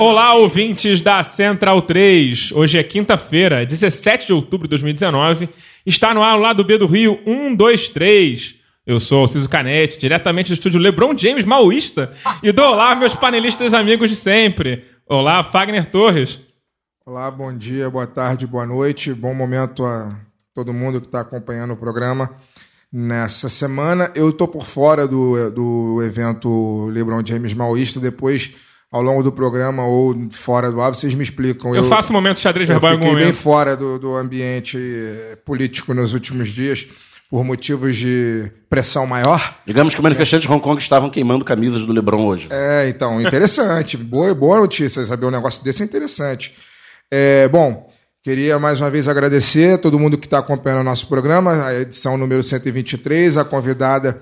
Olá, ouvintes da Central 3. Hoje é quinta-feira, 17 de outubro de 2019. Está no ar o lado B do Rio 123. Eu sou o Ciso Canete, diretamente do estúdio LeBron James Maoísta. E dou olá, meus panelistas amigos de sempre. Olá, Fagner Torres. Olá, bom dia, boa tarde, boa noite. Bom momento a todo mundo que está acompanhando o programa nessa semana. Eu estou por fora do, do evento LeBron James Maoísta. Depois, ao longo do programa ou fora do ar, vocês me explicam. Eu, faço um momento xadrez eu verbal em algum fiquei bem momento. fora do, do ambiente eh, político nos últimos dias por motivos de pressão maior. Digamos que os manifestantes de Hong Kong estavam queimando camisas do LeBron hoje. É, então, interessante. boa, boa notícia. Saber um negócio desse é interessante. É, bom, queria mais uma vez agradecer a todo mundo que está acompanhando o nosso programa, a edição número 123, a convidada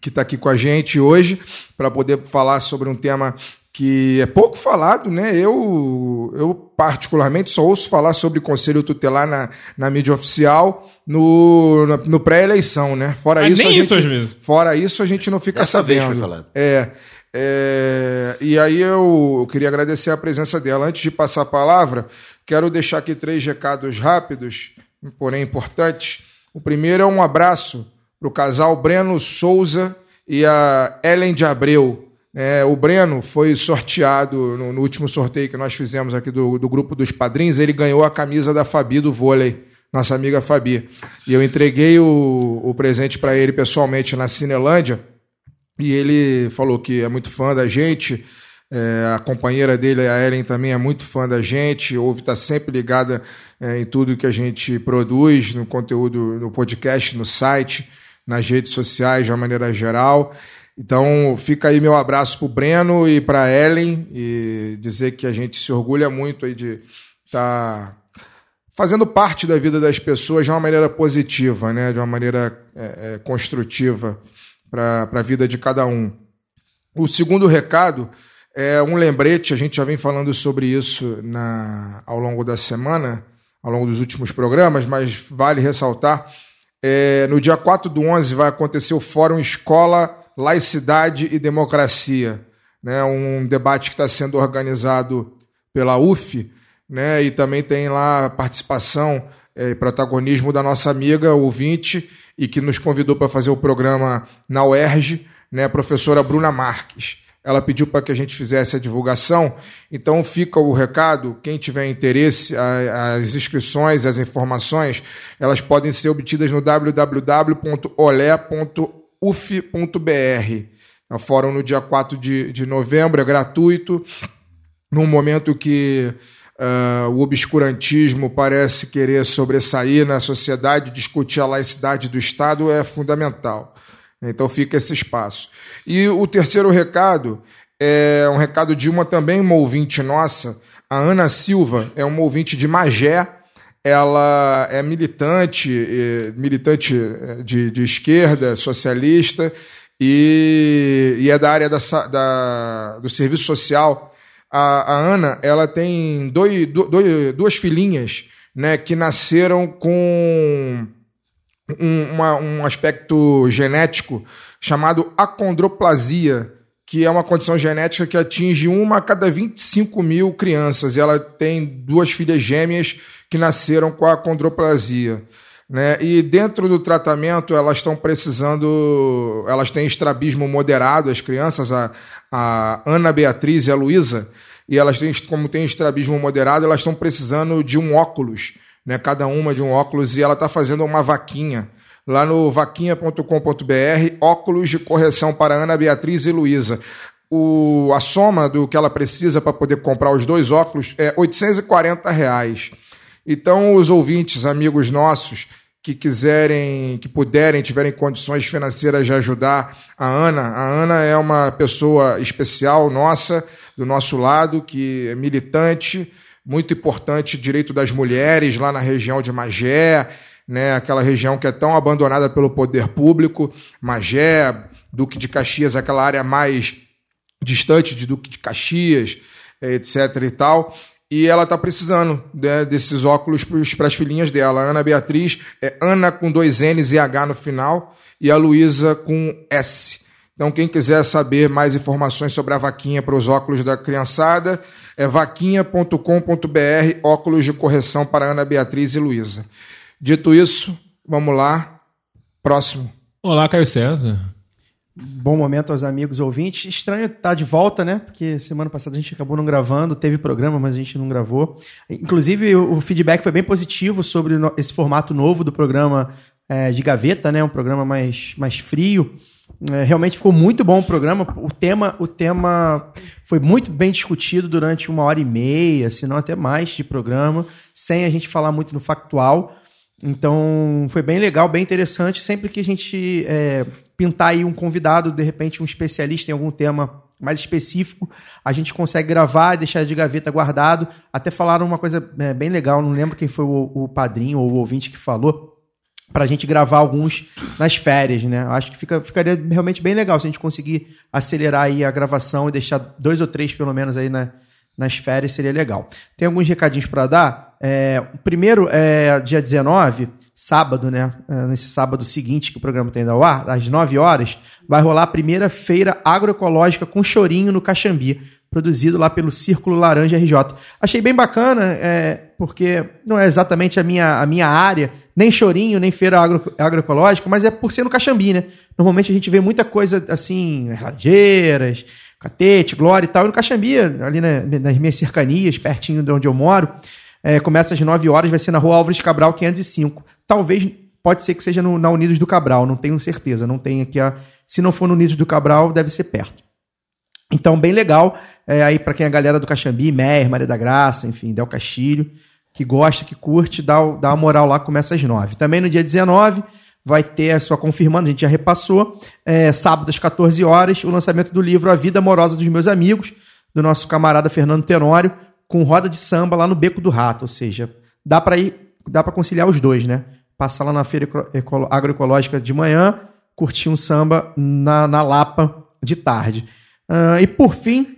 que está aqui com a gente hoje para poder falar sobre um tema que é pouco falado, né? Eu, eu particularmente só ouço falar sobre conselho tutelar na, na mídia oficial no, no, no pré-eleição, né? Fora Mas isso, nem a isso, gente, fora isso a gente não fica Dessa vez sabendo. foi falado. É, é, e aí eu, eu queria agradecer a presença dela. Antes de passar a palavra, quero deixar aqui três recados rápidos, porém importantes. O primeiro é um abraço para o casal Breno Souza e a Ellen de Abreu. É, o Breno foi sorteado no, no último sorteio que nós fizemos aqui do, do grupo dos padrinhos. Ele ganhou a camisa da Fabi do vôlei, nossa amiga Fabi. E eu entreguei o, o presente para ele pessoalmente na Cinelândia. E ele falou que é muito fã da gente. é, a companheira dele, a Ellen, também é muito fã da gente. Ouve, está sempre ligada é, em tudo que a gente produz, no conteúdo, no podcast, no site, nas redes sociais, de uma maneira geral. Então, fica aí meu abraço para o Breno e para Ellen e dizer que a gente se orgulha muito aí de estar fazendo parte da vida das pessoas de uma maneira positiva, né? de uma maneira é, é, construtiva para a vida de cada um. O segundo recado é um lembrete, a gente já vem falando sobre isso na, ao longo da semana, ao longo dos últimos programas, mas vale ressaltar. É, no dia 4 do 11 vai acontecer o Fórum Escola, Laicidade e Democracia, né, um debate que está sendo organizado pela UF, né, e também tem lá participação é, e protagonismo da nossa amiga ouvinte e que nos convidou para fazer o programa na UERJ, né, a professora Bruna Marques. Ela pediu para que a gente fizesse a divulgação, então fica o recado. Quem tiver interesse, as inscrições, as informações, elas podem ser obtidas no www.olé.uf.br. O fórum no dia 4 de, de novembro, é gratuito num momento que ah, o obscurantismo parece querer sobressair na sociedade, discutir a laicidade do Estado é fundamental. Então fica esse espaço. E o terceiro recado é um recado de uma também uma ouvinte nossa, a Ana Silva, é uma ouvinte de Magé. Ela é militante, militante eh, de, de esquerda, socialista, e, e é da área da, da- do serviço social. A, a Ana, ela tem dois, dois- duas filhinhas, né, que nasceram com um, uma- um aspecto genético chamado acondroplasia, que é uma condição genética que atinge uma a cada 25 mil crianças. E ela tem duas filhas gêmeas que nasceram com a acondroplasia. Né? E dentro do tratamento, elas estão precisando. Elas têm estrabismo moderado, as crianças, a, a Ana Beatriz e a Luísa. e elas têm, como tem estrabismo moderado, elas estão precisando de um óculos, né? Cada uma de um óculos, e ela está fazendo uma vaquinha lá no vaquinha.com.br, óculos de correção para Ana Beatriz e Luísa. O, a soma do que ela precisa para poder comprar os dois óculos é 840 reais. Então, os ouvintes, amigos nossos, que quiserem, que puderem, tiverem condições financeiras de ajudar a Ana. A Ana é uma pessoa especial nossa, do nosso lado, que é militante, muito importante, direito das mulheres lá na região de Magé, né, aquela região que é tão abandonada pelo poder público, Magé, Duque de Caxias, aquela área mais distante de Duque de Caxias, eh, etc e tal. E ela está precisando né, desses óculos para as filhinhas dela. Ana Beatriz é Ana com dois N's e H no final, e a Luísa com S. Então, quem quiser saber mais informações sobre a vaquinha para os óculos da criançada, é vaquinha.com.br, óculos de correção para Ana Beatriz e Luísa. Dito isso, vamos lá. Próximo. Olá, Caio César. Bom momento aos amigos ouvintes. Estranho estar de volta, né? Porque semana passada a gente acabou não gravando, teve programa, mas a gente não gravou. Inclusive, o feedback foi bem positivo sobre esse formato novo do programa é, de gaveta, né? Um programa mais, mais frio. É, realmente ficou muito bom o programa. O tema, o tema foi muito bem discutido durante uma hora e meia, se não até mais de programa, sem a gente falar muito no factual. Então foi bem legal, bem interessante. Sempre que a gente é, pintar aí um convidado, de repente um especialista em algum tema mais específico, a gente consegue gravar deixar de gaveta guardado. Até falaram uma coisa é, bem legal, não lembro quem foi o, o padrinho ou o ouvinte que falou, para a gente gravar alguns nas férias, né? Acho que fica, ficaria realmente bem legal se a gente conseguir acelerar aí a gravação e deixar dois ou três, pelo menos, aí na, nas férias, seria legal. Tem alguns recadinhos para dar. É, primeiro é dia 19, sábado, né? É, nesse sábado seguinte que o programa tem ao ar, às 9 horas, vai rolar a primeira feira agroecológica com chorinho no Caxambi, produzido lá pelo Círculo Laranja RJ. Achei bem bacana, é, porque não é exatamente a minha, a minha área, nem chorinho, nem feira agro, agroecológica, mas é por ser no Caxambi, né? Normalmente a gente vê muita coisa assim, rangeiras, catete, glória e tal, e no Caxambi, ali na, nas minhas cercanias, pertinho de onde eu moro, é, começa às 9 horas, vai ser na rua Álvares Cabral 505. Talvez, pode ser que seja no, na Unidos do Cabral, não tenho certeza. Não tem aqui a. Se não for no Unidos do Cabral, deve ser perto. Então, bem legal. É, aí, para quem é a galera do Caxambi, Meyer, Maria da Graça, enfim, Del Castilho, que gosta, que curte, dá, dá uma moral lá, começa às 9. Também no dia 19 vai ter sua confirmando, a gente já repassou, é, sábado às 14 horas, o lançamento do livro A Vida Amorosa dos Meus Amigos, do nosso camarada Fernando Tenório, com roda de samba lá no Beco do Rato, ou seja, dá para ir, dá para conciliar os dois, né? Passar lá na feira agroecológica de manhã, curtir um samba na, na Lapa de tarde. Uh, e por fim,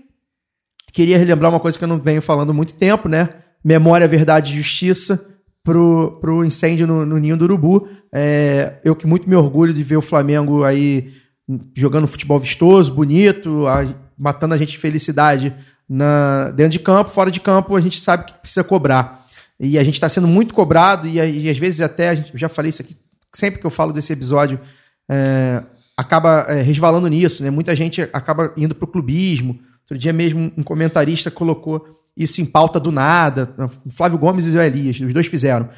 queria relembrar uma coisa que eu não venho falando muito tempo, né? Memória, Verdade e Justiça pro, pro incêndio no, no Ninho do Urubu. É, eu que muito me orgulho de ver o Flamengo aí jogando futebol vistoso, bonito, a, matando a gente de felicidade na, dentro de campo, fora de campo, a gente sabe que precisa cobrar. E a gente está sendo muito cobrado, e, e, às vezes até, a gente, eu já falei isso aqui, sempre que eu falo desse episódio, é, acaba é, resvalando nisso, né? Muita gente acaba indo para o clubismo. Outro dia mesmo um comentarista colocou isso em pauta do nada. Flávio Gomes e o Elias, os dois fizeram.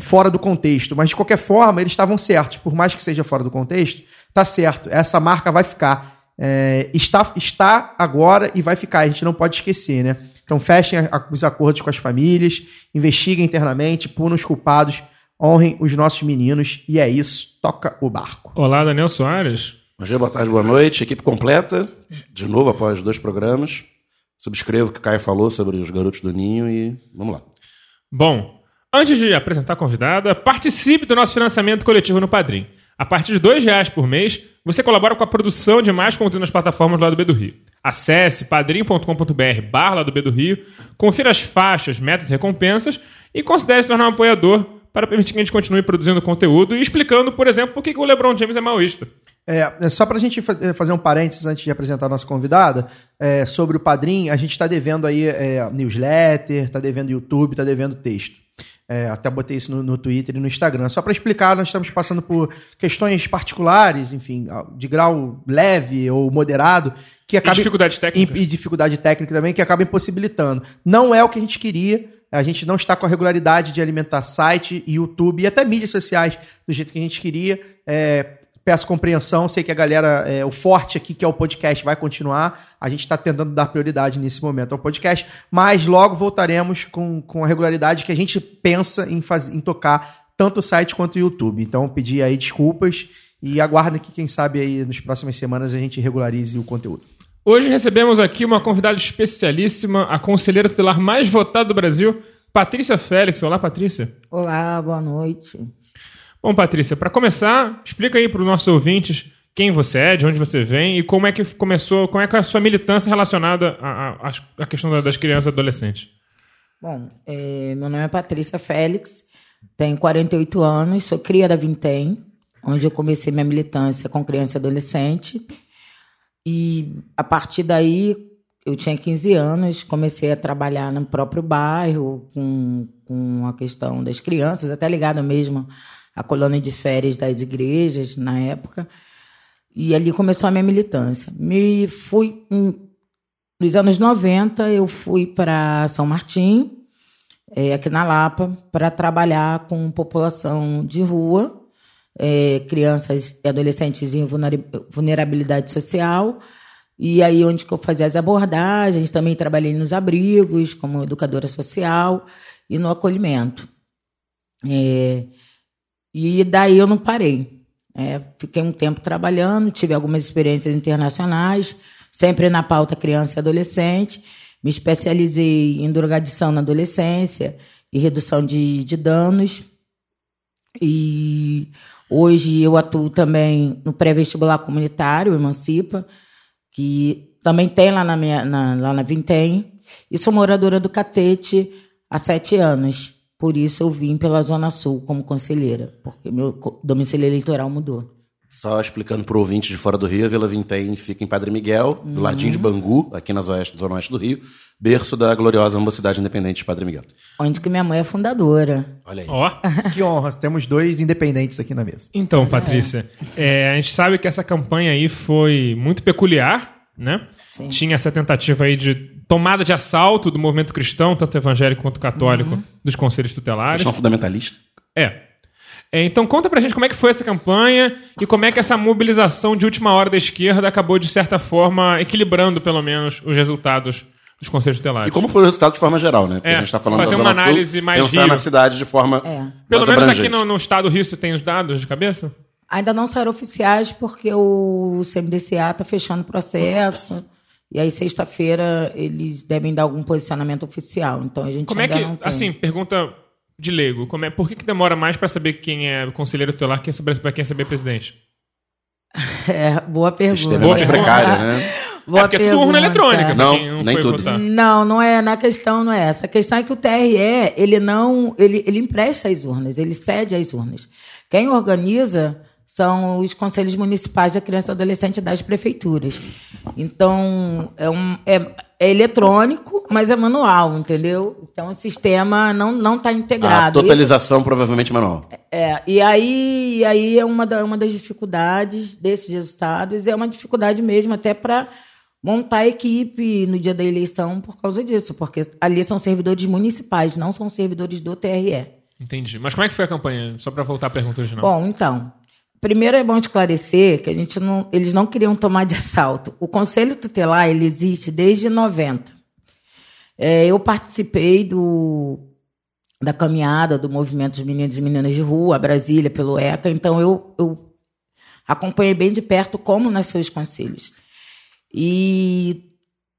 Fora do contexto. Mas de qualquer forma, eles estavam certos. Por mais que seja fora do contexto, tá certo. Essa marca vai ficar é, está, está agora e vai ficar, a gente não pode esquecer, né? Então fechem a, os acordos com as famílias, investiguem internamente, punem os culpados, honrem os nossos meninos e é isso, toca o barco. Olá, Daniel Soares. Bom dia, boa tarde, boa noite. Equipe completa, de novo após dois programas. Subscrevo o que o Caio falou sobre os garotos do Ninho e vamos lá. Bom, antes de apresentar a convidada, participe do nosso financiamento coletivo no Padrim. A partir de R$ reais por mês, você colabora com a produção de mais conteúdo nas plataformas do Lado B do Rio. Acesse padrim.com.br barra do B do Rio, confira as faixas, metas e recompensas e considere se tornar um apoiador para permitir que a gente continue produzindo conteúdo e explicando, por exemplo, por que o LeBron James é maoísta. É, é só para a gente eh, fazer um parênteses antes de apresentar a nossa convidada, é, sobre o Padrim, a gente está devendo aí é, newsletter, está devendo YouTube, está devendo texto. É, até botei isso no, no Twitter e no Instagram. Só para explicar, nós estamos passando por questões particulares, enfim, de grau leve ou moderado, que acaba dificuldade técnica. E, e dificuldade técnica também, que acaba impossibilitando. Não é o que a gente queria. A gente não está com a regularidade de alimentar site, YouTube e até mídias sociais do jeito que a gente queria. É, peço compreensão, sei que a galera, é, o forte aqui, que é o podcast, vai continuar. A gente está tentando dar prioridade nesse momento ao podcast, mas logo voltaremos com, com a regularidade que a gente pensa em, faz, em tocar tanto o site quanto o YouTube. Então, pedir aí desculpas e aguardem que, quem sabe, aí nas próximas semanas a gente regularize o conteúdo. Hoje recebemos aqui uma convidada especialíssima, a conselheira tutelar mais votada do Brasil, Patrícia Félix. Olá, Patrícia. Olá, boa noite. Bom, Patrícia, para começar, explica aí para os nossos ouvintes quem você é, de onde você vem e como é que começou, como é que é a sua militância relacionada à, à, à questão das crianças e adolescentes. Bom, é, meu nome é Patrícia Félix, tenho 48 anos, sou cria da Vintém, onde eu comecei minha militância com criança e adolescente. E a partir daí, eu tinha 15 anos, comecei a trabalhar no próprio bairro, com, com a questão das crianças, até ligada mesmo à colônia de férias das igrejas, na época. E ali começou a minha militância. Me fui em, nos anos 90, eu fui para São Martim, é, aqui na Lapa, para trabalhar com população de rua, é, crianças e adolescentes em vulnerabilidade social. E aí, onde que eu fazia as abordagens, também trabalhei nos abrigos, como educadora social, e no acolhimento. É, e daí eu não parei. É, fiquei um tempo trabalhando, tive algumas experiências internacionais, sempre na pauta criança e adolescente. Me especializei em drogadição na adolescência e redução de, de danos. E Hoje eu atuo também no pré-vestibular comunitário, Emancipa, que também tem lá na, minha, na, lá na Vintém. E sou moradora do Catete há sete anos. Por isso eu vim pela Zona Sul como conselheira, porque meu domicílio eleitoral mudou. Só explicando para o ouvinte de fora do Rio, a Vila Vintém fica em Padre Miguel, do ladinho de Bangu, aqui na zona oeste, zona oeste do Rio, berço da gloriosa Mocidade Independente de Padre Miguel. Onde que minha mãe é fundadora. Olha aí. Ó. Que honra, temos dois independentes aqui na mesa. Então, Patrícia, é, a gente sabe que essa campanha aí foi muito peculiar, né? Sim. Tinha essa tentativa aí de tomada de assalto do movimento cristão, tanto evangélico quanto católico, dos conselhos tutelares. Questão fundamentalista. É. É, Então conta pra gente como é que foi essa campanha e como é que essa mobilização de última hora da esquerda acabou, de certa forma, equilibrando, pelo menos, os resultados dos conselhos tutelares. E como foi o resultado de forma geral, né? Porque É, a gente está falando fazer da uma Zona análise Sul, mais pensar viva. na cidade de forma É. Pelo menos abrangente. aqui no, no estado do Rio você tem os dados de cabeça? Ainda não saíram oficiais porque o CMDCA está fechando o processo. E aí, sexta-feira, eles devem dar algum posicionamento oficial. Então, a gente Como é ainda que, não tem. assim, pergunta de leigo, como é, por que, que demora mais pra saber quem é conselheiro tutelar que pra quem é saber presidente? É, boa pergunta. Sistema é mais precário, né? Boa é porque é tudo urna pergunta. eletrônica, Não, não nem foi tudo. votar. Não, não é. Na questão não é essa. A questão é que o TRE, ele não. Ele, ele empresta as urnas, ele cede as urnas. Quem organiza são os conselhos municipais da criança e adolescente das prefeituras. Então, é, um, é, é eletrônico, mas é manual, entendeu? Então, o sistema não não está A integrado. totalização provavelmente manual. É, e aí, e aí é uma, da- uma das dificuldades desses resultados, é uma dificuldade mesmo até para montar a equipe no dia da eleição por causa disso, porque ali são servidores municipais, não são servidores do TRE. Entendi. Mas como é que foi a campanha? Só pra voltar à pergunta original. Bom, então, primeiro é bom esclarecer que a gente não, eles não queriam tomar de assalto. O Conselho Tutelar ele existe desde 90. É, eu participei do da caminhada do movimento dos meninos e meninas de rua, Brasília, pelo ECA, então eu, eu acompanhei bem de perto como nasceu os conselhos. E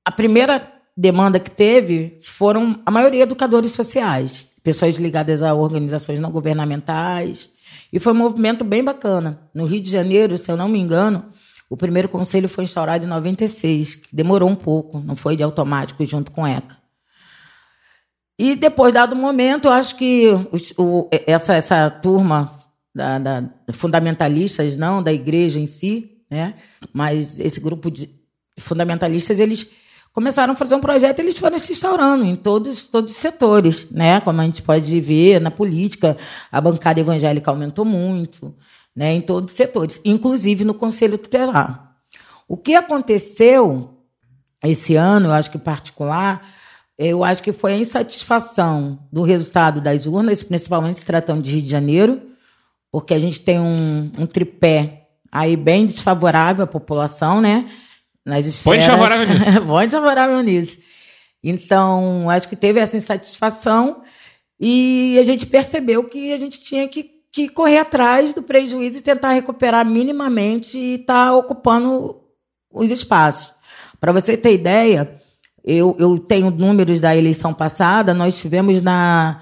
a primeira demanda que teve foram a maioria educadores sociais, pessoas ligadas a organizações não governamentais. E foi um movimento bem bacana. No Rio de Janeiro, se eu não me engano, o primeiro conselho foi instaurado em 96, que demorou um pouco, não foi de automático junto com ECA. E depois, dado o momento, eu acho que os- o- essa, essa turma da, da- fundamentalistas, não da igreja em si, né? mas esse grupo de fundamentalistas, eles começaram a fazer um projeto e eles foram se instaurando em todos, todos os setores, né? Como a gente pode ver na política, a bancada evangélica aumentou muito, né? Em todos os setores, inclusive no Conselho Tutelar. O que aconteceu esse ano, eu acho que em particular, eu acho que foi a insatisfação do resultado das urnas, principalmente se tratando de Rio de Janeiro, porque a gente tem um, um tripé aí bem desfavorável à população, né? Nas esferas... nisso. Põe desfavorável nisso. Então, acho que teve essa insatisfação e a gente percebeu que a gente tinha que, que correr atrás do prejuízo e tentar recuperar minimamente e estar ocupando os espaços. Para você ter ideia, eu, eu tenho números da eleição passada, nós tivemos na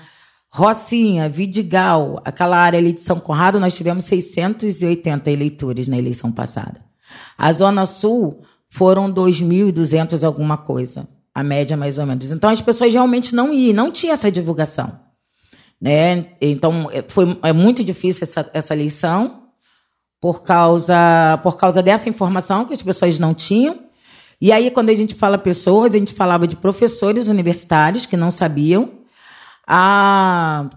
Rocinha, Vidigal, aquela área ali de São Conrado, nós tivemos 680 eleitores na eleição passada. A Zona Sul foram 2.200 alguma coisa, a média mais ou menos. Então as pessoas realmente não iam, não tinha essa divulgação. Né? Então é, foi é muito difícil essa, essa eleição por causa, por causa dessa informação que as pessoas não tinham. E aí, quando a gente fala pessoas, a gente falava de professores universitários que não sabiam, a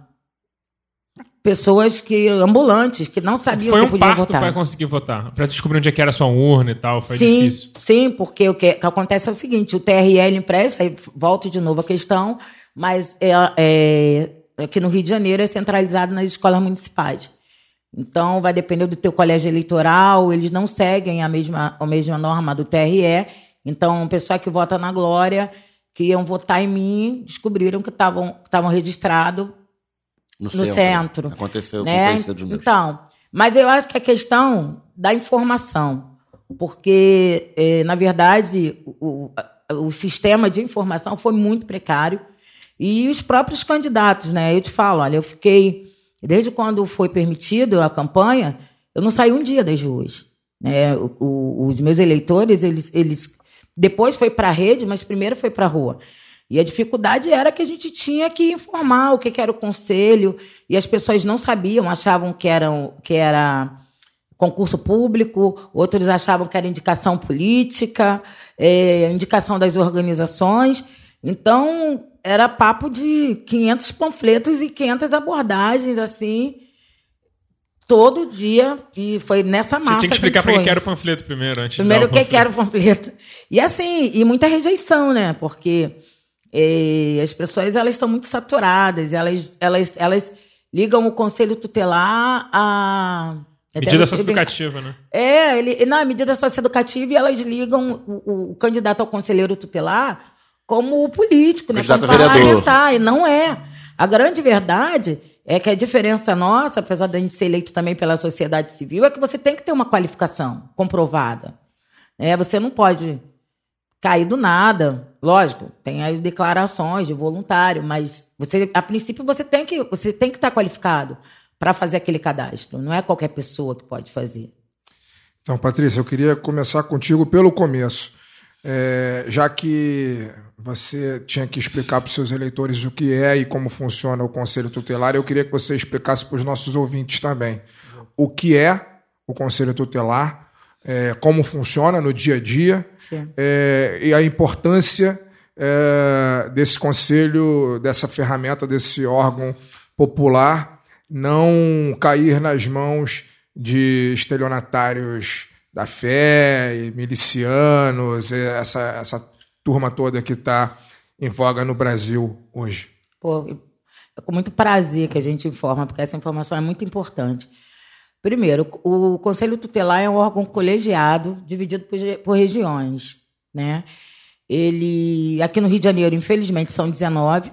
pessoas que ambulantes que não sabiam Foi se um podiam parto votar. para conseguir votar. Para descobrir onde é que era a sua urna e tal. Foi sim, difícil. sim, porque o que, que acontece é o seguinte: o TRL empresta, aí volto de novo a questão, mas é, é, aqui no Rio de Janeiro é centralizado nas escolas municipais. Então, vai depender do teu colégio eleitoral, eles não seguem a mesma, a mesma norma do TRE. Então, o pessoal que vota na Glória, que iam votar em mim, descobriram que estavam que estavam registrados No, no centro. Aconteceu com né? conhecidos meus. Então, mas eu acho que a questão da informação, porque, eh, na verdade, o, o- o sistema de informação foi muito precário e os próprios candidatos, né? Eu te falo, olha, eu fiquei, desde quando foi permitido a campanha, eu não saí um dia das ruas. Né? O- o- os meus eleitores, eles, eles depois foi para a rede, mas primeiro foi para a rua. E a dificuldade era que a gente tinha que informar o que, que era o conselho, e as pessoas não sabiam, achavam que, eram, que era concurso público, outros achavam que era indicação política, eh, indicação das organizações. Então, era papo de 500 panfletos e 500 abordagens, assim, todo dia, e foi nessa massa Você tinha que explicar para quem que era o panfleto primeiro, antes Primeiro, o que, que era o panfleto? E assim, e muita rejeição, né? Porque eh, as pessoas elas estão muito saturadas, elas, elas, elas ligam o conselho tutelar a. Medida socioeducativa, né? É, ele, não, a medida socioeducativa e elas ligam o, o- candidato ao conselheiro tutelar como o político, né? Candidato Como vereador. e não é. A grande verdade é que a diferença nossa, apesar de a gente ser eleito também pela sociedade civil, é que você tem que ter uma qualificação comprovada. É, você não pode cair do nada. Lógico, tem as declarações de voluntário, mas você, a princípio, você tem que você tem que estar qualificado para fazer aquele cadastro. Não é qualquer pessoa que pode fazer. Então, Patrícia, eu queria começar contigo pelo começo. É, já que você tinha que explicar para os seus eleitores o que é e como funciona o Conselho Tutelar, eu queria que você explicasse para os nossos ouvintes também o que é o Conselho Tutelar, é, como funciona no dia a dia é, e a importância é, desse conselho, dessa ferramenta, desse órgão popular não cair nas mãos de estelionatários da fé e milicianos, e essa, essa turma toda que está em voga no Brasil hoje. Pô, é com muito prazer que a gente informa, porque essa informação é muito importante. Primeiro, o Conselho Tutelar é um órgão colegiado, dividido por, por regiões. Né? Ele, aqui no Rio de Janeiro, infelizmente, são 19,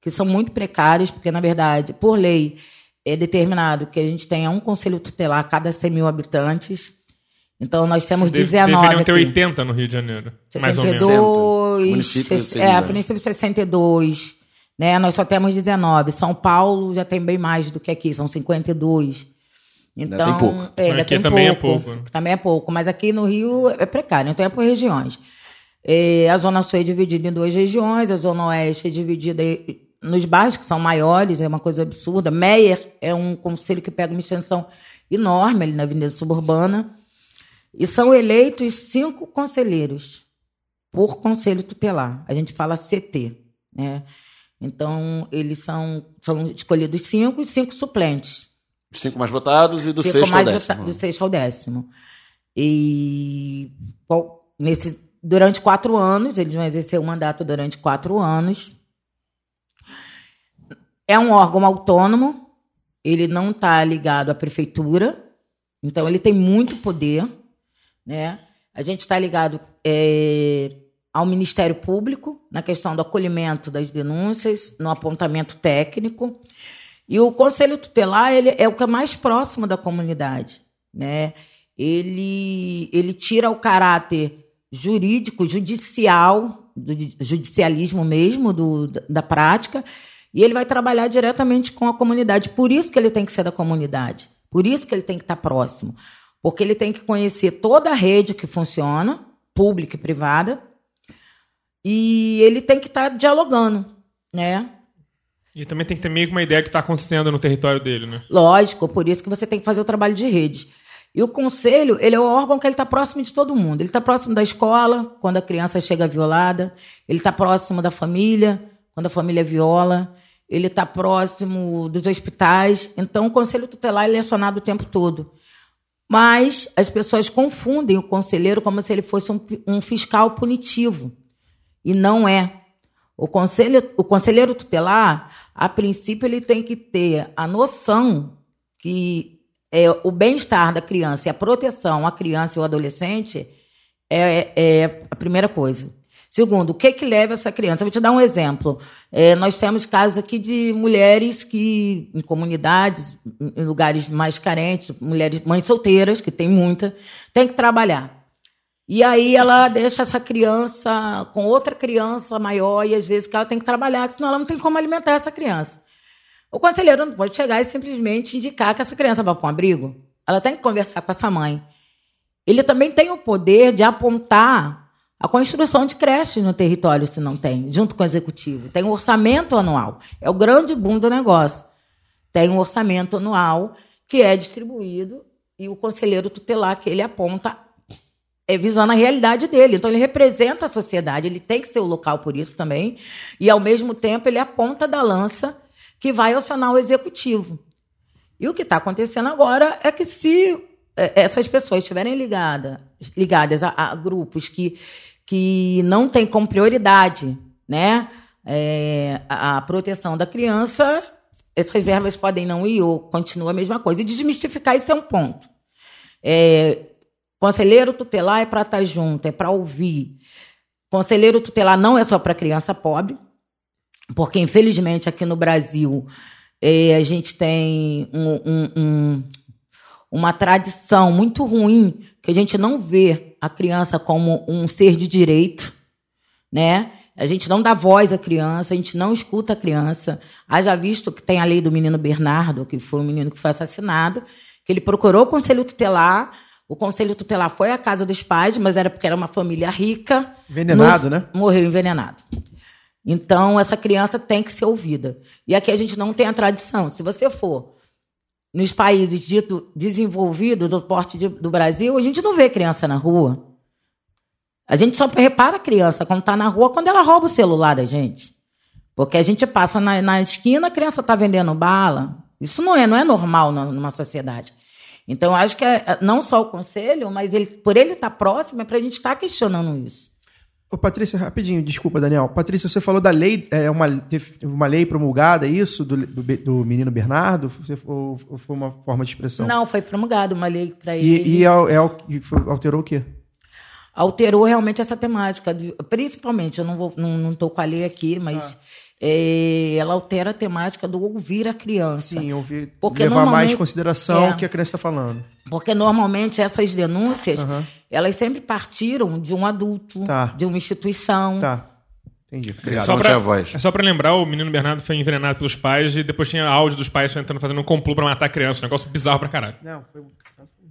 que são muito precários, porque, na verdade, por lei, é determinado que a gente tenha um Conselho Tutelar a cada 100 mil habitantes. Então, nós temos De- 19 Deveriam ter aqui. 80 no Rio de Janeiro. Mais ou menos. 62. Município de se- seis é, a milhões. princípio 62. Né? Nós só temos 19. São Paulo já tem bem mais do que aqui, são 52. Então, tem pouco. É, ainda Aqui tem também é pouco. pouco, né? Também é pouco, mas aqui no Rio é precário, então é por regiões. É, a Zona Sul é dividida em duas regiões, a Zona Oeste é dividida em- nos bairros que são maiores, é uma coisa absurda. Meyer é um conselho que pega uma extensão enorme ali na Avenida Suburbana. E são eleitos cinco conselheiros. por conselho tutelar. A gente fala CT, né? Então, eles são, são escolhidos cinco e cinco suplentes. Cinco mais votados e do Cinco sexto ao décimo. do sexto ao décimo. E qual- nesse, durante quatro anos, eles vão exercer o mandato durante quatro anos. É um órgão autônomo, ele não está ligado à prefeitura, então ele tem muito poder. Né? A gente está ligado é, ao Ministério Público na questão do acolhimento das denúncias, no apontamento técnico. E o conselho tutelar ele é o que é mais próximo da comunidade, né? Ele ele tira o caráter jurídico, judicial, do di- judicialismo mesmo do, da prática, e ele vai trabalhar diretamente com a comunidade. Por isso que ele tem que ser da comunidade. Por isso que ele tem que estar próximo, porque ele tem que conhecer toda a rede que funciona, pública e privada, e ele tem que estar dialogando, né? E também tem que ter meio que uma ideia do que está acontecendo no território dele, né? Lógico, por isso que você tem que fazer o trabalho de rede. E o conselho, ele é o órgão que ele está próximo de todo mundo. Ele está próximo da escola, quando a criança chega violada. Ele está próximo da família, quando a família viola. Ele está próximo dos hospitais. Então, o conselho tutelar é acionado o tempo todo. Mas as pessoas confundem o conselheiro como se ele fosse um, um fiscal punitivo. E não é. O, conselho, o conselheiro tutelar, a princípio, ele tem que ter a noção que é, o bem-estar da criança e a proteção à criança e ao adolescente é, é a primeira coisa. Segundo, o que que leva essa criança? Eu vou te dar um exemplo. É, nós temos casos aqui de mulheres que, em comunidades, em lugares mais carentes, mulheres, mães solteiras, que tem muita, tem que trabalhar. E aí ela deixa essa criança com outra criança maior e às vezes que ela tem que trabalhar, senão ela não tem como alimentar essa criança. O conselheiro não pode chegar e simplesmente indicar que essa criança vai para um abrigo. Ela tem que conversar com essa mãe. Ele também tem o poder de apontar a construção de creches no território, se não tem, junto com o executivo. Tem um orçamento anual. É o grande boom do negócio. Tem um orçamento anual que é distribuído e o conselheiro tutelar que ele aponta é visando a realidade dele. Então, ele representa a sociedade, ele tem que ser o local por isso também. E, ao mesmo tempo, ele é a ponta da lança que vai acionar o executivo. E o que está acontecendo agora é que, se eh, essas pessoas estiverem ligada, ligadas a, a grupos que, que não têm como prioridade né, a, a proteção da criança, essas verbas podem não ir ou continua a mesma coisa. E desmistificar isso é um ponto. É, Conselheiro tutelar é para estar junto, é para ouvir. Conselheiro tutelar não é só para criança pobre, porque infelizmente aqui no Brasil eh, a gente tem um- um- um- uma tradição muito ruim que a gente não vê a criança como um ser de direito, né? A gente não dá voz à criança, a gente não escuta a criança. Haja visto que tem a lei do menino Bernardo, que foi um menino que foi assassinado, que ele procurou o conselho tutelar, o conselho tutelar foi à casa dos pais, mas era porque era uma família rica. Envenenado, né? Morreu envenenado. Então, essa criança tem que ser ouvida. E aqui a gente não tem a tradição. Se você for nos países dito desenvolvidos do porte de- do Brasil, a gente não vê criança na rua. A gente só repara a criança quando está na rua, quando ela rouba o celular da gente. Porque a gente passa na, na esquina, a criança está vendendo bala. Isso não é, não é normal na- numa sociedade. Então, acho que é, é não só o conselho, mas ele, por ele estar próximo, é para a gente estar questionando isso. Ô, Patrícia, rapidinho, desculpa, Daniel. Patrícia, você falou da lei, é uma, teve uma lei promulgada, é isso, do, do, do menino Bernardo? Você, ou, ou foi uma forma de expressão? Não, foi promulgado uma lei para ele. E, e é, o- é alterou o quê? alterou realmente essa temática. de- principalmente, eu não vou, não, não tô com a lei aqui, mas Ah. É, ela altera a temática do ouvir a criança. Sim, ouvir, Porque levar mais normalmente- em consideração É. o que a criança está falando. Porque normalmente essas denúncias, Aham. elas sempre partiram de um adulto, Tá. de uma instituição. Tá, entendi. Obrigado. Só não tinha voz. É só pra lembrar, o menino Bernardo foi envenenado pelos pais e depois tinha áudio dos pais tentando fazer um complô pra matar a criança. Um negócio bizarro pra caralho. Não, foi...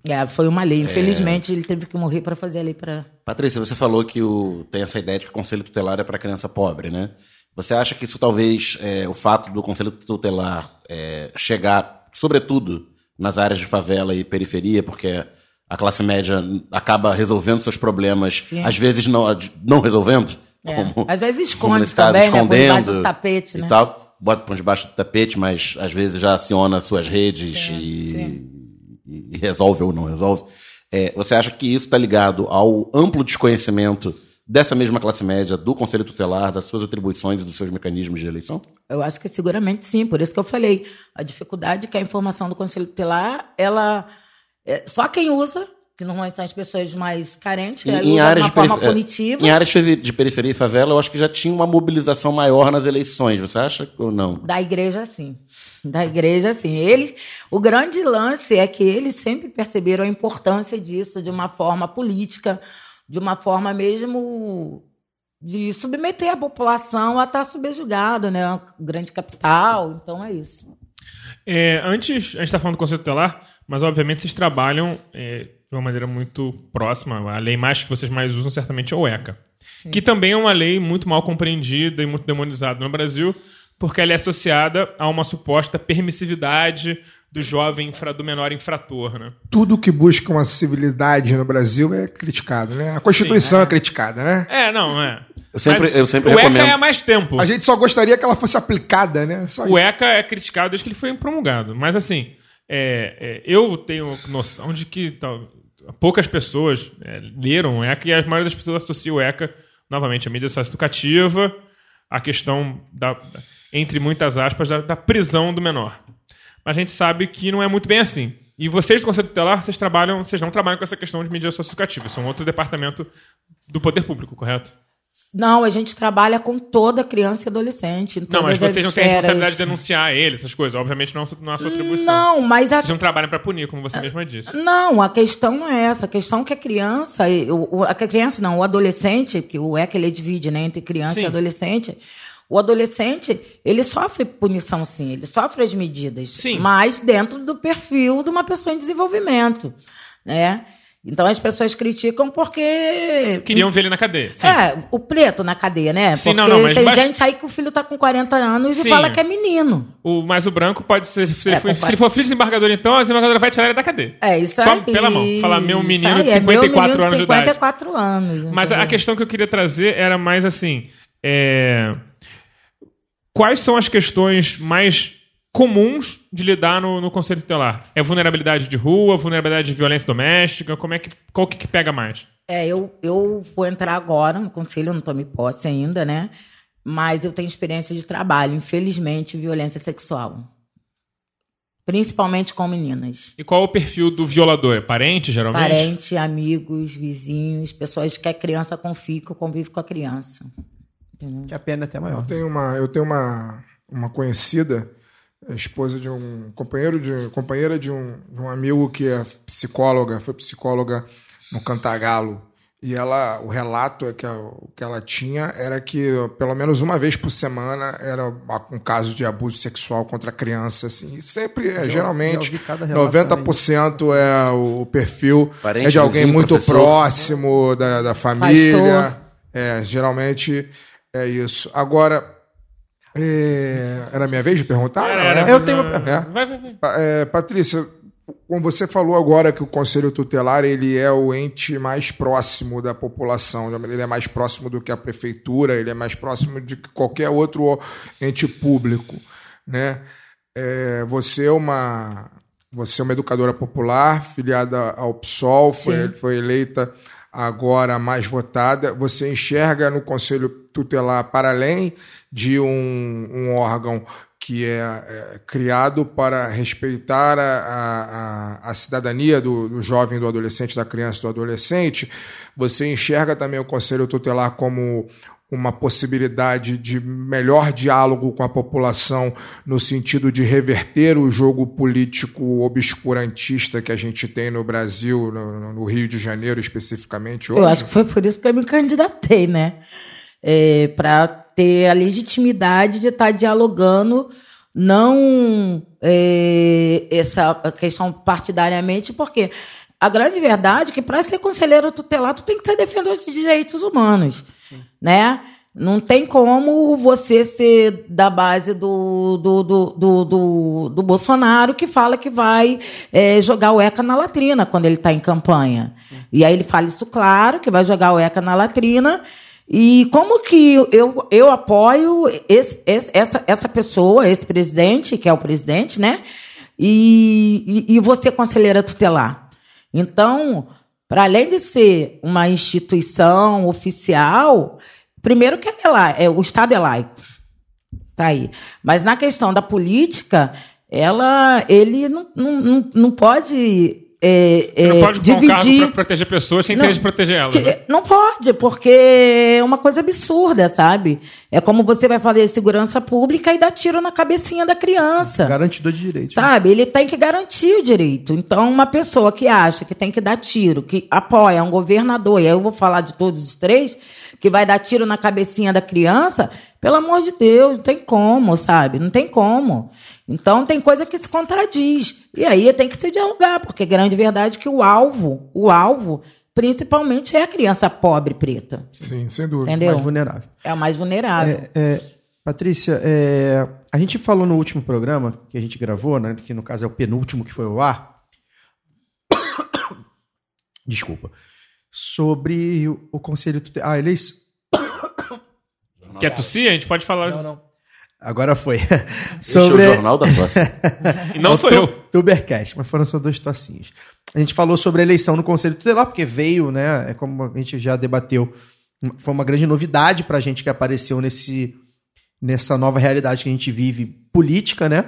É, foi uma lei. Infelizmente, ele teve que morrer para fazer a lei para. Patrícia, você falou que o, tem essa ideia de que o conselho tutelar é para criança pobre, né? Você acha que isso talvez, é, o fato do conselho tutelar é, chegar, sobretudo, nas áreas de favela e periferia, porque a classe média acaba resolvendo seus problemas, Sim. às vezes não, não resolvendo. É. Como, Às vezes esconde como nesse caso, também, né? Por escondendo debaixo do tapete, e né? tal. Bota por debaixo do tapete, mas às vezes já aciona suas redes Sim, e, sim. E- resolve ou não resolve. É, você acha que isso está ligado ao amplo desconhecimento dessa mesma classe média, do Conselho Tutelar, das suas atribuições e dos seus mecanismos de eleição? Eu acho que seguramente sim, por isso que eu falei. A dificuldade que a informação do Conselho Tutelar, ela. é, só quem usa, que normalmente são as pessoas mais carentes, que Em, áreas uma de forma punitiva. em áreas de periferia e favela, eu acho que já tinha uma mobilização maior nas eleições. Você acha ou não? Da igreja, sim. Da igreja, sim. Eles, o grande lance é que eles sempre perceberam a importância disso de uma forma política, de uma forma mesmo de submeter a população a estar subjugado, né? A grande capital. Então é isso. É, antes, a gente está falando do Conselho Tutelar, mas obviamente vocês trabalham é, de uma maneira muito próxima. A lei mais que vocês mais usam certamente é o ECA. Que também é uma lei muito mal compreendida e muito demonizada no Brasil, porque ela é associada a uma suposta permissividade do jovem, infra- do menor infrator, né? Tudo que busca uma civilidade no Brasil é criticado, né? A Constituição é. criticada, né? É, não, é. Eu sempre- eu sempre o recomendo- ECA é há mais tempo. A gente só gostaria que ela fosse aplicada, né? Só O isso. ECA é criticado desde que ele foi promulgado. Mas assim, é, é, eu tenho noção de que tal, poucas pessoas é, leram o ECA e a maioria das pessoas associa o ECA, novamente, à mídia socioeducativa, à questão da, entre muitas aspas, da, da prisão do menor. Mas a gente sabe que não é muito bem assim. E vocês do Conselho Tutelar, vocês trabalham, vocês não trabalham com essa questão de mídia socioeducativa. São outro departamento do poder público, correto? Não, a gente trabalha com toda criança e adolescente. Não, mas vocês não têm a responsabilidade de denunciar ele, essas coisas. Obviamente não, não é a sua atribuição. Não, mas a Vocês não trabalham para punir, como você mesma disse. Não, a questão não é essa. A questão é que a criança, o, o- a criança não, o adolescente, que o ECA ele divide né, entre criança Sim. e adolescente, o adolescente, ele sofre punição sim, ele sofre as medidas, Sim. mas dentro do perfil de uma pessoa em desenvolvimento, né? Então as pessoas criticam porque... Queriam ver ele na cadeia. Sim. É, o preto na cadeia, né? Sim, Porque não, não, tem gente aí que o filho tá com 40 anos Sim. e fala que é menino. O, mas o branco pode ser. Se, ele É, for, com se ele for filho de desembargador, então, a desembargadora vai tirar ele da cadeia. É, isso aí. pela mão. Falar meu menino aí, de é meu 54 menino anos de idade. 54 anos. Mas a questão que eu queria trazer era mais assim: é, quais são as questões mais comuns de lidar no, no Conselho Tutelar? É vulnerabilidade de rua, vulnerabilidade de violência doméstica? Como é que, qual que, que pega mais? É, eu, eu vou entrar agora no conselho, eu não tomei posse ainda, né? Mas eu tenho experiência de trabalho, infelizmente, violência sexual. Principalmente com meninas. E qual é o perfil do violador? É parente, geralmente? Parente, amigos, vizinhos, pessoas que a criança confia, que convive com a criança. Entendeu? Que a pena é até Eu maior. tenho uma, eu tenho uma, uma conhecida, esposa de um companheiro de companheira de um, de um amigo que é psicóloga, foi psicóloga no Cantagalo. E ela, o relato é que o que ela tinha era que pelo menos uma vez por semana era um caso de abuso sexual contra a criança, assim. E sempre, é, já geralmente, relato 90% é o perfil Parente, é de alguém vizinho, muito professor. próximo da, da família. É, geralmente é isso. Agora, é, era a minha vez de perguntar? Era, era-? Eu tenho É. Vai, vai, vai. É, Patrícia, como você falou agora que o Conselho Tutelar ele é o ente mais próximo da população, ele é mais próximo do que a prefeitura, ele é mais próximo de que qualquer outro ente público, né? É, você é uma você é uma educadora popular, filiada ao PSOL, foi, foi eleita agora mais votada. Você enxerga no Conselho Tutelar, para além de um, um órgão que é, é, criado para respeitar a, a, a- a cidadania do, do jovem, do adolescente, da criança, do adolescente, você enxerga também o Conselho Tutelar como uma possibilidade de melhor diálogo com a população no sentido de reverter o jogo político obscurantista que a gente tem no Brasil, no, no Rio de Janeiro especificamente hoje? Eu acho que foi por isso que eu me candidatei, né? É, para ter a legitimidade de estar dialogando, não é, essa questão partidariamente, porque a grande verdade é que para ser conselheiro tutelar, tu tem que ser defensor de direitos humanos, né? Não tem como você ser da base do, do, do, do, do, do Bolsonaro que fala que vai é, jogar o ECA na latrina quando ele está em campanha. E aí ele fala isso claro, que vai jogar o ECA na latrina. E como que eu, eu apoio esse, esse- essa, essa pessoa, esse presidente, que é o presidente, né? E, e, e você, conselheira tutelar. Então, para além de ser uma instituição oficial, primeiro que é lá, é, o Estado é laico. Tá aí. Mas na questão da política, ela, ele não, não, não, não pode, é, Você não é, pode ocupar um dividir. pra proteger pessoas sem Não, interesse de proteger elas. que- né? Não pode, porque é uma coisa absurda, sabe? É como você vai fazer segurança pública e dar tiro na cabecinha da criança. Garantidor de direitos. né? Sabe? Ele tem que garantir o direito. Então, uma pessoa que acha que tem que dar tiro, que apoia um governador, e aí eu vou falar de todos os três, que vai dar tiro na cabecinha da criança, pelo amor de Deus, não tem como, sabe? Não tem como. Então, tem coisa que se contradiz. E aí tem que se dialogar, porque a grande verdade é que o alvo, o alvo, principalmente é a criança pobre preta. Sim, sem dúvida. Entendeu? Mais vulnerável. É a mais vulnerável. É, Patrícia, é, a gente falou no último programa que a gente gravou, né, que no caso é o penúltimo que foi ao ar. Desculpa. Sobre o, o conselho tutelar. Ah, ele é isso? Quer tossir? A gente pode falar. Não, não. Agora foi. Esse é o Jornal da Tosse. E não É o sou tu- eu. Tubercast, mas foram só dois tocinhos. A gente falou sobre a eleição no Conselho Tutelar, porque veio, né? É como a gente já debateu, foi uma grande novidade pra gente que apareceu nesse, nessa nova realidade que a gente vive política, né?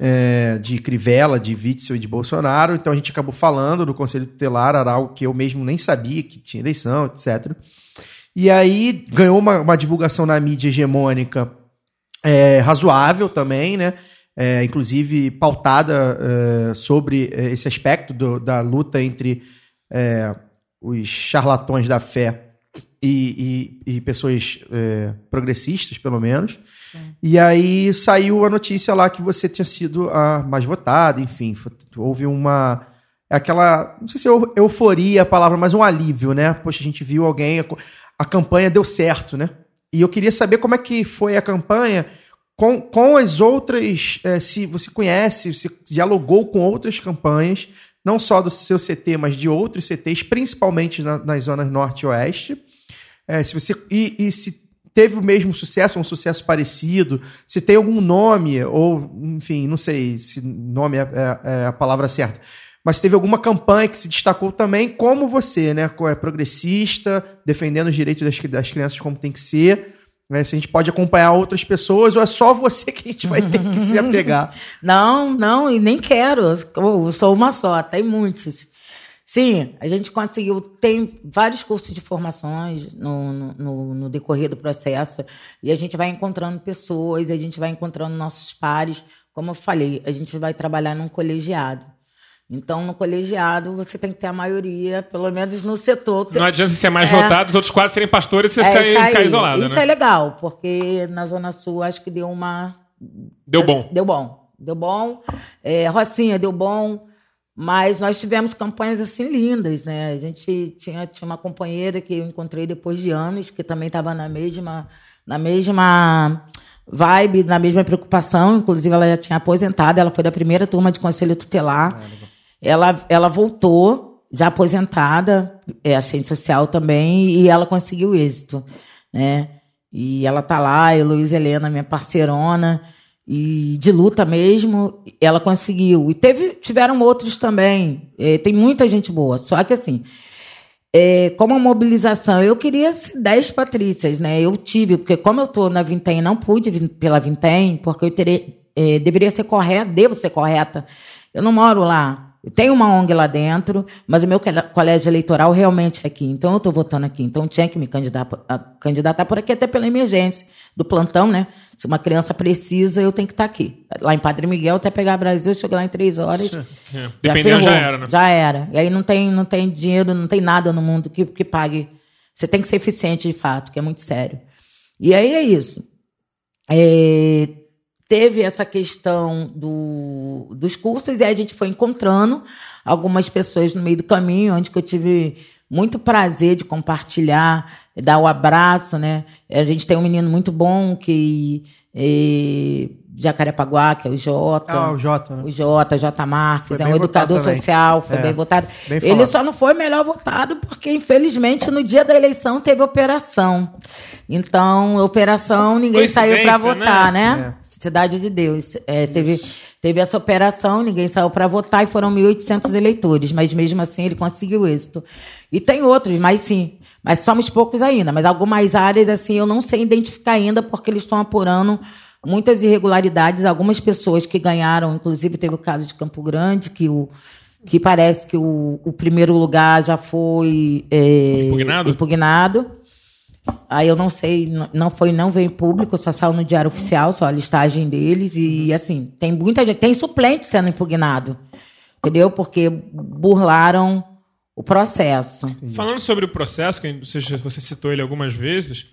É, de Crivella, de Witzel e de Bolsonaro. Então a gente acabou falando do Conselho Tutelar, era algo que eu mesmo nem sabia que tinha eleição, etc. E aí ganhou uma, uma divulgação na mídia hegemônica é, razoável também, né? É, inclusive pautada é, sobre é, esse aspecto do- da luta entre é, os charlatões da fé e, e- e pessoas é, progressistas, pelo menos. E aí saiu a notícia lá que você tinha sido a mais votada, enfim, houve uma aquela, não sei se é eu- euforia a palavra, mas um alívio, né? Poxa, a gente viu alguém, a, a campanha deu certo, né? E eu queria saber como é que foi a campanha com, com as outras, eh, se você conhece, se dialogou com outras campanhas, não só do seu CT, mas de outros CTs, principalmente na- nas zonas norte e oeste. Eh, se você, e, e se teve o mesmo sucesso, um sucesso parecido, se tem algum nome, ou, enfim, não sei se nome é, é- é a palavra certa, mas teve alguma campanha que se destacou também, como você, né? É progressista, defendendo os direitos das, das crianças como tem que ser. Né? Se a gente pode acompanhar outras pessoas, ou é só você que a gente vai ter que se apegar. Não, não, e nem quero. Eu sou uma só, tem muitos. Sim, a gente conseguiu. Tem vários cursos de formações no- no, no decorrer do processo, e a gente vai encontrando pessoas, a gente vai encontrando nossos pares. Como eu falei, a gente vai trabalhar num colegiado. Então, no colegiado, você tem que ter a maioria, pelo menos no setor. Não adianta você ser mais É. votado, os outros quatro serem pastores e você É, sair, ficar isolado, Isso né? é legal, porque na Zona Sul acho que deu uma. Deu bom. Deu bom. Deu bom. É, Rocinha deu bom. Mas nós tivemos campanhas assim lindas, né? A gente tinha, tinha uma companheira que eu encontrei depois de anos, que também estava na mesma, na mesma vibe, na mesma preocupação. Inclusive, ela já tinha aposentado, ela foi da primeira turma de conselho tutelar. Ela, ela voltou, já aposentada, é assistente social também, e ela conseguiu êxito, né? E ela tá lá, a Heloísa Helena, minha parceirona, e de luta mesmo, ela conseguiu. E teve, tiveram outros também. É, tem muita gente boa. Só que assim, é, como a mobilização, eu queria 10 Patrícias, né? Eu tive, porque como eu estou na Vintém, não pude vir pela Vintém, porque eu terei, é, deveria ser correta, devo ser correta. Eu não moro lá. Eu tenho uma ONG lá dentro, mas o meu colégio eleitoral realmente é aqui. Então eu estou votando aqui. Então tinha que me candidatar, candidatar por aqui, até pela emergência do plantão, né? Se uma criança precisa, eu tenho que estar aqui. Lá em Padre Miguel, até pegar Brasil, chegar lá em três horas. É, Já Dependendo, já ferrou. era, né? Já era. E aí não tem, não tem dinheiro, não tem nada no mundo que, que pague. Você tem que ser eficiente de fato, que é muito sério. E aí é isso. É, teve essa questão do, dos cursos e a gente foi encontrando algumas pessoas no meio do caminho, onde eu tive muito prazer de compartilhar dar o abraço, né? A gente tem um menino muito bom que eh, Jacarepaguá, que é o Jota. Ah, o Jota, né? O Jota, Jota Marques, é um educador social, foi É, bem votado. bem Ele só não foi melhor votado porque, infelizmente, no dia da eleição teve operação. Então, operação, ninguém saiu para Coincidência, votar, né? né? Cidade de Deus. É, teve, teve essa operação, ninguém saiu para votar e foram 1.800 eleitores, mas mesmo assim ele conseguiu êxito. E tem outros, mas sim. Mas somos poucos ainda. Mas algumas áreas, assim, eu não sei identificar ainda porque eles estão apurando muitas irregularidades. Algumas pessoas que ganharam, inclusive teve o caso de Campo Grande, que o que parece que o, o primeiro lugar já foi é, Impugnado? impugnado. Aí eu não sei, não foi, não veio em público, só saiu no diário oficial, só a listagem deles. E assim, tem muita gente, tem suplente sendo impugnado. Entendeu? Porque burlaram o processo. Falando sobre o processo, que você, você citou ele algumas vezes,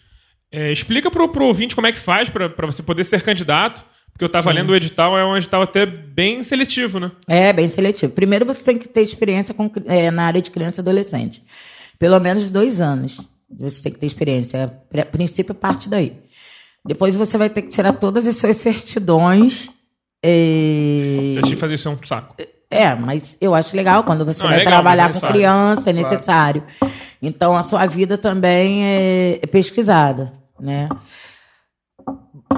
é, explica pro, pro ouvinte como é que faz pra você poder ser candidato. Porque eu tava lendo o edital, é um edital até bem seletivo, né? É, bem seletivo. Primeiro você tem que ter experiência com, é, na área de criança e adolescente. Pelo menos dois anos. Você tem que ter experiência. A princípio parte daí. Depois você vai ter que tirar todas as suas certidões. é, Deixa de fazer isso é um saco. É, mas eu acho legal quando você Não, é vai legal, trabalhar com necessário. criança, é necessário. Então a sua vida também é, é pesquisada, né?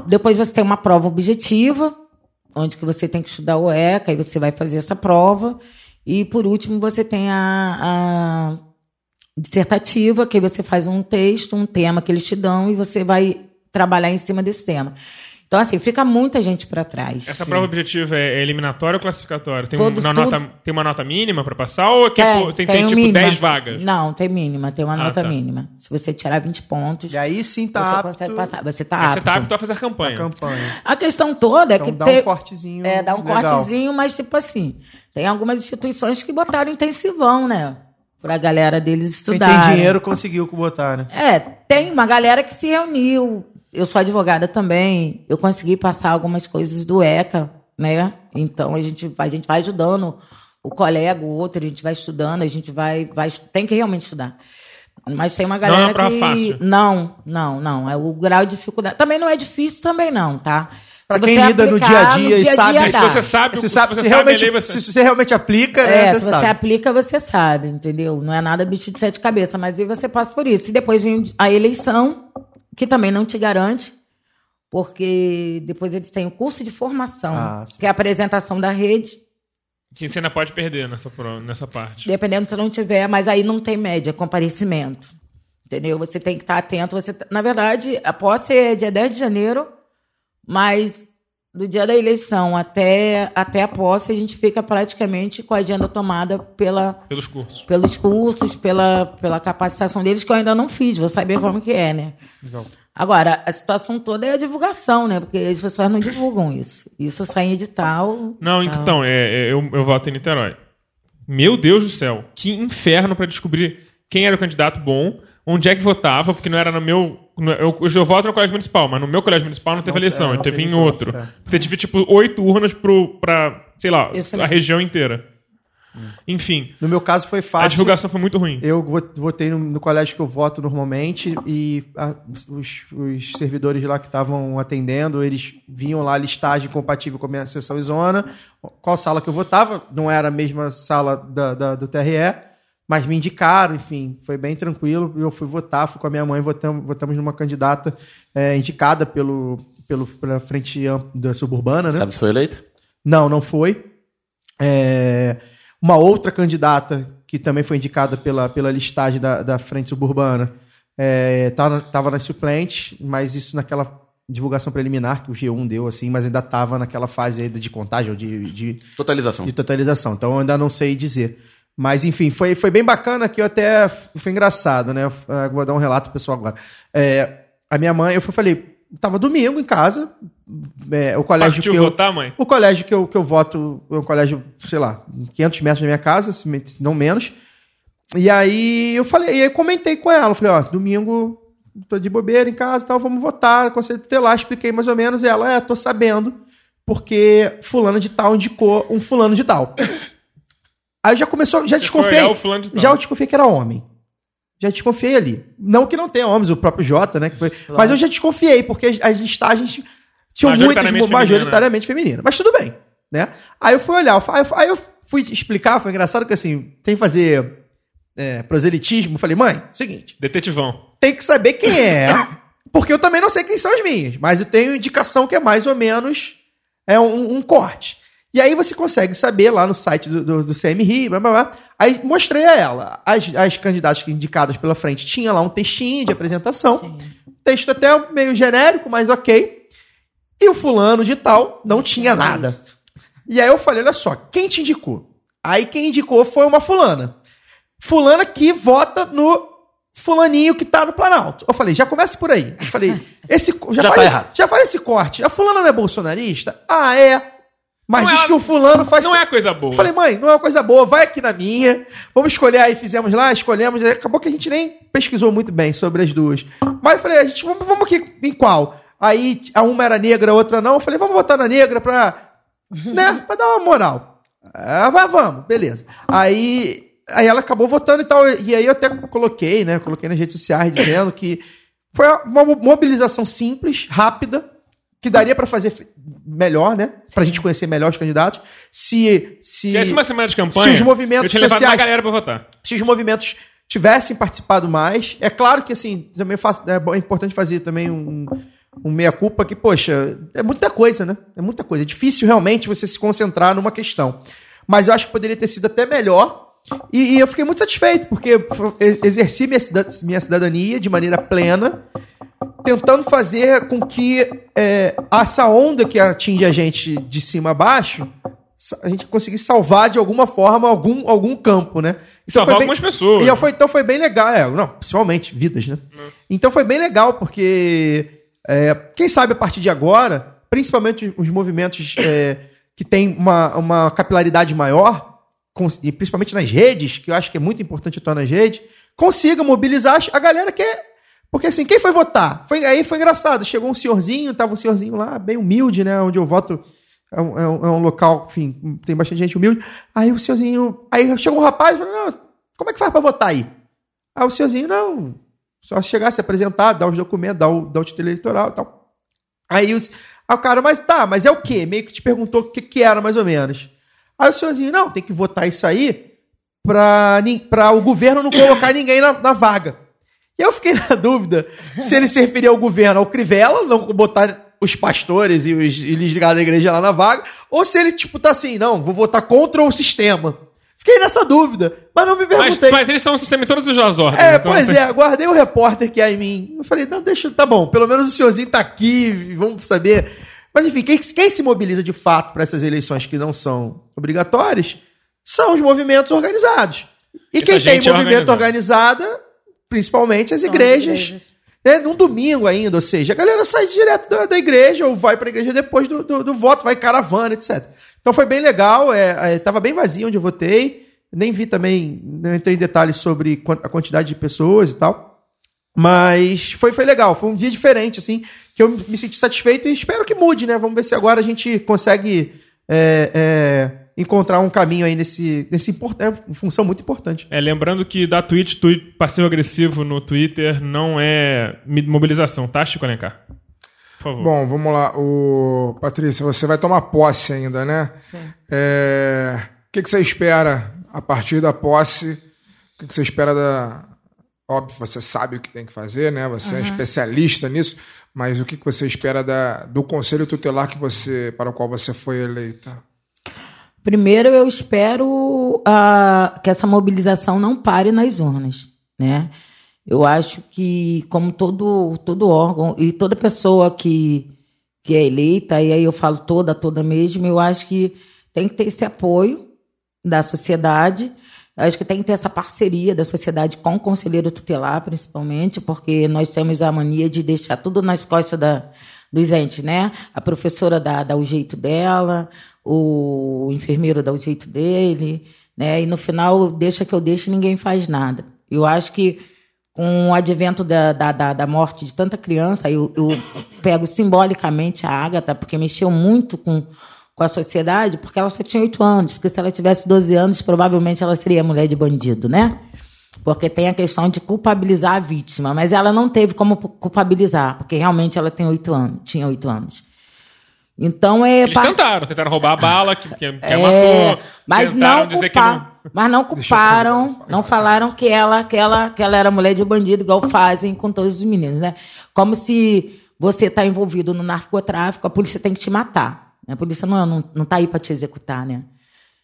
Depois você tem uma prova objetiva, onde que você tem que estudar o ECA, e você vai fazer essa prova. E por último você tem a, a dissertativa, que aí você faz um texto, um tema que eles te dão e você vai trabalhar em cima desse tema. Então, assim, fica muita gente para trás. Essa prova objetiva é é eliminatória ou classificatória? Tem, Todos- uma, tudo- nota, tem uma nota mínima pra passar ou é que é tem, tem, um tipo mínima. 10 vagas? Não, tem mínima, tem uma Ah, nota tá. mínima. Se você tirar 20 pontos, E aí sim tá você apto consegue passar. Você tá apto. Você tá apto a fazer a campanha. campanha. A questão toda é Então que dá tem, um cortezinho É, dá um legal. cortezinho, mas tipo assim, tem algumas instituições que botaram intensivão, né? Pra galera deles Quem estudarem. tem dinheiro conseguiu botar, né? É, tem uma galera que se reuniu. Eu sou advogada também. Eu consegui passar algumas coisas do ECA, né? Então a gente, vai- a gente vai ajudando o colega, o outro, a gente vai estudando, a gente vai, vai tem que realmente estudar. Mas tem uma Não é galera prova que fácil. não, não, não, é o grau de dificuldade. Também não é difícil também não, tá? Pra Se quem você lida no dia a dia e sabe- Mas se dá. você sabe, Você se sabe, você se, sabe realmente, ali, você... se você realmente aplica, né? É, Você se você sabe. aplica, você sabe, entendeu? Não é nada bicho de sete cabeças, mas aí você passa por isso. E depois vem a eleição, que também não te garante, porque depois eles têm o curso de formação, Ah, que é a apresentação da rede, Que você ainda pode perder nessa, nessa parte. dependendo se não tiver, mas aí não tem média, comparecimento. Entendeu? Você tem que estar atento. Você, tá- na verdade, a posse é dia 10 de janeiro, mas do dia da eleição até, até a posse, a gente fica praticamente com a agenda tomada pela, Pelos cursos. pelos cursos, pela, pela capacitação deles, que eu ainda não fiz, vou saber como que é, né? Agora, a situação toda é a divulgação, né? Porque as pessoas não divulgam isso. Isso sai em edital. Não, tal. então, é, é, eu, eu voto em Niterói. Meu Deus do céu, que inferno pra descobrir quem era o candidato bom, onde é que votava, porque não era no meu. no- eu, hoje eu voto no colégio municipal, mas no meu colégio municipal não teve Não, eleição, é, não teve em outro. é. Você tive, tipo, oito urnas pro, pra, sei lá, Isso a mesmo. região inteira. Enfim, No meu caso foi a fácil. divulgação foi muito ruim. Eu vo- votei no, no colégio que eu voto normalmente e a- os, os servidores lá que estavam atendendo, eles vinham lá a listagem compatível com a minha sessão e zona, qual sala que eu votava, não era a mesma sala da, da- do TRE, mas me indicaram, enfim, foi bem tranquilo. Eu fui votar, fui com a minha mãe, votamos, votamos numa candidata é, indicada pelo, pelo, pela frente da suburbana, né? Sabe se foi eleito? Não, não foi. É, uma outra candidata que também foi indicada pela, pela listagem da, da Frente Suburbana estava tava nas suplentes, mas isso naquela divulgação preliminar que o G1 deu, assim, mas ainda estava naquela fase de contagem, de, de, Totalização. de totalização. Então eu ainda não sei dizer. Mas, enfim, foi, foi bem bacana que eu até. Foi engraçado, né? Eu vou dar um relato pro pessoal agora. É, a minha mãe, eu falei, tava domingo em casa, é, o colégio Partiu que eu. votar, mãe? O colégio que eu, que eu voto é um colégio, sei lá, 500 metros da minha casa, se não menos. E aí eu falei, e aí comentei com ela, eu falei, ó, domingo tô de bobeira em casa e tal, vamos votar, conselho tutelar, expliquei mais ou menos, e ela, é, tô sabendo, porque fulano de tal indicou um fulano de tal. Aí já começou, já Você desconfiei, olhar o fulano de já eu desconfiei que era homem. Já desconfiei ali. Não que não tenha homens, o próprio Jota, né? Que foi, Mas eu já desconfiei, porque as listagens tinham muitas Majoritariamente femininas. Mas tudo bem, né? Aí eu fui olhar, aí eu- aí eu fui explicar, foi engraçado que assim, tem que fazer é, proselitismo. Falei, mãe, seguinte, Detetivão. tem que saber quem é, porque eu também não sei quem são as minhas, mas eu tenho indicação que é mais ou menos é um, um corte. E aí você consegue saber lá no site do, do, do CMRI, blá, blá, blá. aí mostrei a ela. As, as candidatas indicadas pela frente tinha lá um textinho de apresentação, texto até meio genérico, mas ok. E o fulano de tal não tinha nada. E aí eu falei, olha só, quem te indicou? Aí quem indicou foi uma fulana. Fulana que vota no fulaninho que tá no Planalto. Eu falei, já começa por aí. Eu falei, esse já, Já tá faz, errado. já faz esse corte. A fulana não é bolsonarista? Ah, é. Mas Não diz é- que o fulano faz Não é coisa boa. eu falei, mãe, não é coisa boa, vai aqui na minha. Vamos escolher aí, fizemos lá, escolhemos. Acabou que a gente nem pesquisou muito bem sobre as duas. Mas eu falei, a gente, vamos, vamos aqui em qual? Aí a uma era negra, a outra não. Eu falei, vamos votar na negra pra, né, pra dar uma moral. Ah, vai, vamos, beleza. Aí, aí ela acabou votando e tal. E aí eu até coloquei, né, coloquei nas redes sociais dizendo que foi uma mo- mobilização simples, rápida, que daria pra fazer melhor, né? Pra gente conhecer melhor os candidatos. Se. se Tivesse uma semana de campanha, se os movimentos eu sociais- uma galera votar. se os movimentos tivessem participado mais, é claro que assim, também faço, é, é importante fazer também um, um meia-culpa que, poxa, é muita coisa, né? É muita coisa. É difícil realmente você se concentrar numa questão. Mas eu acho que poderia ter sido até melhor. E, e eu fiquei muito satisfeito, porque exerci minha, minha cidadania de maneira plena, tentando fazer com que é, essa onda que atinge a gente de cima a baixo, a gente conseguisse salvar de alguma forma algum, algum campo, né? Salvar foi bem- algumas pessoas. E foi- então foi bem legal, é, não, principalmente vidas, né? Então foi bem legal, porque é, quem sabe a partir de agora, principalmente os movimentos é, que têm uma, uma capilaridade maior, com- e principalmente nas redes, que eu acho que é muito importante atuar nas redes, consiga mobilizar a galera que é. Porque assim, quem foi votar? Foi, aí foi engraçado. Chegou um senhorzinho, tava um senhorzinho lá, bem humilde, né? Onde eu voto é um, é um- é um local, enfim, tem bastante gente humilde. Aí o senhorzinho. Aí chegou um rapaz e falou: Não, como é que faz pra votar aí? Aí o senhorzinho, não. Só chegar, se apresentar, dar os documentos, dar o, dar o título eleitoral e tal. Aí, os, aí o cara, mas tá, mas é o quê? Meio que te perguntou o que, que era, mais ou menos. Aí o senhorzinho, não, tem que votar isso aí pra, pra o governo não colocar ninguém na, na vaga. E eu fiquei na dúvida se ele se referia ao governo, ao Crivella, não botar os pastores e os e ligados à igreja lá na vaga, ou se ele, tipo, tá assim, não, vou votar contra o sistema. Fiquei nessa dúvida, mas não me Mas, perguntei. mas eles são um sistema em todas as ordens. É, então- pois é, aguardei o repórter que há em mim. Eu falei, não, deixa, tá bom, pelo menos o senhorzinho tá aqui, vamos saber. Mas enfim, quem, quem se mobiliza de fato para essas eleições que não são obrigatórias são os movimentos organizados. E Essa quem tem é movimento organizado, principalmente as igrejas. Né, num domingo ainda, ou seja, a galera sai direto da, da igreja ou vai para a igreja depois do, do, do voto, vai caravana, etc. Então foi bem legal, é, é, tava bem vazio onde eu votei, nem vi também, não entrei em detalhes sobre a quantidade de pessoas e tal, mas foi, foi legal, foi um dia diferente, assim, que eu me senti satisfeito e espero que mude, né? Vamos ver se agora a gente consegue é, é, encontrar um caminho aí nesse, nesse é uma função muito importante. É, lembrando que da Twitch, tweet passivo agressivo no Twitter não é mobilização, tá, Chico Alencar? Por favor. Bom, vamos lá. O... Patrícia, você vai tomar posse ainda, né? Sim. É, O que, que você espera a partir da posse? O que, que você espera da. Óbvio, você sabe o que tem que fazer, né? Você é especialista nisso, mas o que, que você espera da... do conselho tutelar que você... para o qual você foi eleita? Primeiro, eu espero ah, que essa mobilização não pare nas urnas, né? Eu acho que, como todo, todo órgão e toda pessoa que, que é eleita, e aí eu falo toda, toda mesmo, eu acho que tem que ter esse apoio da sociedade. Eu acho que tem que ter essa parceria da sociedade com o conselheiro tutelar, principalmente, porque nós temos a mania de deixar tudo nas costas da, dos entes, né? A professora dá, dá o jeito dela, o enfermeiro dá o jeito dele, né? E no final, deixa que eu deixe, ninguém faz nada. Eu acho que com o advento da, da, da, da morte de tanta criança, eu, eu pego simbolicamente a Agatha, porque mexeu muito com, com a sociedade, porque ela só tinha oito anos, porque se ela tivesse 12 anos, provavelmente ela seria mulher de bandido, né? Porque tem a questão de culpabilizar a vítima, mas ela não teve como culpabilizar, porque realmente ela tem oito anos, tinha oito anos. Então é. Eles par- tentaram, tentaram roubar a bala que, que, que é, matou. mas tentaram não, dizer culpar, mas não culparam, não falaram que ela, que ela, que ela era mulher de bandido, igual fazem com todos os meninos, né? Como se você está envolvido no narcotráfico, a polícia tem que te matar. né? A polícia não, não, não tá aí para te executar, né?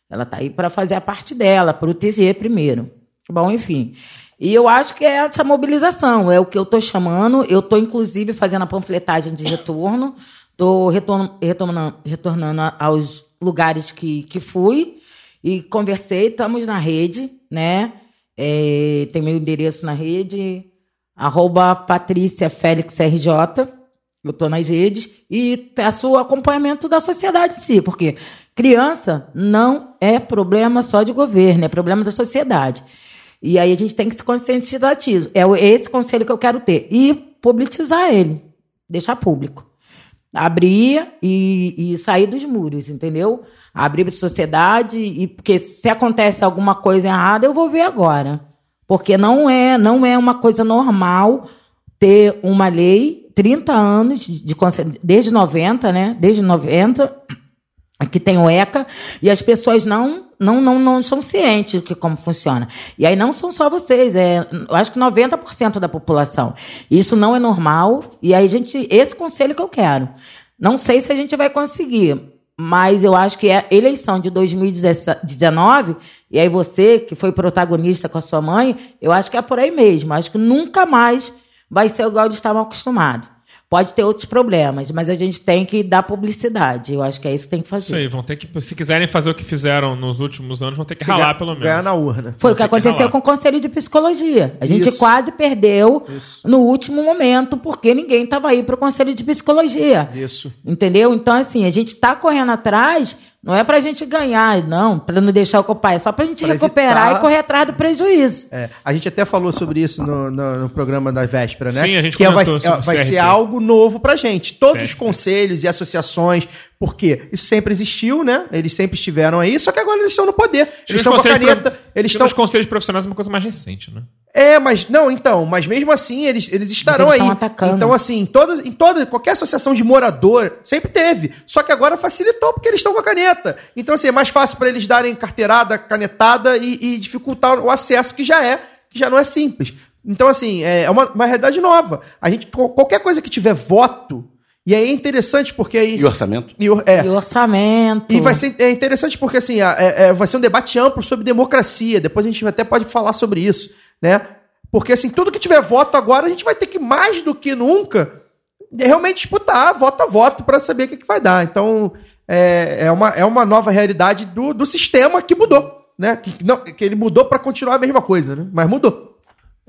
Ela tá aí para fazer a parte dela, proteger primeiro. Bom, enfim. E eu acho que é essa mobilização, é o que eu estou chamando. Eu estou, inclusive, fazendo a panfletagem de retorno, estou retornando, retornando aos lugares que, que fui e conversei, estamos na rede, né? É, tem meu endereço na rede, arroba Patrícia Félix RJ. Eu estou nas redes e peço o acompanhamento da sociedade em si, porque criança não é problema só de governo, é problema da sociedade. E aí a gente tem que se conscientizar disso. É esse conselho que eu quero ter. E publicizar ele, deixar público. Abrir e, e sair dos muros, entendeu? Abrir para a sociedade, e, porque se acontece alguma coisa errada, eu vou ver agora. Porque não é, não é uma coisa normal ter uma lei, 30 anos, de, conselho- desde 90, né? Desde 90, que tem o ECA, e as pessoas não, não, não, não são cientes de como funciona. E aí não são só vocês, é, eu acho que 90% da população. Isso não é normal, e aí gente, esse conselho que eu quero. Não sei se a gente vai conseguir, mas eu acho que é a eleição de 2019, e aí você, que foi protagonista com a sua mãe, eu acho que é por aí mesmo. Acho que nunca mais vai ser igual eles estavam acostumados. Pode ter outros problemas, mas a gente tem que dar publicidade. Eu acho que é isso que tem que fazer. Isso aí, vão ter que, se quiserem fazer o que fizeram nos últimos anos, vão ter que ralar pelo menos. Ganhar na urna. Foi o que que aconteceu ralar. com o Conselho de Psicologia. A gente Isso. quase perdeu no último momento, porque ninguém estava aí para o Conselho de Psicologia. Isso. Entendeu? Então, assim, a gente está correndo atrás, não é para a gente ganhar, não, para não deixar ocupar, é só para a gente Pra recuperar evitar- e correr atrás do prejuízo. É, a gente até falou sobre isso no, no- no programa da véspera, né? Sim, a gente que é- vai, vai ser algo novo pra gente. Todos os CRT. conselhos e associações, porque isso sempre existiu, né? Eles sempre estiveram aí, só que agora eles estão no poder. Eles estão com a conselhos caneta. pro- Eles estão. Os conselhos profissionais é uma coisa mais recente, né? É, mas não, então, mas mesmo assim eles, eles estarão eles aí. estão atacando. Então, assim, em todas, em toda, qualquer associação de morador sempre teve. Só que agora facilitou porque eles estão com a caneta. Então, assim, é mais fácil para eles darem carteirada, canetada e, e dificultar o acesso, que já é, que já não é simples. Então, assim, é uma, uma realidade nova. A gente, qual- qualquer coisa que tiver voto, e aí é interessante porque aí. E orçamento? e o- é, E orçamento. e vai ser é interessante porque assim, a- é- é, vai ser um debate amplo sobre democracia. Depois a gente até pode falar sobre isso, né? Porque assim, tudo que tiver voto agora, a gente vai ter que mais do que nunca realmente disputar voto a voto para saber o que, que vai dar. Então, é, é, uma, é uma nova realidade do, do sistema que mudou, né? Que, não, que ele mudou para continuar a mesma coisa, né? Mas mudou.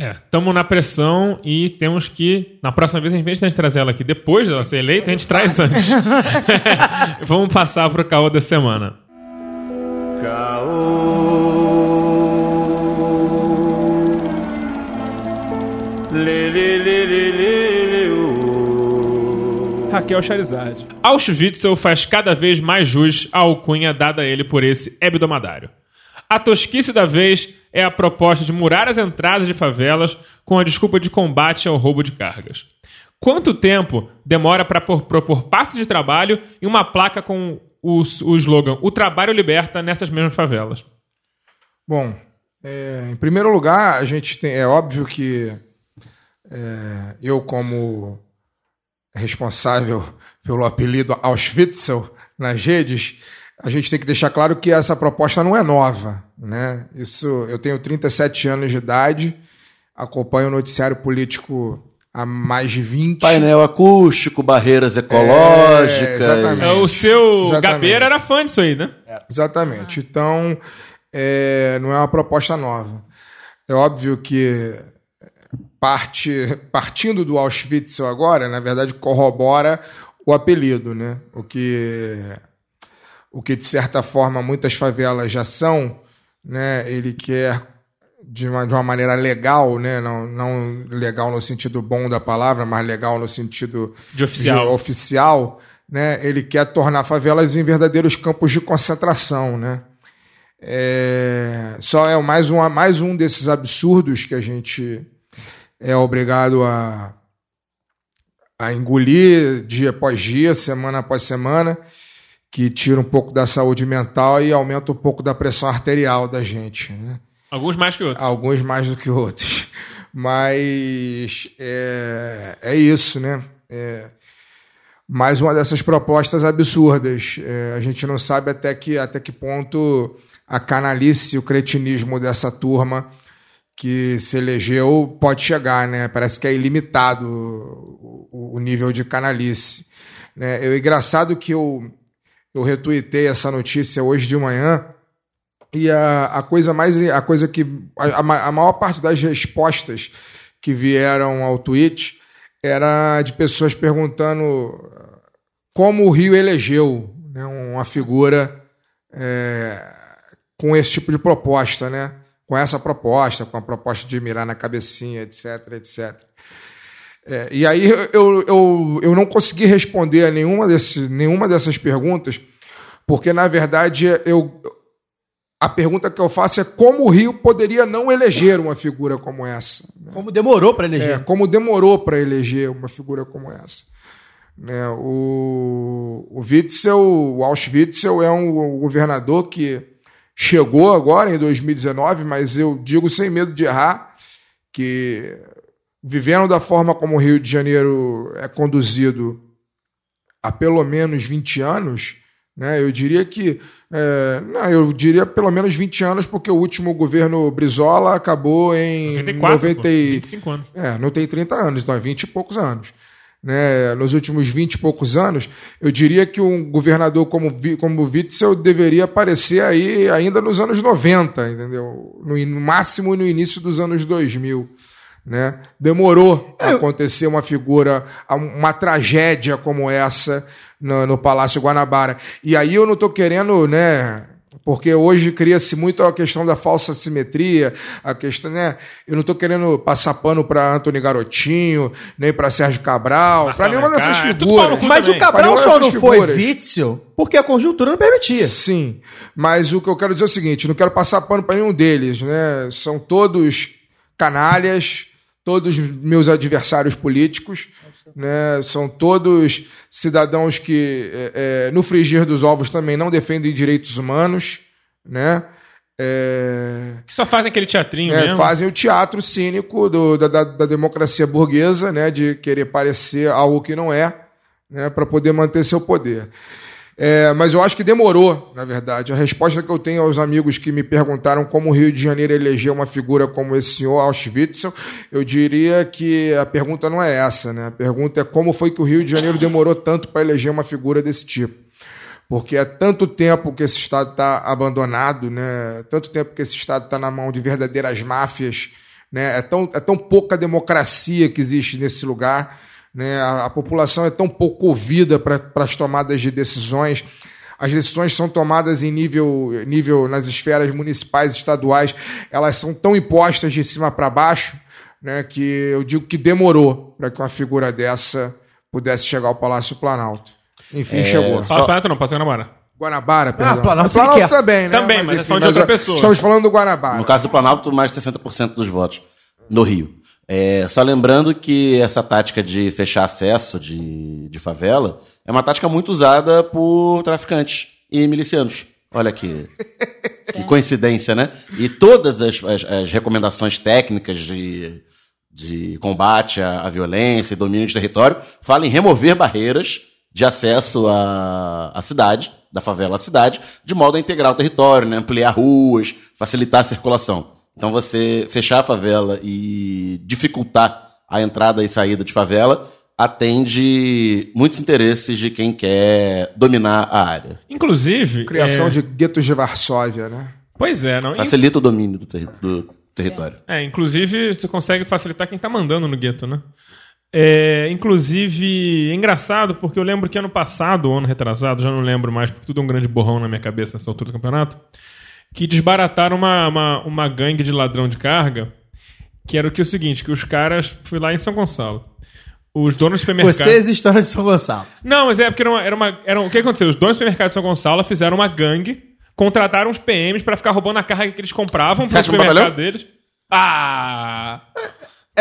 É, estamos na pressão e temos que, na próxima vez, em vez de a gente trazer ela aqui depois dela ser eleita, a gente traz antes. Vamos passar pro caô da semana. Raquel Charizard. Auschwitzel faz cada vez mais jus à alcunha dada a ele por esse hebdomadário. A tosquice da vez é a proposta de murar as entradas de favelas com a desculpa de combate ao roubo de cargas. Quanto tempo demora para propor passos de trabalho e uma placa com o, o slogan O trabalho liberta nessas mesmas favelas? Bom, é, em primeiro lugar, a gente tem. É óbvio que é, eu, como responsável pelo apelido Auschwitzel nas redes, a gente tem que deixar claro que essa proposta não é nova. Né? Isso, eu tenho 37 anos de idade, acompanho o noticiário político há mais de 20. Painel acústico, barreiras ecológicas. exatamente. É, o seu Exatamente. Gabeira era fã disso aí, né? Exatamente. Então, é, não é uma proposta nova. É óbvio que parte, partindo do Auschwitz agora, na verdade, corrobora o apelido, né? O que, o que de certa forma muitas favelas já são, né? Ele quer de uma, de uma maneira legal, né? Não, não legal no sentido bom da palavra, mas legal no sentido De oficial. de oficial, né? Ele quer tornar favelas em verdadeiros campos de concentração, né? É, só é mais um, mais um desses absurdos que a gente é obrigado a, a engolir dia após dia, semana após semana, que tira um pouco da saúde mental e aumenta um pouco da pressão arterial da gente. Né? Alguns mais que outros. Alguns mais do que outros. Mas é, é isso, né? É, mais uma dessas propostas absurdas. É, a gente não sabe até que, até que ponto a canalice e o cretinismo dessa turma que se elegeu pode chegar, né? Parece que é ilimitado o, o nível de canalice. Né? É engraçado que eu, eu retuitei essa notícia hoje de manhã e a, a coisa mais a coisa que a, a maior parte das respostas que vieram ao tweet era de pessoas perguntando como o Rio elegeu né, uma figura é, com esse tipo de proposta, né? Com essa proposta, com a proposta de mirar na cabecinha, etc, etc. É, e aí eu, eu, eu não consegui responder a nenhuma, desse, nenhuma dessas perguntas, porque na verdade eu, a pergunta que eu faço é como o Rio poderia não eleger uma figura como essa. né? Como demorou para eleger. É, como demorou para eleger uma figura como essa. Né, o, o Witzel, o Auschwitzel é um governador que chegou agora em 2019, mas eu digo sem medo de errar que vivendo da forma como o Rio de Janeiro é conduzido há pelo menos 20 anos, né, eu diria que é, não, eu diria pelo menos 20 anos, porque o último governo Brizola acabou em 94, 90 pô, e- 25 anos. é, não tem 30 anos, então é 20 e poucos anos. Né? Nos últimos 20 e poucos anos, eu diria que um governador como, como Witzel deveria aparecer aí ainda nos anos 90, entendeu? No, no máximo no início dos anos 2000. Né? Demorou a acontecer uma figura, uma tragédia como essa no, no Palácio Guanabara. E aí eu não estou querendo, né? Porque hoje cria-se muito a questão da falsa simetria, a questão, né? Eu não estou querendo passar pano para Antônio Garotinho, nem para Sérgio Cabral, para nenhuma dessas é figuras. cu Mas também. o Cabral só não foi. Witzel porque a conjuntura não permitia. Sim, mas o que eu quero dizer é o seguinte: não quero passar pano para nenhum deles, né? São todos canalhas, todos meus adversários políticos, né? São todos cidadãos que, é, é, no frigir dos ovos, também não defendem direitos humanos, né? É, Que só fazem aquele teatrinho é, mesmo. fazem o teatro cínico do- da, da- da democracia burguesa, né, de querer parecer algo que não é, né, para poder manter seu poder. É, mas eu acho que demorou, na verdade. A resposta que eu tenho aos amigos que me perguntaram como o Rio de Janeiro elegeu uma figura como esse senhor Auschwitz, eu diria que a pergunta não é essa, né? A pergunta é como foi que o Rio de Janeiro demorou tanto para eleger uma figura desse tipo porque é tanto tempo que esse Estado está abandonado, né? tanto tempo que esse Estado está na mão de verdadeiras máfias, né? é, tão, é tão pouca democracia que existe nesse lugar, né? a, a população é tão pouco ouvida para as tomadas de decisões. As decisões são tomadas em nível, nível nas esferas municipais, estaduais, elas são tão impostas de cima para baixo, né? que eu digo que demorou para que uma figura dessa pudesse chegar ao Palácio Planalto. Enfim, chegou. Fala Planalto não, passa Guanabara. Guanabara, perdão. Planalto Planalto quer. também, né? Também, mas é falando de outra pessoa. Estamos falando do Guanabara. No caso do Planalto, mais de 60% dos votos no Rio. É, só lembrando que essa tática de fechar acesso de, de favela é uma tática muito usada por traficantes e milicianos. Olha que, que coincidência, né? E todas as, as- as recomendações técnicas de, de combate à, à violência e domínio de território falam em remover barreiras de acesso à, à cidade, da favela à cidade, de modo a integrar o território, né? ampliar ruas, facilitar a circulação. Então você fechar a favela e dificultar a entrada e saída de favela atende muitos interesses de quem quer dominar a área. Inclusive. Criação é, de guetos de Varsóvia, né? Pois é, não. Facilita o domínio do, terri- do território. É, inclusive, você consegue facilitar quem tá mandando no gueto, né? É, inclusive, é engraçado porque eu lembro que ano passado, ou ano retrasado, já não lembro mais, porque tudo é um grande borrão na minha cabeça nessa altura do campeonato, que desbarataram uma, uma, uma gangue de ladrão de carga, que era o que é o seguinte, que os caras, fui lá em São Gonçalo, os donos do supermercado... Vocês, história de São Gonçalo. Não, mas é porque era uma, era uma. Era um- o que aconteceu? Os donos do supermercado de São Gonçalo fizeram uma gangue contrataram uns PMs pra ficar roubando a carga que eles compravam pro Sétimo supermercado batalhão? deles. Ah!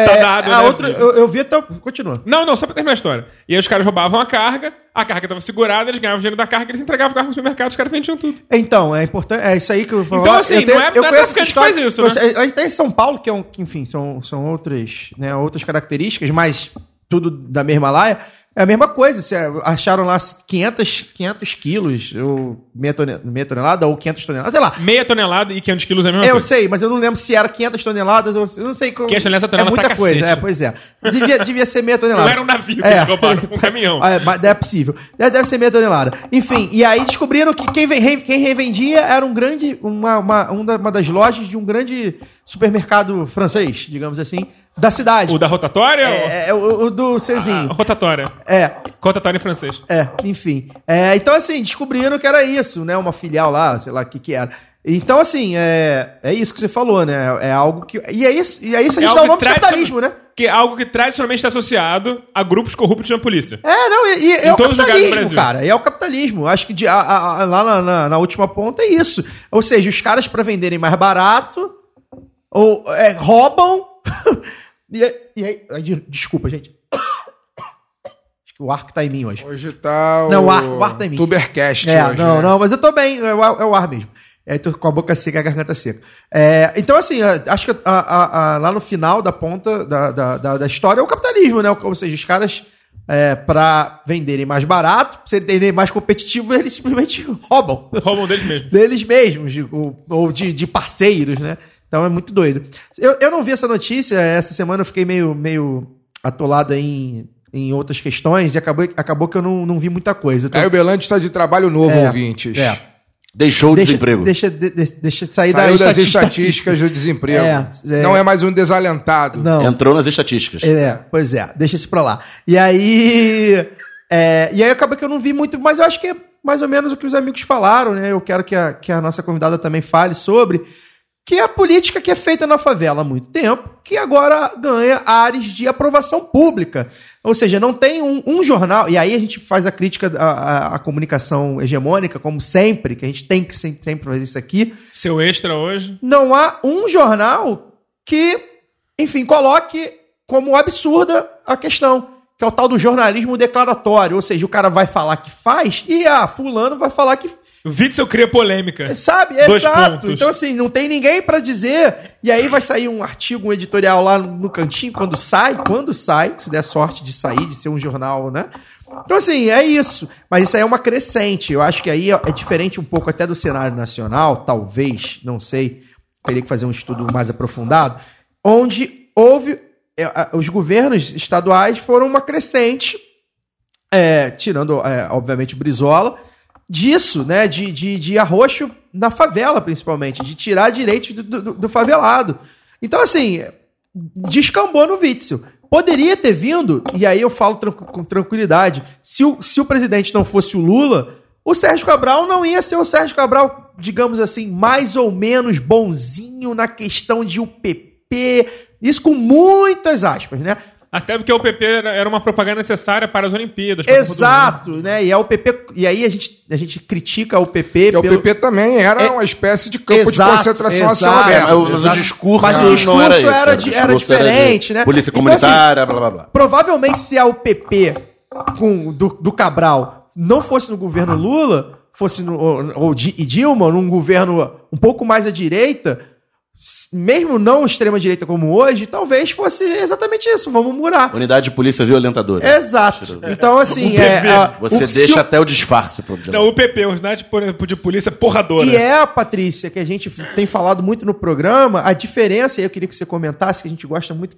É, Tá dado, a né, outra, filho? eu, eu vi até. o- Continua. Não, não, só pra terminar a história. E aí os caras roubavam a carga, a carga tava segurada, eles ganhavam dinheiro da carga, eles entregavam o carro no supermercado, os caras vendiam tudo. Então, é importante. É isso aí que eu vou Então, falar. assim, eu não é- eu não é traficante essa que faz isso, né? A gente tem em São Paulo, que é um. que, enfim, são, são outras, né, outras características, mas tudo da mesma laia. É a mesma coisa. Se acharam lá 500, 500 quilos, ou meia, tone- meia tonelada, ou 500 toneladas, sei lá. Meia tonelada e 500 quilos é a mesma Eu coisa. sei, mas eu não lembro se era 500 toneladas ou. Eu não sei. como- 500 toneladas é É tonelada muita pra coisa, cacete. é, pois é. Devia, devia ser meia tonelada. Não era um navio que eles roubaram, um caminhão. É, mas é possível. Deve deve ser meia tonelada. Enfim, e aí descobriram que quem, quem revendia era um grande. Uma, uma, um uma das lojas de um grande supermercado francês, digamos assim, da cidade. O da rotatória? É, é, o, o do ou... Cezinho. Ah, rotatória. É, Rotatória em francês. é, enfim. É, então, assim, descobriram que era isso, né? Uma filial lá, sei lá o que que era. Então, assim, é, é isso que você falou, né? É algo que. E é isso, e é isso a gente É dá o nome de capitalismo, né? Que é algo que tradicionalmente está associado a grupos corruptos na polícia. É, não, e, e é o capitalismo, cara. É o capitalismo. Acho que de- a- a- a- lá na, na- na última ponta é isso. Ou seja, os caras para venderem mais barato ou é, roubam. e, aí- e aí, desculpa, gente. Acho que o arco tá em mim hoje. Hoje tá o, Não, o ar- o ar tá em mim. Tubercast É, hoje, não, né? não, mas eu tô bem, é o, é o ar mesmo. É, tô com a boca seca e a garganta seca. É, então, assim, a- acho que a- a- a- lá no final da ponta da, da, da, da história é o capitalismo, né? Ou seja, os caras, é, para venderem mais barato, serem mais competitivos, eles simplesmente roubam Roubam deles mesmo. deles mesmos, de- ou, ou de, de parceiros, né? Então é muito doido. Eu, eu não vi essa notícia, essa semana eu fiquei meio, meio atolado em, em outras questões e acabou, acabou que eu não, não vi muita coisa. Tô- Caio Belante está de trabalho novo, É, ouvintes. é. Deixou o Deixa, desemprego. deixa, de- de- deixa sair Saiu da das estatística. estatísticas do desemprego. É, é. Não é mais um desalentado. Não. Entrou nas estatísticas. É, pois é, deixa isso pra lá. E aí. é, e aí acaba que eu não vi muito, mas eu acho que é mais ou menos o que os amigos falaram, né? Eu quero que a, que a nossa convidada também fale sobre. Que é a política que é feita na favela há muito tempo, que agora ganha áreas de aprovação pública. Ou seja, não tem um, um jornal, e aí a gente faz a crítica à, à- à comunicação hegemônica, como sempre, que a gente tem que sempre, sempre fazer isso aqui Seu extra hoje. não há um jornal que, enfim, coloque como absurda a questão, que é o tal do jornalismo declaratório, ou seja, o cara vai falar que faz e ah, fulano vai falar que Witzel cria polêmica. sabe, Dois exato. pontos. Então assim, não tem ninguém pra dizer, e aí vai sair um artigo, um editorial lá no, cantinho quando sai, quando sai, se der sorte de sair, de ser um jornal, né? Então assim, é isso. Mas isso aí é uma crescente. Eu acho que aí é diferente um pouco até do cenário nacional, talvez, não sei, teria que fazer um estudo mais aprofundado, onde houve é, os governos estaduais foram uma crescente, é, tirando, é, obviamente, o Brizola, disso, né? De, de, de arroxo na favela, principalmente, de tirar direitos do, do, do favelado. Então, assim, descambou no Witzel. Poderia ter vindo, e aí eu falo tran- com tranquilidade, se o, se o presidente não fosse o Lula, o Sérgio Cabral não ia ser o Sérgio Cabral, digamos assim, mais ou menos bonzinho na questão de UPP, isso com muitas aspas, né? Até porque o PP era era uma propaganda necessária para as Olimpíadas. para. Exato, né? E é o PP, e aí a gente, a gente critica o PP E o PP também era É- uma espécie de campo Exato, de concentração a céu exato. É, aberto. mas o- mas o Exato. discurso, Mas o não discurso era isso. era o de- era diferente, né? Polícia Então, comunitária, blá blá blá. Provavelmente, se a UPP com, do, do Cabral não fosse no governo Lula, fosse no, ou, ou e Dilma, num governo um pouco mais à direita, mesmo não extrema-direita como hoje, talvez fosse exatamente isso. Vamos murar. Unidade de polícia violentadora. Exato. Então, assim, é. A- Você o- deixa o- até o disfarce. Pro... Não, o PP, Unidade de Polícia Porradora. E é, Patrícia, que a gente tem falado muito no programa, a diferença, e eu queria que você comentasse, que a gente gosta muito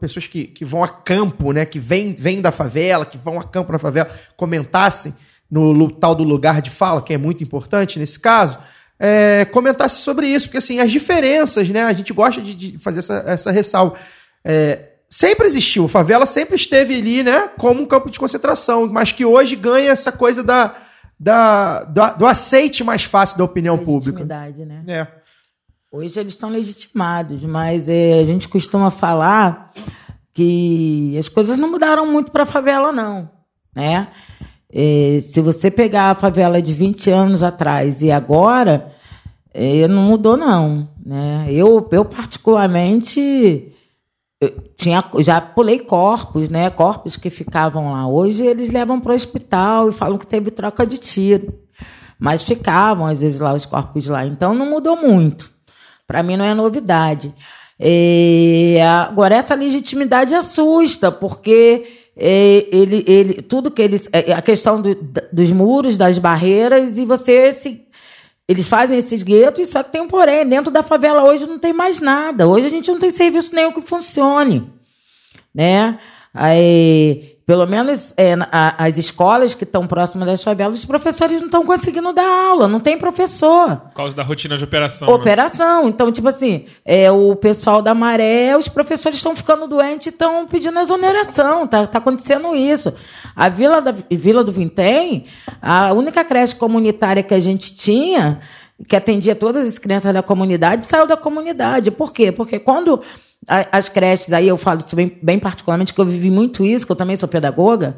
pessoas que, que vão a campo, né? Que vêm vêm da favela, que vão a campo na favela, comentassem no lu- tal do lugar de fala, que é muito importante nesse caso, é, comentasse sobre isso, porque assim, as diferenças, né? A gente gosta de, de fazer essa, essa ressalva. É, sempre existiu, a favela sempre esteve ali, né? Como um campo de concentração, mas que hoje ganha essa coisa da, da, da- do aceite mais fácil da opinião pública. Né? É. Hoje eles estão legitimados, mas é, a gente costuma falar que as coisas não mudaram muito para a favela, não. Né? É, se você pegar a favela de 20 anos atrás e agora, eh, não mudou, não. Né? Eu, eu, particularmente, eu tinha, já pulei corpos, né? Corpos que ficavam lá. Hoje eles levam para o hospital e falam que teve troca de tiro. Mas ficavam, às vezes, lá os corpos lá. Então não mudou muito. Para mim não é novidade. É, agora, essa legitimidade assusta, porque é, ele, ele, tudo que eles. é, a questão do- dos muros, das barreiras, e você se. Eles fazem esses guetos, só que tem um porém. Dentro da favela hoje não tem mais nada. Hoje a gente não tem serviço nenhum que funcione. Né? Aí, pelo menos é, a- as escolas que estão próximas das favelas, os professores não estão conseguindo dar aula, não tem professor. Por causa da rotina de operação. né? Operação. Então, tipo assim, é, o pessoal da maré, os professores estão ficando doentes e estão pedindo exoneração. Tá, tá acontecendo isso. A Vila, da, Vila do Vintém, a única creche comunitária que a gente tinha, que atendia todas as crianças da comunidade, saiu da comunidade. Por quê? Porque quando as creches, aí eu falo isso bem, bem particularmente, que eu vivi muito isso, que eu também sou pedagoga,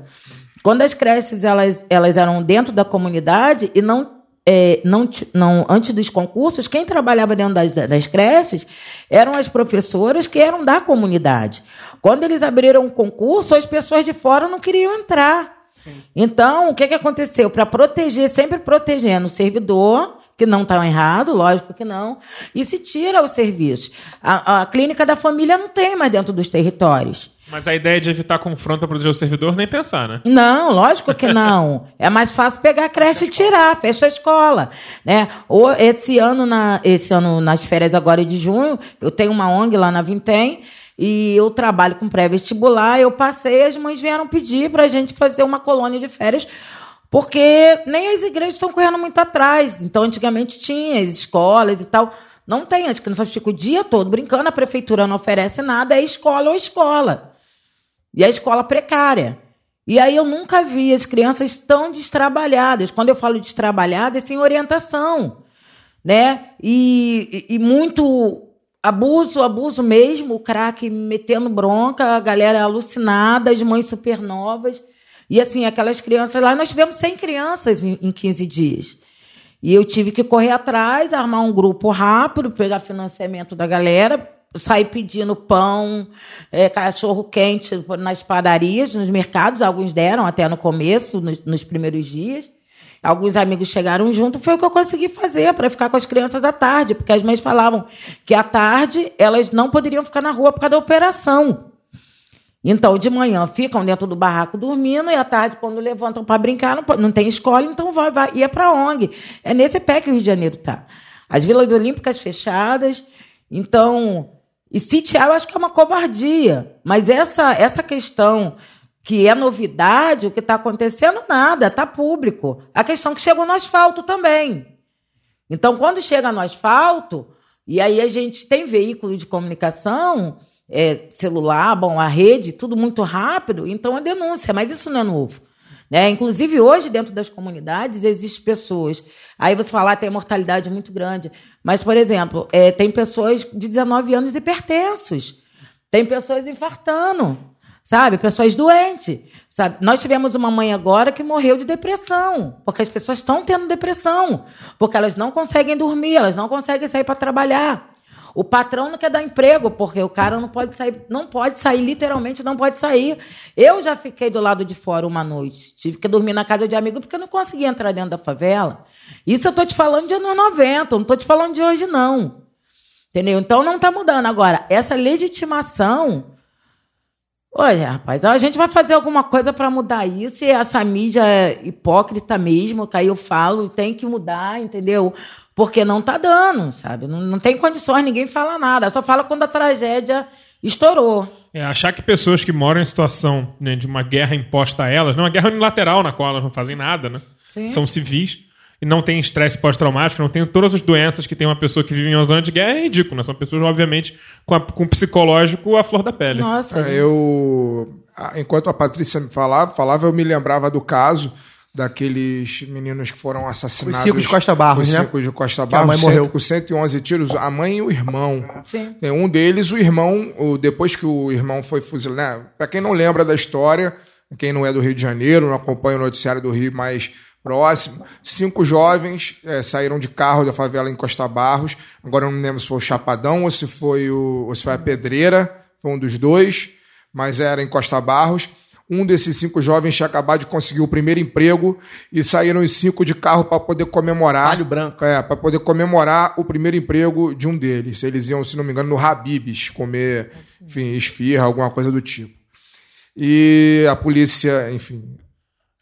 quando as creches elas, elas eram dentro da comunidade e não é, não, não, antes dos concursos, quem trabalhava dentro das, das creches eram as professoras que eram da comunidade. Quando eles abriram o concurso, as pessoas de fora não queriam entrar. Então, o que, que aconteceu? Para proteger, sempre protegendo o servidor, que não está errado, lógico que não, e se tira os serviços. A, a clínica da família não tem mais dentro dos territórios. Mas a ideia de evitar confronto para proteger o servidor, nem pensar, né? Não, lógico que não. É mais fácil pegar a creche e tirar, fecha a escola, né? Ou esse ano na esse ano nas férias agora de junho, eu tenho uma ONG lá na Vintém e eu trabalho com pré-vestibular, eu passei, as mães vieram pedir para a gente fazer uma colônia de férias porque nem as igrejas estão correndo muito atrás. Então, antigamente tinha as escolas e tal. Não tem, as crianças ficam o dia todo brincando, a prefeitura não oferece nada, é escola ou escola. E a escola precária. E aí eu nunca vi as crianças tão destrabalhadas. Quando eu falo destrabalhadas, é sem orientação. Né? E, e, e muito abuso, abuso mesmo, o crack metendo bronca, a galera alucinada, as mães supernovas. E assim, aquelas crianças lá, nós tivemos 100 crianças em, em 15 dias. E eu tive que correr atrás, armar um grupo rápido, pegar financiamento da galera, sair pedindo pão, eh, cachorro quente nas padarias, nos mercados. Alguns deram até no começo, nos, nos primeiros dias. Alguns amigos chegaram junto, foi o que eu consegui fazer para ficar com as crianças à tarde, porque as mães falavam que à tarde elas não poderiam ficar na rua por causa da operação. Então, de manhã ficam dentro do barraco dormindo e à tarde, quando levantam para brincar, não, não tem escola, então vai, vai, ia para ONG. É nesse pé que o Rio de Janeiro está. As vilas olímpicas fechadas. Então, e sitiar eu acho que é uma covardia. Mas essa, essa questão que é novidade, o que está acontecendo, nada, está público. A questão que chegou no asfalto também. Então, quando chega no asfalto, e aí a gente tem veículo de comunicação, é, celular, bom, a rede, tudo muito rápido, então é denúncia, mas isso não é novo. Né? Inclusive, hoje, dentro das comunidades, existem pessoas. Aí você fala, ah, tem mortalidade muito grande. Mas, por exemplo, é, tem pessoas de 19 anos hipertensos. Tem pessoas infartando, sabe? Pessoas doentes. Sabe? Nós tivemos uma mãe agora que morreu de depressão, porque as pessoas estão tendo depressão, porque elas não conseguem dormir, elas não conseguem sair para trabalhar. O patrão não quer dar emprego, porque o cara não pode sair, não pode sair, literalmente não pode sair. Eu já fiquei do lado de fora uma noite. Tive que dormir na casa de amigo porque eu não conseguia entrar dentro da favela. Isso eu tô te falando de anos 90, não tô te falando de hoje, não. Entendeu? Então não tá mudando. Agora, essa legitimação. Olha, rapaz, a gente vai fazer alguma coisa para mudar isso e essa mídia é hipócrita mesmo, que aí eu falo, tem que mudar, entendeu? Porque não tá dando, sabe? Não, não tem condições, ninguém fala nada. Só fala quando a tragédia estourou. É, achar que pessoas que moram em situação né, de uma guerra imposta a elas, não uma guerra unilateral na qual elas não fazem nada, né? Sim. São civis e não têm estresse pós-traumático, não têm todas as doenças que tem uma pessoa que vive em uma zona de guerra, é ridículo, né? São pessoas, obviamente, com, a- com o psicológico à flor da pele. Nossa, É, eu, enquanto a Patrícia me falava, falava, eu me lembrava do caso daqueles meninos que foram assassinados. Os cinco de Costa Barros, os né? cinco de Costa Que a mãe Barros, morreu. cento- com 111 tiros, a mãe e o irmão. Sim. Tem um deles, o irmão, o- depois que o irmão foi fuzilado. Né? Para quem não lembra da história, quem não é do Rio de Janeiro, não acompanha o noticiário do Rio mais, próximo. Cinco jovens eh, saíram de carro da favela em Costa Barros. Agora eu não me lembro se foi o Chapadão ou se foi, o, ou se foi a Pedreira. Foi um dos dois, mas era em Costa Barros. Um desses cinco jovens tinha acabado de conseguir o primeiro emprego e saíram os cinco de carro para poder comemorar. Palho branco. É, para poder comemorar o primeiro emprego de um deles. Eles iam, se não me engano, no Habibs comer, enfim, esfirra, alguma coisa do tipo. E a polícia, enfim.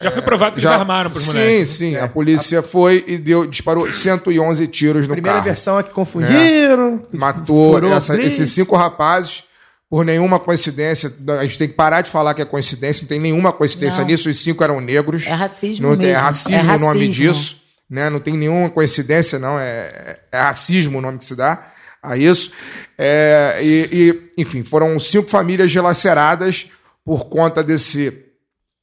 Já foi provado que já- eles armaram pros Sim, moleques. sim. A polícia foi e deu, disparou 111 tiros no Primeira carro. versão é que confundiram. Matou furou essa- esses cinco rapazes por nenhuma coincidência. A gente tem que parar de falar que é coincidência, não tem nenhuma coincidência Não. nisso. Os cinco eram negros. É racismo Não tem, é mesmo. racismo É o nome racismo. disso. Né? Não tem nenhuma coincidência, não. É, é racismo o nome que se dá a isso. É, e, e, enfim, foram cinco famílias dilaceradas por conta desse,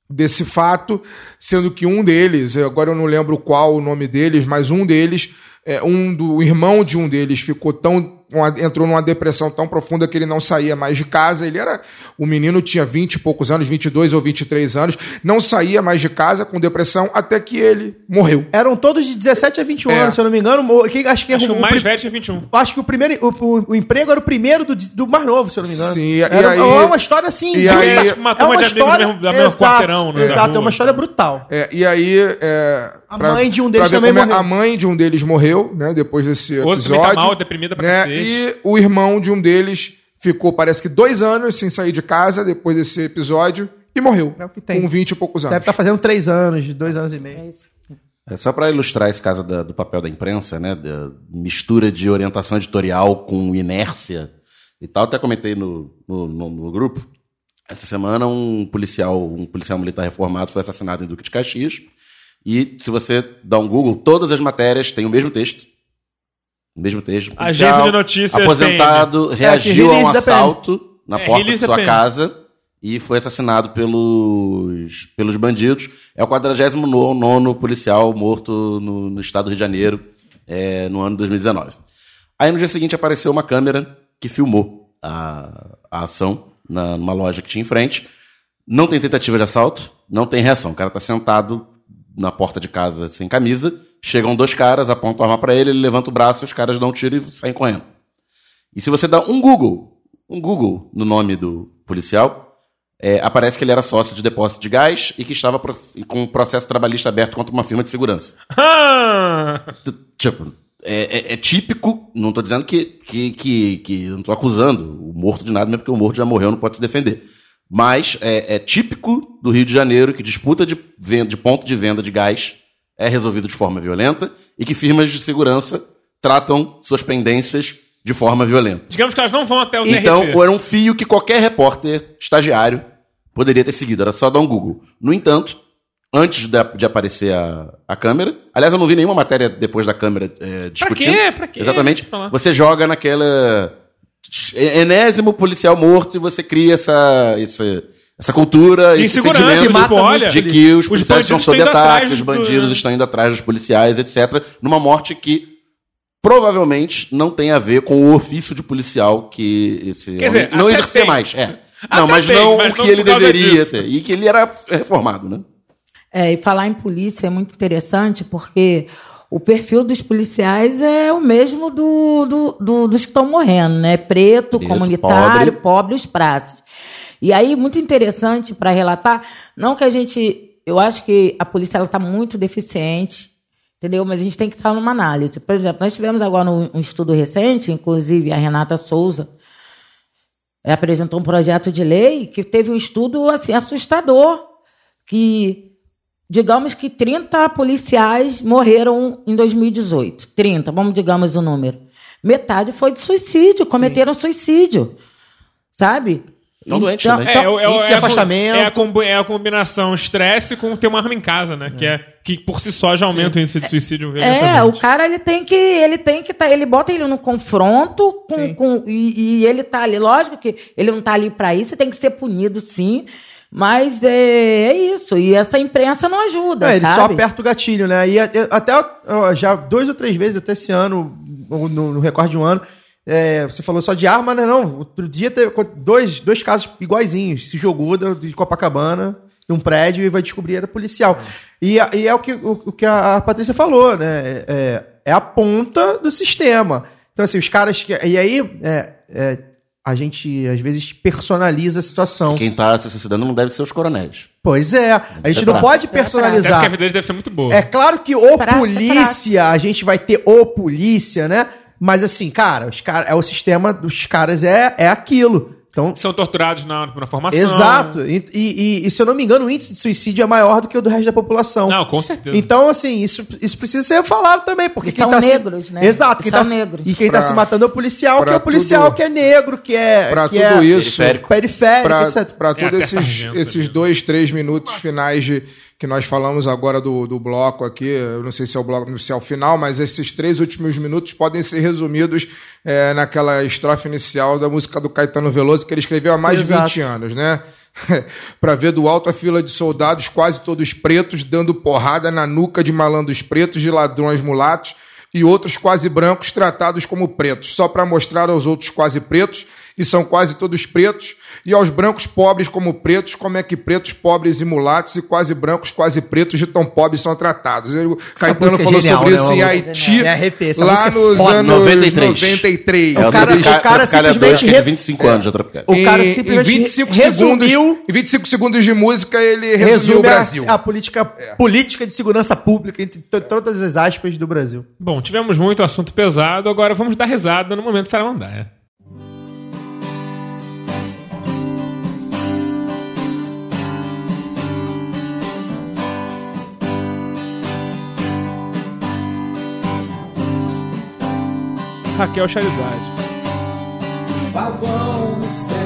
desse fato, sendo que um deles, eu- agora eu não lembro qual o nome deles, mas um deles, é, um do o irmão de um deles ficou tão uma- entrou numa depressão tão profunda que ele não saía mais de casa. Ele era o menino tinha 20 e poucos anos, 22 ou 23 anos, não saía mais de casa com depressão até que ele morreu. Eram todos de 17 a 21 É. anos, se eu não me engano. O- que- Acho que, Acho que o o mais pri- velho tinha 21. Acho que o primeiro, o, o- o emprego era o primeiro do, do mais novo, se eu não me engano. Sim, era, aí- é uma história assim. e aí- Acho é uma uma de amigos história do mesmo- da mesma exato, quarteirão, né, Exato, é uma história brutal. É, e aí. é, A pra- mãe de um deles também é, morreu. A mãe de um deles morreu, né? Depois desse Outro também episódio. tá mal, deprimida pra né, E o irmão de um deles ficou, parece que, dois anos sem sair de casa depois desse episódio e morreu. É o que tem. Com 20 e poucos anos. Deve estar fazendo três anos, dois anos e meio. É só para ilustrar esse caso da- do papel da imprensa, né, da mistura de orientação editorial com inércia e tal, até comentei no, no, no- no grupo. Essa semana um policial, um policial militar reformado foi assassinado em Duque de Caxias. E se você dá um Google, todas as matérias têm o mesmo texto. Mesmo texto. Agência policial de notícias aposentado reagiu que a um assalto na É, porta de sua casa e foi assassinado pelos, pelos bandidos. É o 49 policial morto no, no estado do Rio de Janeiro é, no ano de 2019. Aí no dia seguinte apareceu uma câmera que filmou a, a ação na, numa loja que tinha em frente. Não tem tentativa de assalto, não tem reação. O cara tá sentado na porta de casa sem camisa. Chegam dois caras, apontam a arma pra ele, ele levanta o braço, os caras dão um tiro e saem correndo. E se você dá um Google, um Google no nome do policial, é, aparece que ele era sócio de depósito de gás e que estava pro- com um processo trabalhista aberto contra uma firma de segurança. Ah! Tipo, é, é- é típico, não tô dizendo que, que, que, que não tô acusando o morto de nada, mesmo porque o morto já morreu, não pode se defender. Mas é, é típico do Rio de Janeiro que disputa de, venda, de ponto de venda de gás é resolvido de forma violenta e que firmas de segurança tratam suas pendências de forma violenta. Digamos que elas não vão até o Então, DRT. era um fio que qualquer repórter estagiário poderia ter seguido. Era só dar um Google. No entanto, antes da- de, aparecer a, a câmera, aliás, eu não vi nenhuma matéria depois da câmera é, discutindo. quê? Pra quê? Exatamente. Pra. Você joga naquela enésimo policial morto e você cria essa, essa, essa cultura, De esse sentimento tipo, olha, de que os os policiais estão sob ataque, os do- bandidos estão indo atrás dos policiais, etc. Numa morte que provavelmente não tem a ver com o ofício de policial que esse Quer dizer, não exercia tem. mais. É. Não, mas tem, não mas o que não ele deveria disso. ter. E que ele era reformado, né? É, e falar em polícia é muito interessante porque o perfil dos policiais é o mesmo do, do- do- dos que estão morrendo, né? Preto, Preto, comunitário, pobre. pobre, os praças. E aí, muito interessante para relatar, não que a gente. Eu acho que a polícia está muito deficiente, entendeu? Mas a gente tem que estar numa análise. Por exemplo, nós tivemos agora um, estudo recente, inclusive a Renata Souza eh, apresentou um projeto de lei que teve um estudo assim, assustador, que digamos que 30 policiais morreram em 2018. 30, vamos digamos o número. Metade foi de suicídio, cometeram suicídio. Sabe? Tão doentes Então- também. É, é, o- é, índice é a com- afastamento. É a, combi- é a combinação estresse com ter uma arma em casa, né? Que, é, que por si só já aumenta o índice de suicídio É, o cara ele tem que ele tem que tá, ele bota ele no confronto com, com e, e ele tá ali, lógico que ele não tá ali para isso, tem que ser punido sim, mas é, é isso. E essa imprensa não ajuda, É, ele só aperta o gatilho, né? E até já duas ou três vezes até esse ano, ou no, no recorde de um ano, é, você falou só de arma, né? Não, outro dia teve dois, dois casos iguaizinhos. Se jogou da- de Copacabana num prédio e vai descobrir era policial. E, e é o que, o, o que a, Patrícia falou, né? É, é a ponta do sistema. Então, assim, os caras. Que, e aí, é, é, a gente às vezes personaliza a situação. Quem tá se suicidando não deve ser os coronéis. Pois é, a gente não praça. pode Até porque a personalizar. deles deve ser muito boa. É claro que o Praça, polícia, a gente vai ter o polícia, né? Mas assim, cara, os cara, é o sistema dos caras é, é aquilo. Então, São torturados na, na formação. exato. E, e- e, se eu não me engano, o índice de suicídio é maior do que o do resto da população. Não, com certeza. Então, assim, isso, isso precisa ser falado também, porque quem são tá se- negros, né? Exato. E Quem são tá... negros. E quem Pra- tá se matando é o policial, que é o policial tudo- que é negro, que é. Pra que tudo é isso, Periférico. periférico, Pra, etc. pra É, todos esses, esses dois, três minutos finais de, que nós falamos agora do, do bloco aqui, eu não sei se é o bloco se é o final, mas esses três últimos minutos podem ser resumidos é, naquela estrofe inicial da música do Caetano Veloso, que ele escreveu há mais Exato. de 20 anos, né? Pra ver do alto a fila de soldados, quase todos pretos, dando porrada na nuca de malandros pretos, de ladrões mulatos e outros quase brancos tratados como pretos, só para mostrar aos outros quase pretos, e são quase todos pretos, e aos brancos pobres como pretos, como é que pretos, pobres e mulatos e quase brancos, quase pretos de tão pobres são tratados. O Caetano é falou genial, sobre né, isso em Malu? Haiti, lá é nos foda. anos 93. 93. É o, cara- o cara Tropicália simplesmente 2, que é de re- 25 anos, é. O cara Em- simplesmente em 25 resumiu segundos, em 25 segundos de música ele resumiu resume o Brasil. A, a política, política de segurança pública, entre to- todas as aspas do Brasil. Bom, tivemos muito assunto pesado, agora vamos dar risada no momento Saramandaia. Raquel Charizard. Pavão misterioso,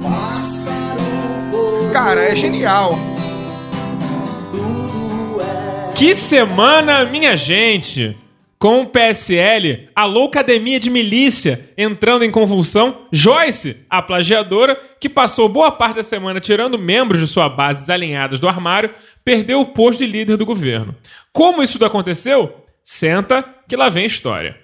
pássaro Cara, é genial. Que semana, minha gente! Com o PSL, a loucademia de milícia entrando em convulsão, Joyce, a plagiadora, que passou boa parte da semana tirando membros de sua base desalinhados do armário, perdeu o posto de líder do governo. Como isso tudo aconteceu? Senta que lá vem história.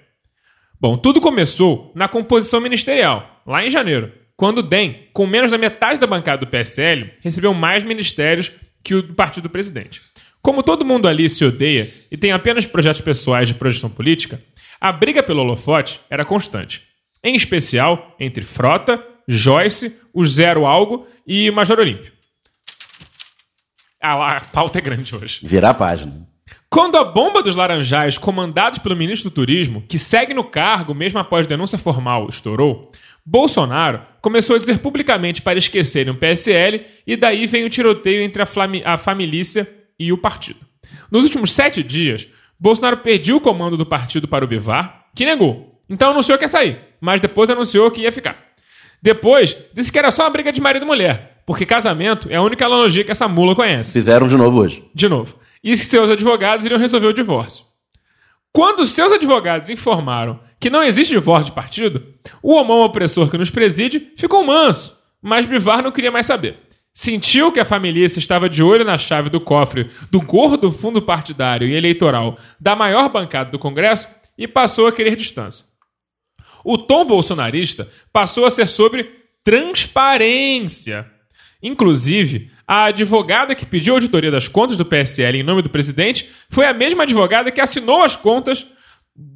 Bom, tudo começou na composição ministerial, lá em janeiro, quando o DEM, com menos da metade da bancada do PSL, recebeu mais ministérios que o do partido do presidente. Como todo mundo ali se odeia e tem apenas projetos pessoais de projeção política, a briga pelo holofote era constante. Em especial entre Frota, Joyce, o Zero Algo e Major Olímpio. Ah lá, a pauta é grande hoje. Virar a página. Quando a bomba dos laranjais, comandados pelo ministro do Turismo, que segue no cargo mesmo após denúncia formal, estourou, Bolsonaro começou a dizer publicamente para esquecerem o PSL e daí vem o tiroteio entre a, flami- a família e o partido. Nos últimos sete dias, Bolsonaro pediu o comando do partido para o Bivar, que negou. Então anunciou que ia sair, mas depois anunciou que ia ficar. Depois, disse que era só uma briga de marido e mulher, porque casamento é a única analogia que essa mula conhece Fizeram de novo hoje. de novo. E seus advogados iriam resolver o divórcio. Quando seus advogados informaram que não existe divórcio de partido, o homão opressor que nos preside ficou manso, mas Bivar não queria mais saber. Sentiu que a família estava de olho na chave do cofre do gordo fundo partidário e eleitoral da maior bancada do Congresso e passou a querer distância. O tom bolsonarista passou a ser sobre transparência. Inclusive, a advogada que pediu auditoria das contas do PSL em nome do presidente foi a mesma advogada que assinou as contas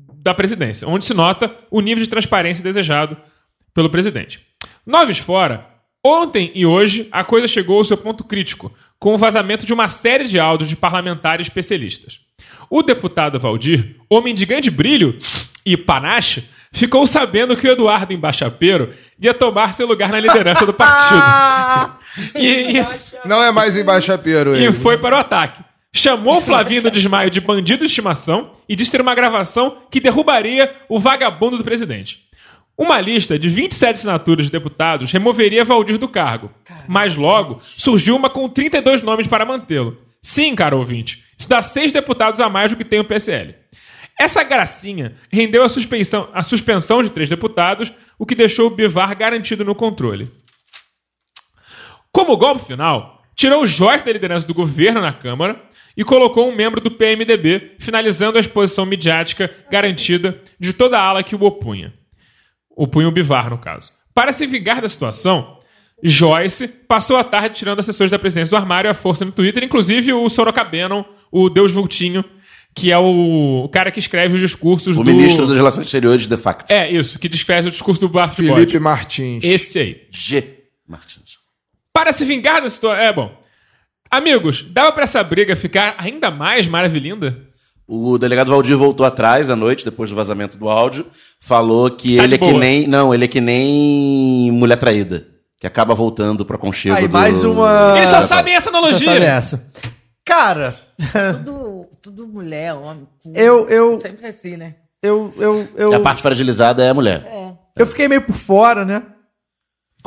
da presidência, onde se nota o nível de transparência desejado pelo presidente. Noves fora, ontem e hoje a coisa chegou ao seu ponto crítico, com o vazamento de uma série de áudios de parlamentares especialistas. O deputado Valdir, homem de grande brilho e panache, ficou sabendo que o Eduardo Embaixapeiro ia tomar seu lugar na liderança do partido. E- e- Não é mais embaixapeiro e ele. foi para o ataque. Chamou Flavinho do desmaio de bandido de estimação e disse ter uma gravação que derrubaria o vagabundo do presidente. Uma lista de 27 assinaturas de deputados removeria Valdir do cargo. Mas logo surgiu uma com 32 nomes para mantê-lo. Sim, caro ouvinte, isso dá seis deputados a mais do que tem o PSL. Essa gracinha rendeu a suspensão, a suspensão de três deputados, o que deixou o Bivar garantido no controle. Como golpe final, tirou Joyce da liderança do governo na Câmara e colocou um membro do PMDB, finalizando a exposição midiática garantida de toda a ala que o opunha. Opunha o Bivar, no caso. Para se vingar da situação, Joyce passou a tarde tirando assessores da presidência do armário à força no Twitter, inclusive o Sorocabenon, o Deus Vultinho, que é o cara que escreve os discursos O do... ministro das Relações Exteriores, de facto. É, isso, que desfez o discurso do Bart Felipe. Martins. Esse aí. G. Martins. Para se vingar da situação... É, bom. Amigos, dava pra essa briga ficar ainda mais maravilhinda? O delegado Valdir voltou atrás à noite, depois do vazamento do áudio, falou que Tá ele é que boa. nem. Não, ele é que nem mulher traída. Que acaba voltando pro aconchego Aí, do... mais uma- Eles só sabem essa analogia. sabe essa. Cara, Tudo, tudo mulher, homem. tudo- Eu- eu- Sempre assim, né? eu, eu, eu, A parte fragilizada é a mulher. eu fiquei meio por fora, né?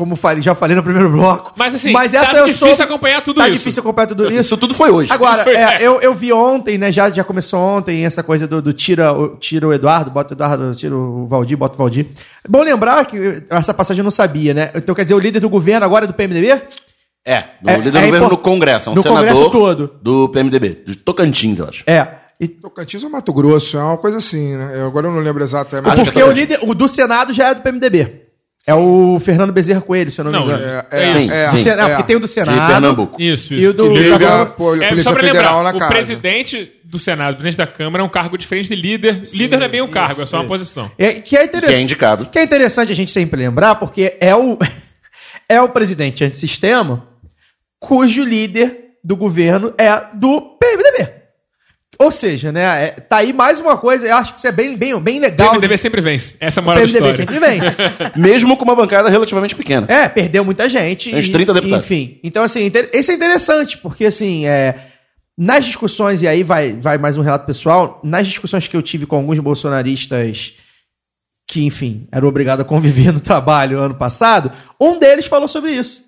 Como falei, já falei no primeiro bloco. Mas assim, Mas tá essa eu difícil sou... acompanhar tudo tá isso. difícil acompanhar tudo isso. Isso tudo foi hoje. Agora, foi- é, eu, eu vi ontem, né? Já, já começou ontem essa coisa do, do tira, o, tira o Eduardo, bota o Eduardo, tira o Valdir, bota o Valdir. Bom lembrar que essa passagem eu não sabia, né? Então quer dizer, o líder do governo agora é do PMDB? É, do É- líder do é governo impor- no Congresso. É um no senador Congresso todo. do PMDB, de Tocantins, eu acho. É. E, Tocantins ou Mato Grosso, é uma coisa assim, né? Eu agora eu não lembro exatamente. Porque é o líder o do Senado já é do PMDB. É o Fernando Bezerra Coelho, se eu não, Não, me engano. É, é, Sim, é, Do sim. Senado, é. porque tem o do De Senado. Pernambuco. Isso, isso. E o do- Teve da- a É, Polícia Federal lembrar, na o casa. presidente do Senado, presidente da Câmara, é um cargo diferente de líder. líder não é bem um cargo, é só uma posição. É, que é interessante. Que é indicado. Que é interessante a gente sempre lembrar, porque é o, é o presidente antissistema cujo líder do governo é do PMDB. Ou seja, né, é, tá aí mais uma coisa, eu acho que isso é bem, bem, bem O legal. PMDB sempre vence. Essa é a o moral da PMDB história. sempre vence. Mesmo com uma bancada relativamente pequena. É, perdeu muita gente. Uns e- 30 deputados. Enfim. Então, assim, inter- esse é interessante, porque, assim, é, nas discussões, e aí vai, vai mais um relato pessoal, nas discussões que eu tive com alguns bolsonaristas que, enfim, eram obrigados a conviver no trabalho ano passado, um deles falou sobre isso.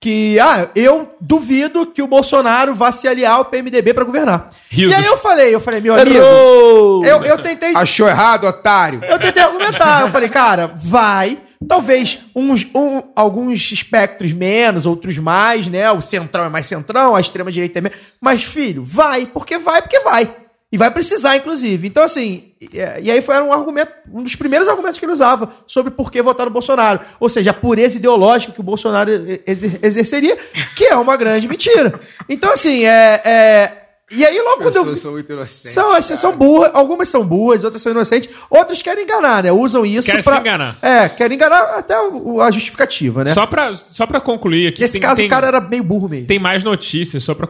Que, ah, eu duvido que o Bolsonaro vá se aliar ao PMDB para governar. Risos. E aí eu falei, eu falei, meu amigo, Errou! eu, eu tentei Achou errado, otário? eu tentei argumentar. Eu falei, cara, vai. Talvez uns, um- alguns espectros menos, outros mais, né? O centrão é mais centrão, a extrema-direita é menos. Mas, filho, vai, porque vai, porque vai. E vai precisar, inclusive. Então, assim, e, e aí foi um argumento, um dos primeiros argumentos que ele usava sobre por que votar no Bolsonaro. Ou seja, a pureza ideológica que o Bolsonaro exer- exerceria, que é uma grande mentira. Então, assim, é. é- e aí, logo quando eu. Pessoas são muito inocentes. São, as- são burras, algumas são burras, outras são inocentes, outras querem enganar, né? Usam isso Querem pra. se enganar. É, querem enganar até o- a justificativa, né? Só pra, só pra concluir aqui. Nesse tem- caso, tem, o cara era meio burro mesmo. tem mais notícias, só pra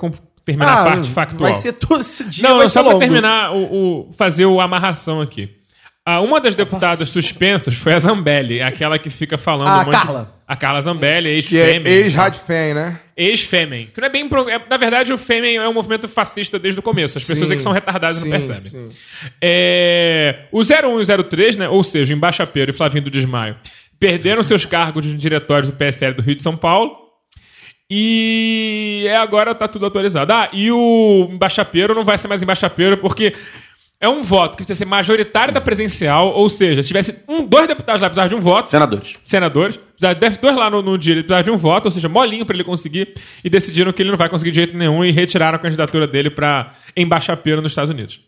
terminar a parte factual. Ah, vai ser tudo esse dia. Não, só longo. terminar, o, o- fazer o amarração aqui. Ah, uma das deputadas suspensas foi a Zambelli, aquela que fica falando A um Carla. A Carla Zambelli, Que é ex-Fêmen. ex-Radfem, né? Ex-Fêmen. Que não é bem. pro- é- na verdade, o Fêmen é um movimento fascista desde o começo. As pessoas Sim, é que são retardadas sim, não percebem. sim. É, o 01 e o 03, né? Ou seja, o Embaixapeiro e Flavinho do Desmaio, perderam seus cargos de diretórios do PSL do Rio de São Paulo. E é, agora tá tudo atualizado. Ah, e o embaixapeiro não vai ser mais embaixapeiro porque é um voto que precisa ser majoritário da presencial, ou seja, se tivesse um, dois deputados lá, precisava de um voto, Senadores. senadores, precisava de dois lá no, no dia, ele precisava de um voto, ou seja, molinho pra ele conseguir, e decidiram que ele não vai conseguir de jeito nenhum e retiraram a candidatura dele pra embaixapeiro nos Estados Unidos.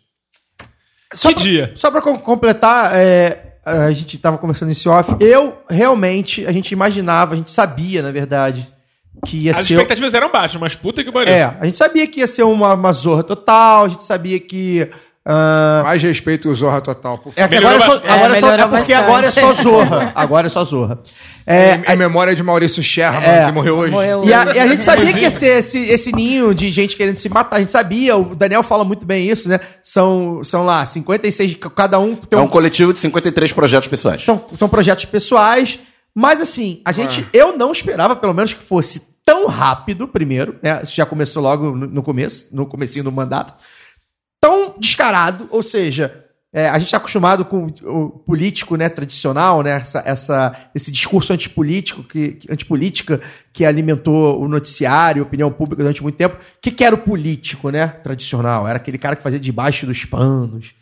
Só Que pra- dia? Só pra com- completar, é, a gente tava conversando nesse off. Eu, realmente, a gente imaginava, a gente sabia, na verdade, que ia As ser. expectativas eram baixas, mas puta que pariu. É, a gente sabia que ia ser uma, uma zorra total, a gente sabia que. ah, Mais respeito o Zorra Total. Por é que Melhorou agora é, só, agora é, só, É, é melhorou porque agora é só zorra. Agora é só zorra. É, em, em memória de Maurício Sherman, É. que morreu hoje. Morreu E a, e a gente sabia que ia ser esse, esse ninho de gente querendo se matar. A gente sabia, o Daniel fala muito bem isso, né? São, são lá, 56, de cada um tem É um, um coletivo de 53 projetos pessoais. são, são projetos pessoais. Mas assim, a gente, eu não esperava, pelo menos, que fosse tão rápido, primeiro, né? Isso já começou logo no, começo, no comecinho do mandato. Tão descarado, ou seja, é, a gente está acostumado com o político né, tradicional, né, essa, essa- esse discurso antipolítico, que, que- antipolítica que alimentou o noticiário, a opinião pública durante muito tempo. O que, que era o político né, tradicional? Era aquele cara que fazia debaixo dos panos.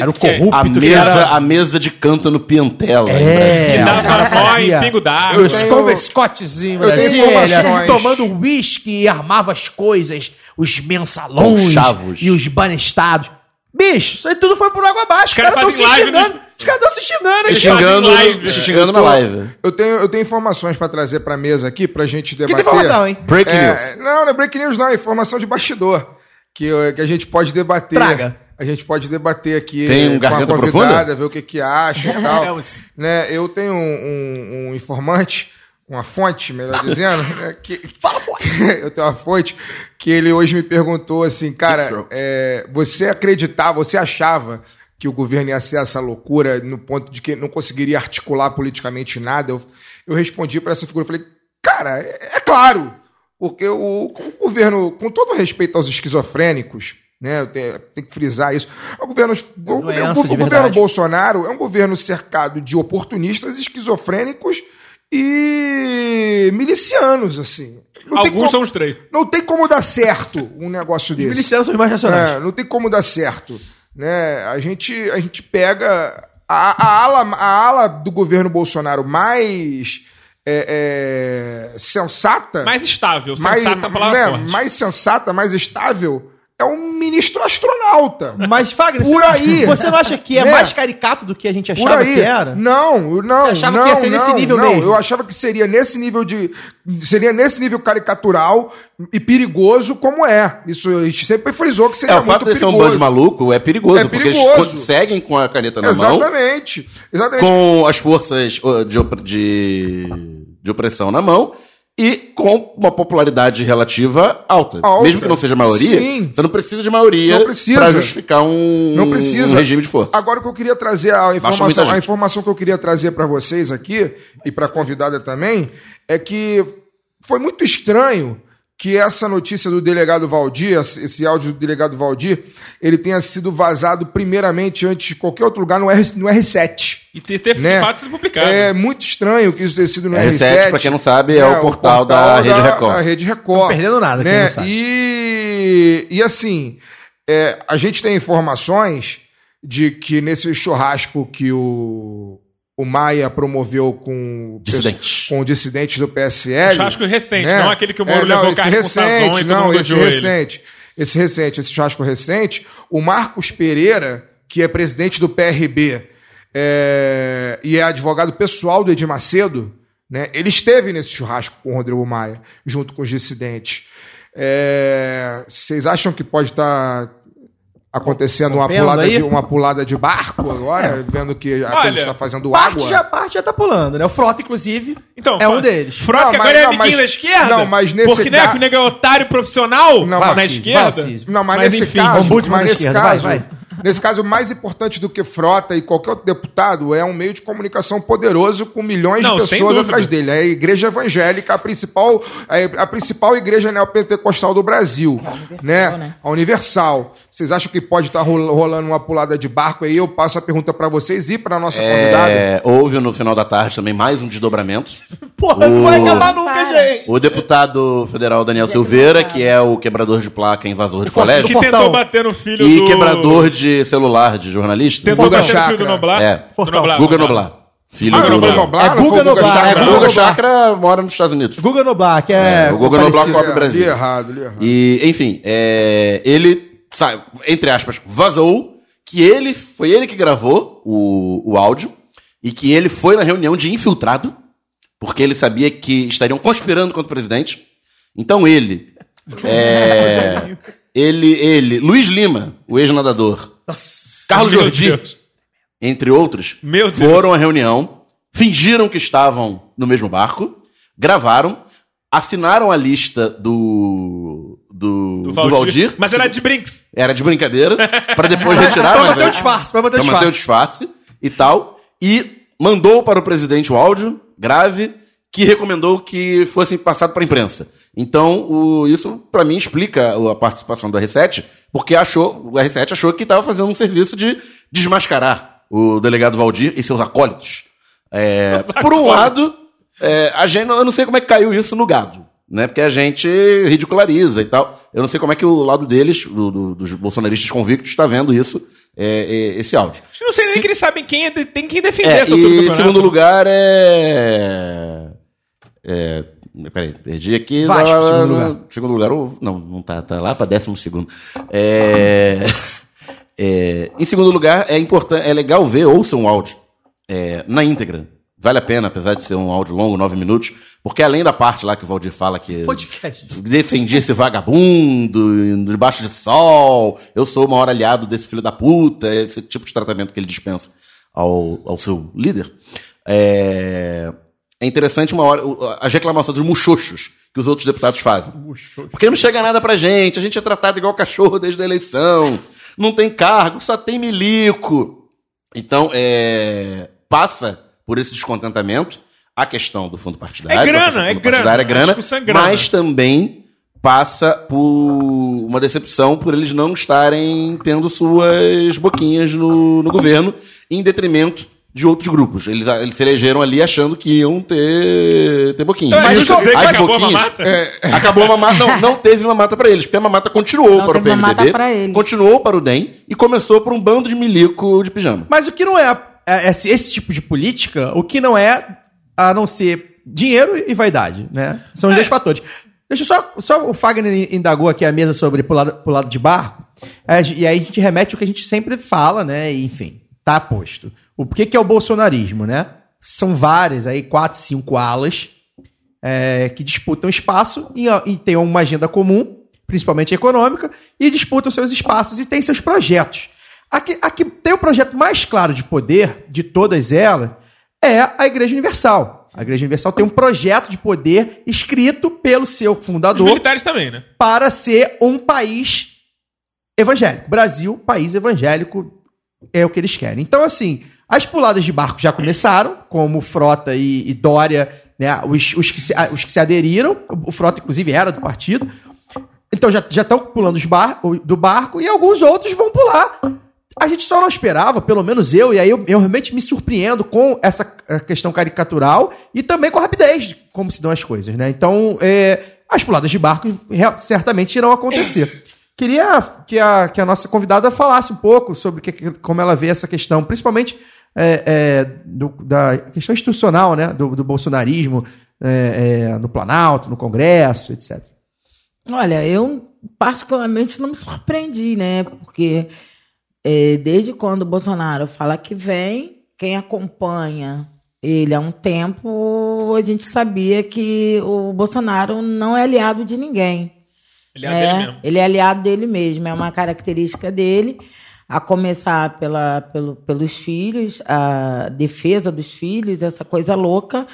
Era o que é? corrupto. A que mesa, era- a mesa de canto no Piantela. É. Que dava o fazia- pingo d'água. os tenho- converscotezinhos eu tenho informações. tomando uísque e armava as coisas, os mensalões Conchavos. e os banestados. Bicho, isso aí tudo foi por água abaixo. Os caras estão se xingando. nos, Os caras estão se xingando, Se hein? xingando, live. se xingando na live. Eu tenho, eu tenho informações pra trazer pra mesa aqui pra gente Que debater. tem informação, hein? Breaking É, news. Não, não é break news, não. É informação de bastidor. Que, que a gente pode debater. Traga. A gente pode debater aqui Tem um com a convidada, profunda? ver o que, que acha e tal. Vamos. né, eu tenho um, um- um informante, uma fonte, melhor dizendo, né, que, fala fonte. eu tenho uma fonte que ele hoje me perguntou assim, cara, é, você acreditava, você achava que o governo ia ser essa loucura no ponto de que não conseguiria articular politicamente nada? Eu, eu respondi para essa figura, falei, cara, é, é claro, porque o, o governo, com todo respeito aos esquizofrênicos, né, tenho que frisar isso, o governo, o, governo- o governo. Bolsonaro é um governo cercado de oportunistas, esquizofrênicos e milicianos, assim. Não tem Alguns como- são os três. Não tem como dar certo um negócio Os desse. milicianos são os mais racionais. É, não tem como dar certo. Né? A, gente, a gente pega a, a ala, a ala do governo Bolsonaro mais é, é, sensata. Mais estável. mais, Sensata é a palavra né, forte. mais sensata, mais estável, é um ministro astronauta. Mas, Fagner, Por você, aí. você não acha que é Né? mais caricato do que a gente achava aí. que era? Não, não, Você achava não, que ia ser não, nesse nível não. mesmo? Eu achava que seria nesse nível de. Seria nesse nível caricatural e perigoso como é. Isso a gente sempre frisou que seria É, o muito fato de ser um perigoso. bando de maluco é perigoso, É porque perigoso. eles seguem com a caneta na mão, Exatamente. Exatamente. com as forças de, de, de opressão na mão e com uma popularidade relativa alta. Alta. Mesmo que não seja maioria, Sim. você não precisa de maioria pra justificar um, Não precisa. um regime de força. Agora o que eu queria trazer, a informação, a informação que eu queria trazer para vocês aqui, e para a convidada também, é que foi muito estranho que essa notícia do delegado Valdir, esse áudio do delegado Valdir, ele tenha sido vazado primeiramente antes de qualquer outro lugar no, R, no R7. E ter, ter né? de fato sido publicado. É muito estranho que isso tenha sido no R7, R7. pra quem não sabe, é o portal da Rede Record. Da Rede Record. Não perdendo nada, quem né? não sabe. E, e assim, é, a gente tem informações de que nesse churrasco que o, o Maia promoveu com, Dissidentes. com dissidentes do PSL. Churrasco recente, né? não aquele que o Moro É, não, levou carne com recente, sazon e não, esse recente. Esse recente, esse churrasco recente, o Marcos Pereira, que é presidente do PRB é, e é advogado pessoal do Edir Macedo, né, ele esteve nesse churrasco com o Rodrigo Maia, junto com os dissidentes. É, Vocês acham que pode estar acontecendo uma pulada, aí? de, uma pulada de barco agora, vendo que a Olha, coisa está fazendo Parte água? já, parte já tá pulando, né? O Frota, inclusive, Então, é um deles. Frota Não, que mas- agora é não, amiguinho mas- da esquerda? não, mas nesse Porque, né, ca- que o nego é otário profissional Não, na Valcismo, esquerda. Não, mas, Mas nesse enfim, caso, mas da nesse esquerda, caso, vai, vai. Nesse caso, mais importante do que Frota e qualquer outro deputado é um meio de comunicação poderoso com milhões Não, de pessoas atrás dele. É a igreja evangélica, a principal, a, a principal igreja neopentecostal do Brasil, né? né? A Universal. Vocês acham que pode estar rol- rolando uma pulada de barco aí? Eu passo a pergunta para vocês e para nossa convidada. É, houve no final da tarde também mais um desdobramento. Porra, não vai O- acabar nunca, Para. gente. O deputado federal Daniel Silveira, que é o quebrador de placa invasor de colégio, Que tentou bater no filho e do... quebrador de celular de jornalista, Tentou Guga bater no filho do Chakra. Noblar. É. Noblar, Guga Noblar. Noblar. Filho Ah, do foi Noblar. Noblar, É Guga Noblar, Chakra, é? Guga Guga Noblar. Chakra mora nos Estados Unidos. Guga Noblar, que é. É, o Guga Noblar cobre é. o Brasil. Li errado, li errado. E, enfim, é, ele, sa- entre aspas, vazou que ele foi ele que gravou o, o áudio e que ele foi na reunião de infiltrado, porque ele sabia que estariam conspirando contra o presidente. Então ele, é, ele, ele, Luiz Lima, o ex-nadador, Carlos Meu Jordi, Deus. entre outros, Meu Deus. foram à reunião, fingiram que estavam no mesmo barco, gravaram, assinaram a lista do do, do Valdir. Mas era de brinks. Era de brincadeira, pra depois retirar. Pra manter aí- o disfarce, pra manter o pra manter o disfarce. disfarce e tal. E mandou para o presidente o áudio grave que recomendou que fosse passado para a imprensa. Então, o- isso para mim explica a participação do R7, porque achou, o R7 achou que estava fazendo um serviço de desmascarar o delegado Valdir e seus acólitos. É, por um lado, é, a gente, eu não sei como é que caiu isso no gado. Né, porque a gente ridiculariza e tal. Eu não sei como é que o lado deles, do- do- dos bolsonaristas convictos, está vendo isso, é, é, esse áudio. Eu não sei nem que eles sabem quem é, tem quem defender É, e em campeonato. segundo lugar é. É. Peraí, perdi aqui. Vasco, Lá- segundo lugar. Segundo lugar, o- não, não tá, tá lá pra décimo segundo. É. É, em segundo lugar, é importante, é legal ver, ouça um áudio é, na íntegra. Vale a pena, apesar de ser um áudio longo, nove minutos, porque além da parte lá que o Valdir fala que Podcast. defendi esse vagabundo debaixo de sol, eu sou o maior aliado desse filho da puta, esse tipo de tratamento que ele dispensa ao, ao seu líder. É, é interessante uma hora as reclamações dos muxoxos que os outros deputados fazem. Porque não chega nada pra gente, a gente é tratado igual cachorro desde a eleição, não tem cargo, só tem milico. Então, é, passa por esse descontentamento a questão do fundo partidário. É grana, é fundo grana. é grana, é grana. mas também passa por uma decepção por eles não estarem tendo suas boquinhas no, no governo em detrimento de outros grupos. Eles, eles se elegeram ali achando que iam ter, ter boquinha. Então, é isso que dizer que as acabou a boquinhas, mamata? Acabou a mamata. Não, não teve mamata pra eles, porque a mamata continuou Não para o PMDB, continuou para o DEM e começou por um bando de milico de pijama. Mas o que não é, é esse, esse tipo de política, o que não é a não ser dinheiro e vaidade, né? São os dois fatores. Deixa eu só, só o Fagner indagou aqui a mesa sobre pulado, pulado de barco, é, e aí a gente remete ao que a gente sempre fala, né? E, enfim, tá posto. O que, que é o bolsonarismo, né? São várias aí, quatro, cinco alas é, que disputam espaço e, e têm uma agenda comum, principalmente econômica, e disputam seus espaços e têm seus projetos. Aqui, aqui tem o projeto mais claro de poder de todas elas é a Igreja Universal. A Igreja Universal tem um projeto de poder escrito pelo seu Os fundador militares também, né? para ser um país evangélico. Brasil, país evangélico, é o que eles querem. Então, assim, as puladas de barco já começaram, como Frota e, e Dória, né, os, os, que se, os que se aderiram, o Frota, inclusive, era do partido. Então já estão pulando bar, do barco e alguns outros vão pular. A gente só não esperava, pelo menos eu, e aí eu, eu realmente me surpreendo com essa questão caricatural e também com a rapidez, de como se dão as coisas, né? Então, é, as puladas de barco certamente irão acontecer. Queria que a, que a nossa convidada falasse um pouco sobre que- como ela vê essa questão, principalmente é, é, do- da questão institucional, né? Do, do bolsonarismo é, é, no Planalto, no Congresso, etc. Olha, eu particularmente não me surpreendi, né? Porque é, desde quando o Bolsonaro fala que vem, quem acompanha ele há um tempo, a gente sabia que o Bolsonaro não é aliado de ninguém. Ele é, É, dele mesmo. ele é aliado dele mesmo, é uma característica dele, a começar pela, pelo, pelos filhos, a defesa dos filhos, essa coisa louca,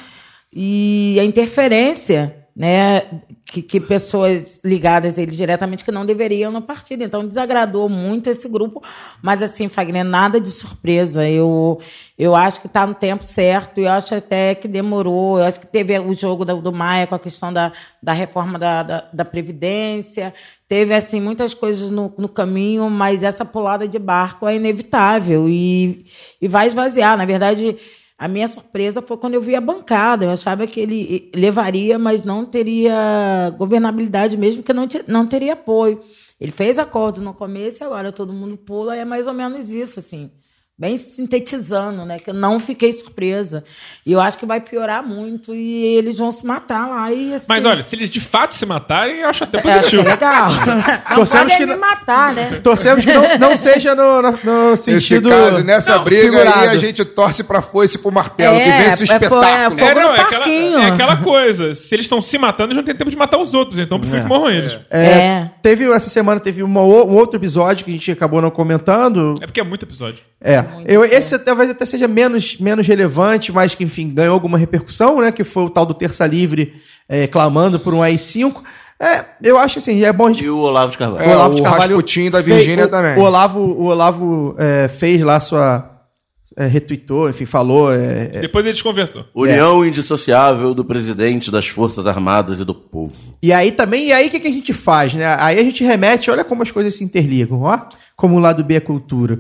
e a interferência, né, que, que pessoas ligadas a ele diretamente que não deveriam no partido. Então desagradou muito esse grupo, mas assim, Fagner, nada de surpresa. Eu, eu acho que está no tempo certo, eu acho até que demorou, eu acho que teve o jogo do, do Maia com a questão da, da reforma da, da, da Previdência, teve assim muitas coisas no, no caminho, mas essa pulada de barco é inevitável e, e vai esvaziar. Na verdade, a minha surpresa foi quando eu vi a bancada. Eu achava que ele levaria, mas não teria governabilidade mesmo, porque não, não teria apoio. Ele fez acordo no começo e agora todo mundo pula, e é mais ou menos isso, assim. Bem sintetizando, né? Que eu não fiquei surpresa. E eu acho que vai piorar muito e eles vão se matar lá. E, assim, Mas olha, se eles de fato se matarem, eu acho até é, positivo. é legal. Não Torcemos que me não- matar, né? Torcemos que não, não seja no, no- no sentido. caso, nessa Não, briga figurado. aí, a gente torce pra foice e pro martelo, É, que vence o é, foi- espetáculo. é, Fogo no é, aquela, parquinho. é aquela coisa. Se eles estão se matando, eles não têm tempo de matar os outros. Então eu prefiro que morram eles. É, É. Teve essa semana teve uma um outro episódio que a gente acabou não comentando. É porque é muito episódio. É, eu, esse talvez até seja menos, menos relevante, mas que enfim ganhou alguma repercussão, né? Que foi o tal do Terça Livre é, clamando por um AI-5. É, eu acho assim, é bom a gente E o Olavo de Carvalho. É, o Rasputin da Virgínia o- também. O Olavo, o Olavo é, fez lá sua. É, retweetou, enfim, falou. é, é, Depois eles conversou. União indissociável do presidente das Forças Armadas e do povo. E aí também, e aí o que, que a gente faz, né? Aí a gente remete, olha como as coisas se interligam, ó. Como o lado B é cultura.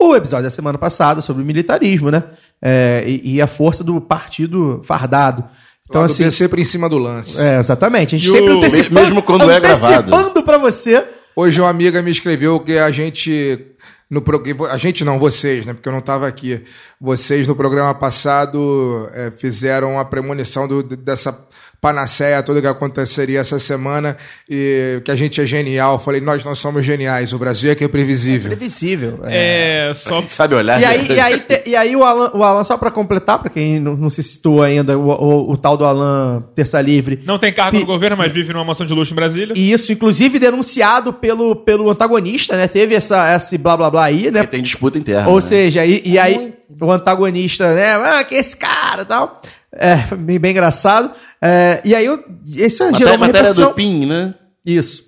O episódio da semana passada sobre o militarismo, né? É, e, e a força do partido fardado. Então, Lado assim. Sempre em cima do lance. É, exatamente. A gente E sempre o- antecipando, mesmo quando é gravado. antecipando pra você. Hoje uma amiga me escreveu que a gente no pro- a gente não vocês, né? Porque eu não estava aqui. Vocês no programa passado é, fizeram a premonição do- dessa panaceia toda que aconteceria essa semana e que a gente é genial. Falei, nós não somos geniais, o Brasil é que é previsível. Previsível. é. É, só. Sabe olhar? E aí, e aí, te- e aí o, Alan, o Alan, só pra completar, pra quem não, não se citou ainda, o, o- o tal do Alan Terça Livre. Não tem cargo no governo, mas vive numa mansão de luxo em Brasília. E isso, inclusive, denunciado pelo, pelo antagonista, né? Teve essa, esse blá blá blá aí, né? Porque tem disputa interna. Ou né? seja, e, e aí o antagonista, né? Ah, que esse cara e tal. É, bem engraçado. É, e aí, eu- isso gerou uma matéria repercussão. do PIN, né? Isso.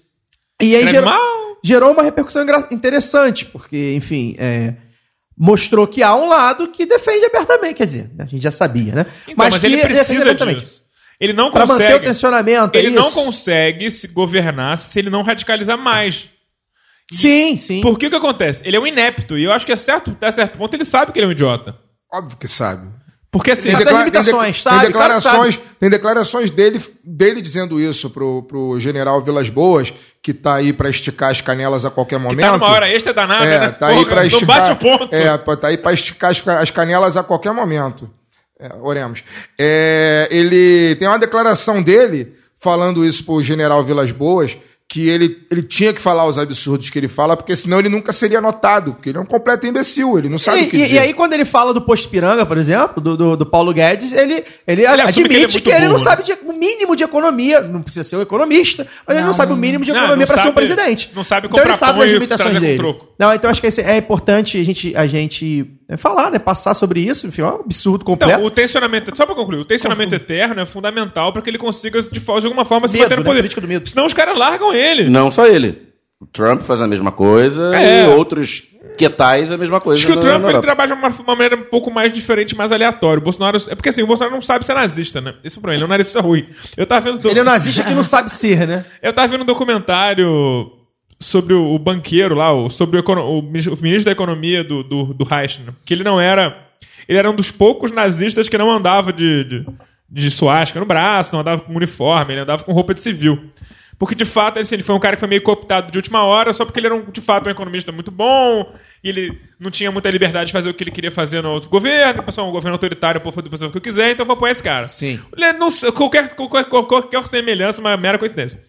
E aí gerou, gerou uma repercussão interessante, porque, enfim, é, mostrou que há um lado que defende abertamente, quer dizer, a gente já sabia, né? Então, mas, que ele precisa abertamente. disso. Ele não Pra manter o consegue. tensionamento, é Ele não isso? consegue se governar se ele não radicalizar mais. Sim, sim. Por que o que acontece? Ele é um inepto. E eu acho que é certo, até certo ponto, ele sabe que ele é um idiota. Óbvio que sabe. Porque assim. Sabe das limitações, tem, sabe? tem declarações, que tem declarações dele, dele dizendo isso pro, pro general Vilas Boas, que tá aí pra esticar as canelas a qualquer momento. tá numa hora extra danada, é, né? Tá aí Porra, pra não esticar. bate o ponto. É, tá aí pra esticar as, as canelas a qualquer momento. É, oremos. É, ele tem uma declaração dele falando isso pro general Vilas Boas, que ele, ele tinha que falar os absurdos que ele fala, porque senão ele nunca seria notado, porque ele é um completo imbecil, ele não sabe o que E, e- dizer. e aí, quando ele fala do posto Piranga, por exemplo, do, do, do Paulo Guedes, ele, ele, assume que ele é admite que ele, não né? sabe de- o mínimo de economia. Não precisa ser um economista, mas ele não sabe o mínimo de Não, economia não para ser um presidente. não sabe então ele comprar sabe das e limitações dele. troco. Não, então acho que é importante a gente, a gente falar, né? Passar sobre isso. Enfim, é um absurdo completo. Então, o tensionamento, só pra concluir, o tensionamento eterno é fundamental pra que ele consiga, de, de alguma forma, se Medo, manter no né? poder. Política do medo. Senão os caras largam ele. Não só ele. O Trump faz a mesma coisa É. e outros quetais a mesma coisa. Acho que o Trump ele trabalha de uma, uma maneira um pouco mais diferente, mais aleatória. O Bolsonaro. É porque assim, o Bolsonaro não sabe ser nazista, né? Esse é o problema, ele é um nazista ruim. Eu tava vendo. Ele é um nazista que não sabe ser, né? Eu tava vendo um documentário sobre o, o banqueiro lá, o- sobre o, o ministro o da economia do, do, do Reich, né? que ele não era. Ele era um dos poucos nazistas que não andava de, de, de suástica no braço, não andava com uniforme, ele andava com roupa de civil. Porque, de fato, ele, assim, ele foi um cara que foi meio cooptado de última hora, só porque ele era, um, de fato, um economista muito bom, e ele não tinha muita liberdade de fazer o que ele queria fazer no outro governo, pessoal, um governo autoritário, eu posso fazer o que eu quiser, então eu vou apoiar esse cara. Sim. Ele não, qualquer, qualquer, qualquer semelhança, uma mera coincidência.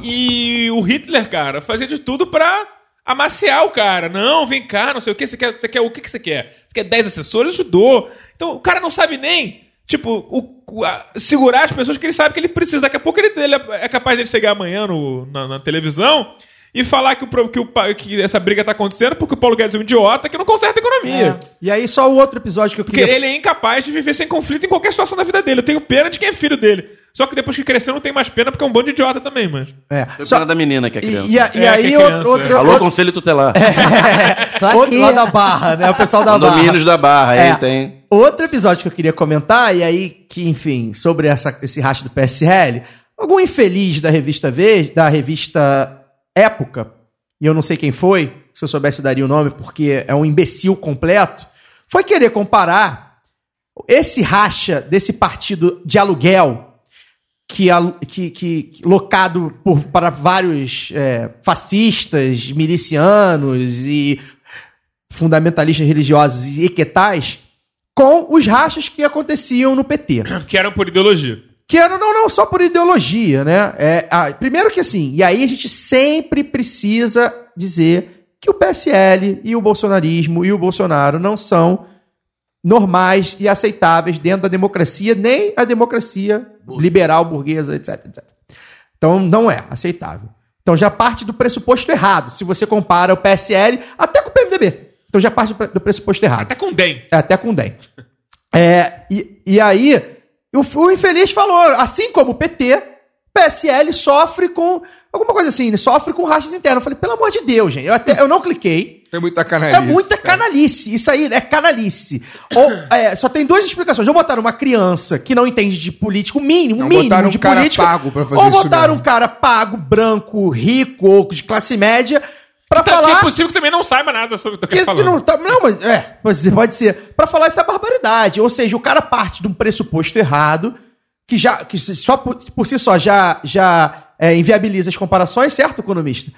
E o Hitler, cara, fazia de tudo pra amaciar o cara. Não, vem cá, não sei o que, você quer, você quer o que, que você quer? Você quer 10 assessores? Ajudou. Então o cara não sabe nem, tipo, o- a- segurar as pessoas que ele sabe que ele precisa. Daqui a pouco ele, ele é capaz de chegar amanhã no- na, na televisão e falar que, o, que, o que essa briga tá acontecendo porque o Paulo Guedes é um idiota que não conserta a economia. E aí, só o outro episódio que eu Porque queria. ele é incapaz de viver sem conflito em qualquer situação da vida dele. Eu tenho pena de quem é filho dele. Só que depois que cresceu não tem mais pena porque é um bando de idiota também, mas. É. Tem Só- pena da menina que é criança. E, e a- e É, aí, que é outro, criança, outro, é. Alô, outro, conselho tutelar. Tô aqui. outro lá da Barra, né? O pessoal da Barra. Condomínios da Barra, aí É. tem. Outro episódio que eu queria comentar, e aí, que, enfim, sobre essa, esse racha do PSL, algum infeliz da revista V, da revista Época, e eu não sei quem foi, se eu soubesse eu daria o nome, porque é um imbecil completo, foi querer comparar esse racha desse partido de aluguel que, que- que locado por, para vários é, fascistas, milicianos e fundamentalistas religiosos e equetais com os rachas que aconteciam no PT. Que eram por ideologia. Que eram, não, não, só por ideologia, né? É, ah, primeiro que assim, e aí a gente sempre precisa dizer que o PSL e o bolsonarismo e o Bolsonaro não são normais e aceitáveis dentro da democracia, nem a democracia liberal, burguesa, etc, etc. Então não é aceitável. Então já parte do pressuposto errado, se você compara o PSL até com o PMDB. Então já parte do pre- do pressuposto errado. Até com DEM. É, até com o DEM. É, e, e aí, o, o infeliz falou, assim como o PT, PSL sofre com alguma coisa assim, sofre com rachas internas. Eu falei, pelo amor de Deus, gente. Eu, até, eu não cliquei. É muita canalice. É muita canalice. Isso aí é canalice. Ou, é, só tem duas explicações. Ou botaram uma criança que não entende de político, o mínimo, Não, mínimo botaram um de cara política. pago pra fazer ou botaram um cara pago, branco, rico ou de classe média pra Que falar é possível que também não saiba nada sobre o que que, quero que não, tá, não, mas é, pode ser, pode ser. Pra falar essa barbaridade. Ou seja, o cara parte de um pressuposto errado, que já, que só por, por si só já, já é, inviabiliza as comparações, certo, economista?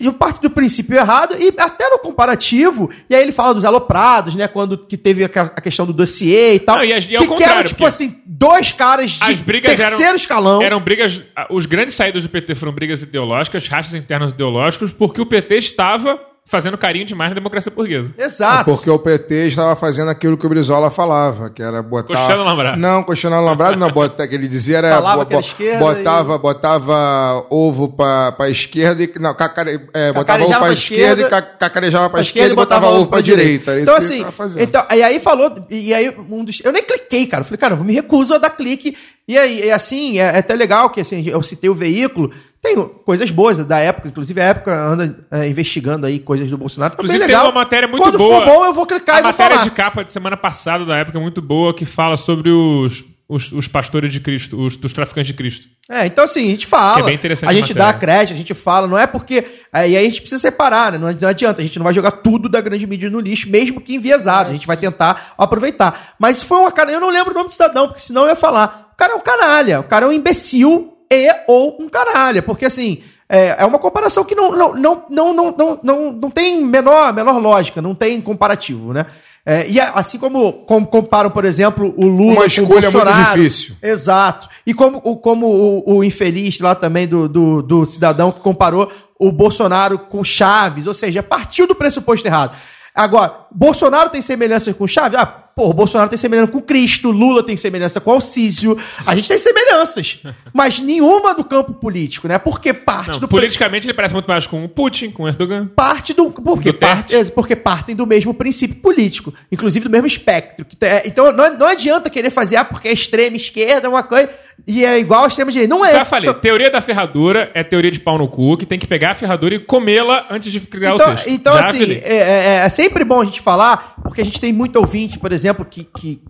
E parte do princípio errado, e até no comparativo, e aí ele fala dos aloprados, né? Quando que teve a, questão do dossiê e tal. Não, e as- e que, que eram, tipo assim, dois caras de As brigas terceiro eram, escalão. eram brigas. Os grandes saídas do PT foram brigas ideológicas, rachas internos ideológicos, porque o PT estava fazendo carinho demais na democracia burguesa. Exato. Porque o PT estava fazendo aquilo que o Brizola falava, que era botar. Coxando alambrado. Não, coxando alambrado, não, bota, que ele dizia era. Falava bo- que era esquerda botava, botava ovo pra, pra esquerda e. Não, cacare, é, botava ovo Cacarejava pra pra esquerda, e esquerda, ca- cacarejava pra pra esquerda e botava ovo pra direita. Era Então, assim, então, e aí falou, e aí um dos. Eu nem cliquei, cara. Eu falei, cara, eu me recuso a dar clique. E aí, e assim, é, é até legal que assim, eu citei o veículo. Tem coisas boas da época, inclusive a época anda é, investigando aí coisas do Bolsonaro. Tá bem Inclusive, tem legal. uma matéria muito Quando boa. for bom, eu vou clicar a e vou matéria falar. de capa de semana passada, da época, é muito boa, que fala sobre os, os, os pastores de Cristo, os dos traficantes de Cristo. É, então assim, a gente fala, é bem interessante a a gente dá matéria. crédito, a gente fala, não é porque. é, e aí a gente precisa separar, né? Não, não adianta, a gente não vai jogar tudo da grande mídia no lixo, mesmo que enviesado. A gente vai tentar aproveitar. Mas foi uma cara, eu não lembro o nome do cidadão, porque senão eu ia falar. O cara é um canalha, o cara é um imbecil e ou um canalha. Porque assim, é, é uma comparação que não, não, não, não, não, não, não, não tem menor, menor lógica, não tem comparativo, né? É, e assim como, como comparam, por exemplo, o Lula Uma com o escolha muito Bolsonaro, difícil. Exato. E como, o, como o, o infeliz lá também do, do, do cidadão que comparou o Bolsonaro com Chaves, ou seja, partiu do pressuposto errado. Agora, Bolsonaro tem semelhança com Chaves? Ah, pô, o Bolsonaro tem semelhança com Cristo, Lula tem semelhança com Alcísio. A gente tem semelhanças, mas nenhuma do campo político, né? Porque parte Não, do politicamente, ele parece muito mais com o Putin, com o Erdogan. parte do porque, Do parte, é, porque partem do mesmo princípio político, inclusive do mesmo espectro. É- então não, não adianta querer fazer ah, porque a extrema esquerda é uma coisa e é igual a extrema direita. Não é. Já falei, Só- teoria da ferradura é teoria de pau no cu, que tem que pegar a ferradura e comê-la antes de criar o Então, texto. então Já assim, falei. é, é- é sempre bom a gente falar, porque a gente tem muito ouvinte, por exemplo, que, que,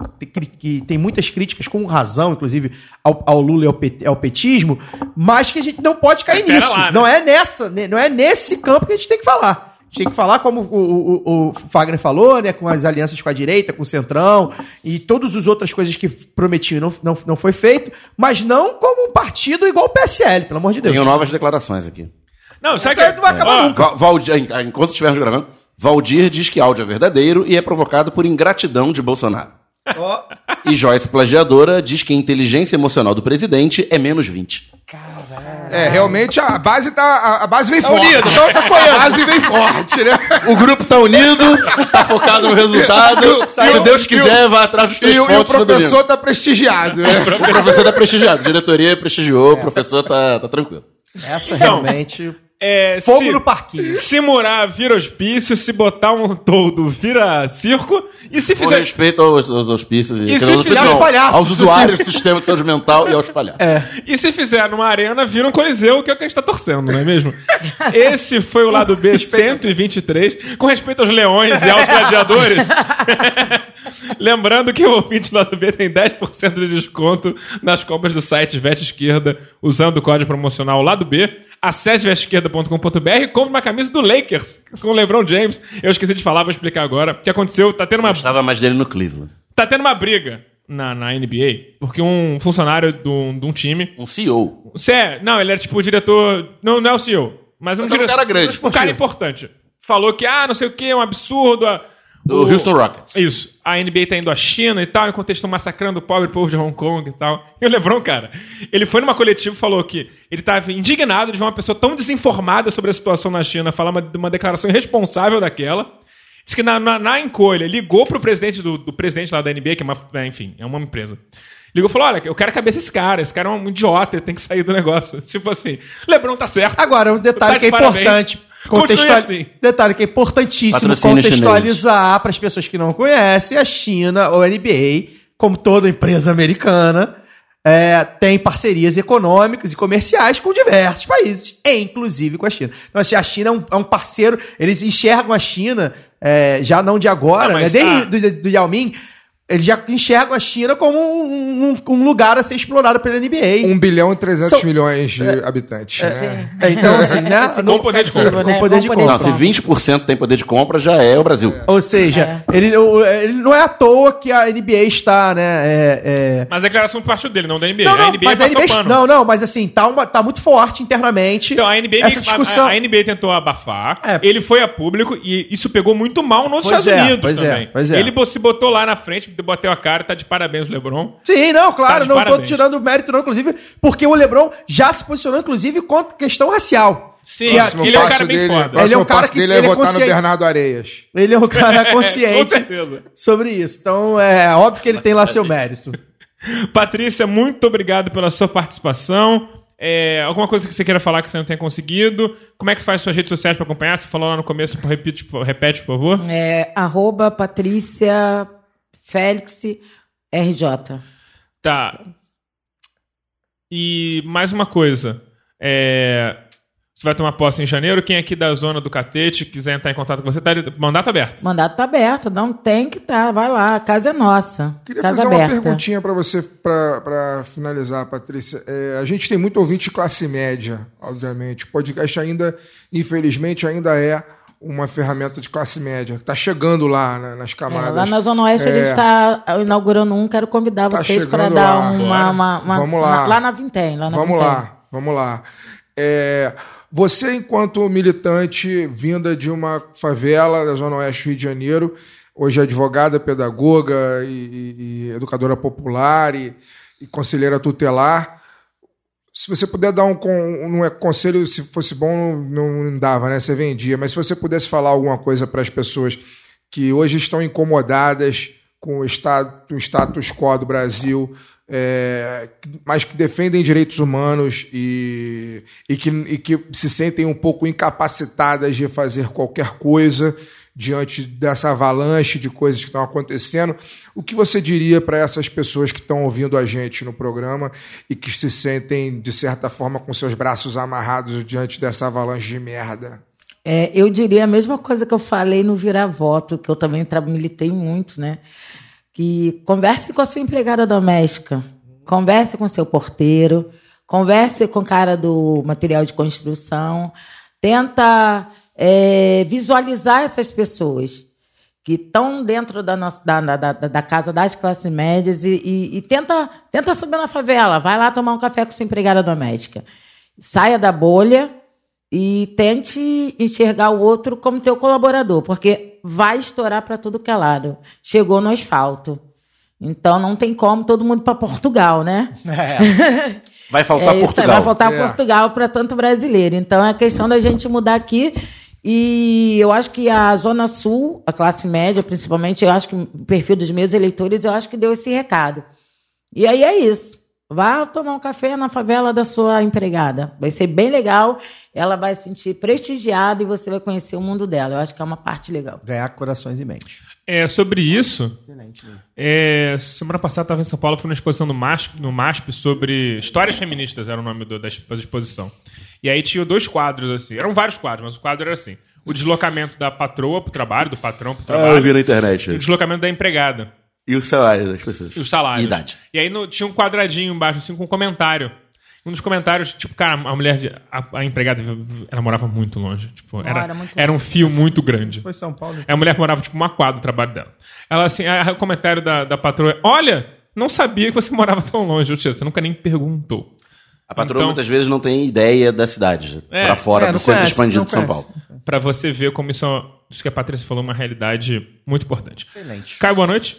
que- tem muitas críticas com razão, inclusive, ao, ao Lula e ao, pet- ao petismo, mas que a gente não pode cair Pera nisso. lá, né? Não é nessa, né, não é nesse campo que a gente tem que falar. A gente tem que falar, como o, o, o Fagner falou, né? Com as alianças com a direita, com o Centrão e todas as outras coisas que prometiam e não, não, não foi feito, mas não como um partido igual o PSL, pelo amor de Deus. Tenho novas declarações aqui. Não, sabe Essa aí não vai acabar nunca. Va- Valdir, enquanto estivermos gravando, Valdir diz que áudio é verdadeiro e é provocado por ingratidão de Bolsonaro. Ó, E Joyce Plagiadora diz que a inteligência emocional do presidente é menos 20. É, realmente a base tá. a- base vem forte. unido, então tá a base vem forte, né? O grupo tá unido, tá focado no resultado. Se o- Deus e quiser, vai atrás dos três E, o- e o pontos no domingo. professor tá prestigiado, né? O professor tá prestigiado, a diretoria prestigiou, o professor tá, tá tranquilo. essa Então, realmente. É, Fogo se- no parquinho. Se morar vira hospício, se botar um toldo vira circo, e se Com fizer. respeito aos, aos hospícios e, E se aos, fizer aos palhaços aos usuários do sistema de saúde mental e aos palhaços. E se fizer numa arena, vira um coliseu, que é o que a gente tá torcendo, não é mesmo? Esse foi o lado B 123, com respeito aos leões e aos gladiadores. Lembrando que o ouvinte do lado B tem 10% de desconto nas compras do site Veste Esquerda, usando o código promocional lado B. Acesse vesteesquerda.com.br e compre uma camisa do Lakers com o LeBron James. Eu esqueci de falar, vou explicar agora. O que aconteceu? Tá tendo uma Gostava mais dele no Cleveland. Tá tendo uma briga na, na NBA, porque um funcionário de um, de um time. Um CEO. É, não, ele era tipo o diretor. Não, não é o CEO, mas um, Mas é um cara grande. Um cara importante. Falou que, ah, não sei o que, é um absurdo. a- Do o- Houston Rockets. Isso. A NBA tá indo à China e tal, enquanto eles estão massacrando o pobre povo de Hong Kong e tal. E o Lebron, cara, ele foi numa coletiva e falou que ele tava indignado de ver uma pessoa tão desinformada sobre a situação na China falar uma, uma declaração irresponsável daquela. Diz que na, na, na encolha ligou pro presidente do, do presidente lá da NBA, que é uma, é, enfim, é uma empresa. Ligou e falou: Olha, eu quero a cabeça desse cara, esse cara é um idiota, ele tem que sair do negócio. Tipo assim, Lebron tá certo. Agora, um detalhe Tá que é parabéns. importante. Contextual- assim. Detalhe que é importantíssimo Patrocínio contextualizar para as pessoas que não conhecem, a China ou a NBA, como toda empresa americana, é, tem parcerias econômicas e comerciais com diversos países, e inclusive com a China. Então, assim, a China é um, é um parceiro, eles enxergam a China, é, já não de agora, Não, né, desde a- do, do Yao Ming, eles já enxergam a China como um, um- um lugar a ser explorado pela NBA. 1 bilhão e 300 São- milhões de habitantes. né? É, então, assim, né? Com poder de compra. Com né? poder de Com compra. Não, se 20% tem poder de compra, já é o Brasil. Ou seja, ele, o- ele não é à toa que a NBA está, né? é- é, Mas a declaração parte dele, não da NBA. Não, não, a NBA mas a NBA, pano. não, não, mas assim, tá, uma, tá muito forte internamente. Então, a NBA, essa discussão. a, a NBA tentou abafar, É. ele foi a público e isso pegou muito mal nos Pois Estados é, Unidos pois é, também. pois é. Ele se botou lá na frente, bateu a cara, tá de parabéns, LeBron. Sim, não, Tá claro, de não tô parabéns. tirando mérito, não, inclusive, porque o Lebron já se posicionou, inclusive, contra questão racial. Sim, Que a- Próximo ele é um cara bem dele, foda. próximo Ele é um cara que- dele ele é é votar no consciente. Bernardo Areias. Ele é um cara consciente sobre isso. Então, é óbvio que ele tem lá seu mérito. Patrícia, muito obrigado pela sua participação. É, alguma coisa que você queira falar que você não tenha conseguido? Como é que faz suas redes sociais para acompanhar? Você falou lá no começo, repete, repete por favor. É, arroba Patrícia Félix RJ. Tá. E mais uma coisa. É, você vai tomar posse em janeiro. Quem aqui da zona do Catete quiser entrar em contato com você, tá mandato aberto. Mandato tá aberto, não tem que tá, vai lá, a casa é nossa. Queria casa fazer aberta. uma perguntinha para você, para finalizar, Patrícia. É, a gente tem muito ouvinte de classe média, obviamente. O podcast ainda, infelizmente, ainda é uma ferramenta de classe média. Está chegando lá né, nas É, camadas. lá na Zona Oeste a É. gente está inaugurando um, quero convidar Tá vocês para dar lá. uma, uma, uma- Vamos lá. na- lá na Vintém. Lá na Vamos Vintém. lá, vamos lá. É, você, enquanto militante vinda de uma favela da Zona Oeste do Rio de Janeiro, hoje advogada, pedagoga e, e- e educadora popular e, e conselheira tutelar, se você puder dar um, não é conselho, se fosse bom, não, não dava, né? Você vendia. Mas se você pudesse falar alguma coisa para as pessoas que hoje estão incomodadas com o, sta- o status quo do Brasil, é, mas que defendem direitos humanos e, e, que, e que se sentem um pouco incapacitadas de fazer qualquer coisa diante dessa avalanche de coisas que estão acontecendo. O que você diria para essas pessoas que estão ouvindo a gente no programa e que se sentem, de certa forma, com seus braços amarrados diante dessa avalanche de merda? É, eu diria a mesma coisa que eu falei no Virar Voto, que eu também militei muito, né? Que converse com a sua empregada doméstica, converse com seu porteiro, converse com o cara do material de construção, tenta é, visualizar essas pessoas que estão dentro da, nossa, da, da, da, casa das classes médias e, e- e tenta, tenta subir na favela, vai lá tomar um café com sua empregada doméstica. Saia da bolha e tente enxergar o outro como teu colaborador, porque vai estourar para tudo que é lado. Chegou no asfalto. Então não tem como todo mundo para Portugal, né? Vai faltar É Portugal. Vai faltar É. Portugal para tanto brasileiro. Então é questão da gente mudar aqui. E eu acho que a Zona Sul, a classe média, principalmente, eu acho que o perfil dos meus eleitores, eu acho que deu esse recado. E aí é isso. Vá tomar um café na favela da sua empregada. Vai ser bem legal. Ela vai se sentir prestigiada e você vai conhecer o mundo dela. Eu acho que é uma parte legal. Ganhar corações e mentes. É, sobre isso, é, semana passada eu estava em São Paulo, fui numa exposição no MASP, no MASP sobre histórias feministas, era o nome do- da expo- da exposição. E aí tinha dois quadros, assim, eram vários quadros, mas o quadro era assim, o deslocamento da patroa pro trabalho, do patrão pro Ah, eu trabalho, vi na e o internet. deslocamento da empregada, E o salário das pessoas. e o salário. E idade. E aí no- tinha um quadradinho embaixo, assim, com um comentário. Um dos comentários, tipo, cara, a mulher, a, a empregada, ela morava muito longe. Tipo, era, muito era um fio muito grande. Foi São Paulo. A mulher morava, tipo, uma quadra do trabalho dela. Ela, assim, aí o comentário da, da patroa é, olha, não sabia que você morava tão longe. Ou seja, você nunca nem perguntou. A patroa Então- muitas vezes não tem ideia da cidade, É, pra fora é, do centro conhece, expandido de São. Paulo. Pra você ver como isso, é- isso que a Patrícia falou é uma realidade muito importante. Excelente. Caio, boa noite.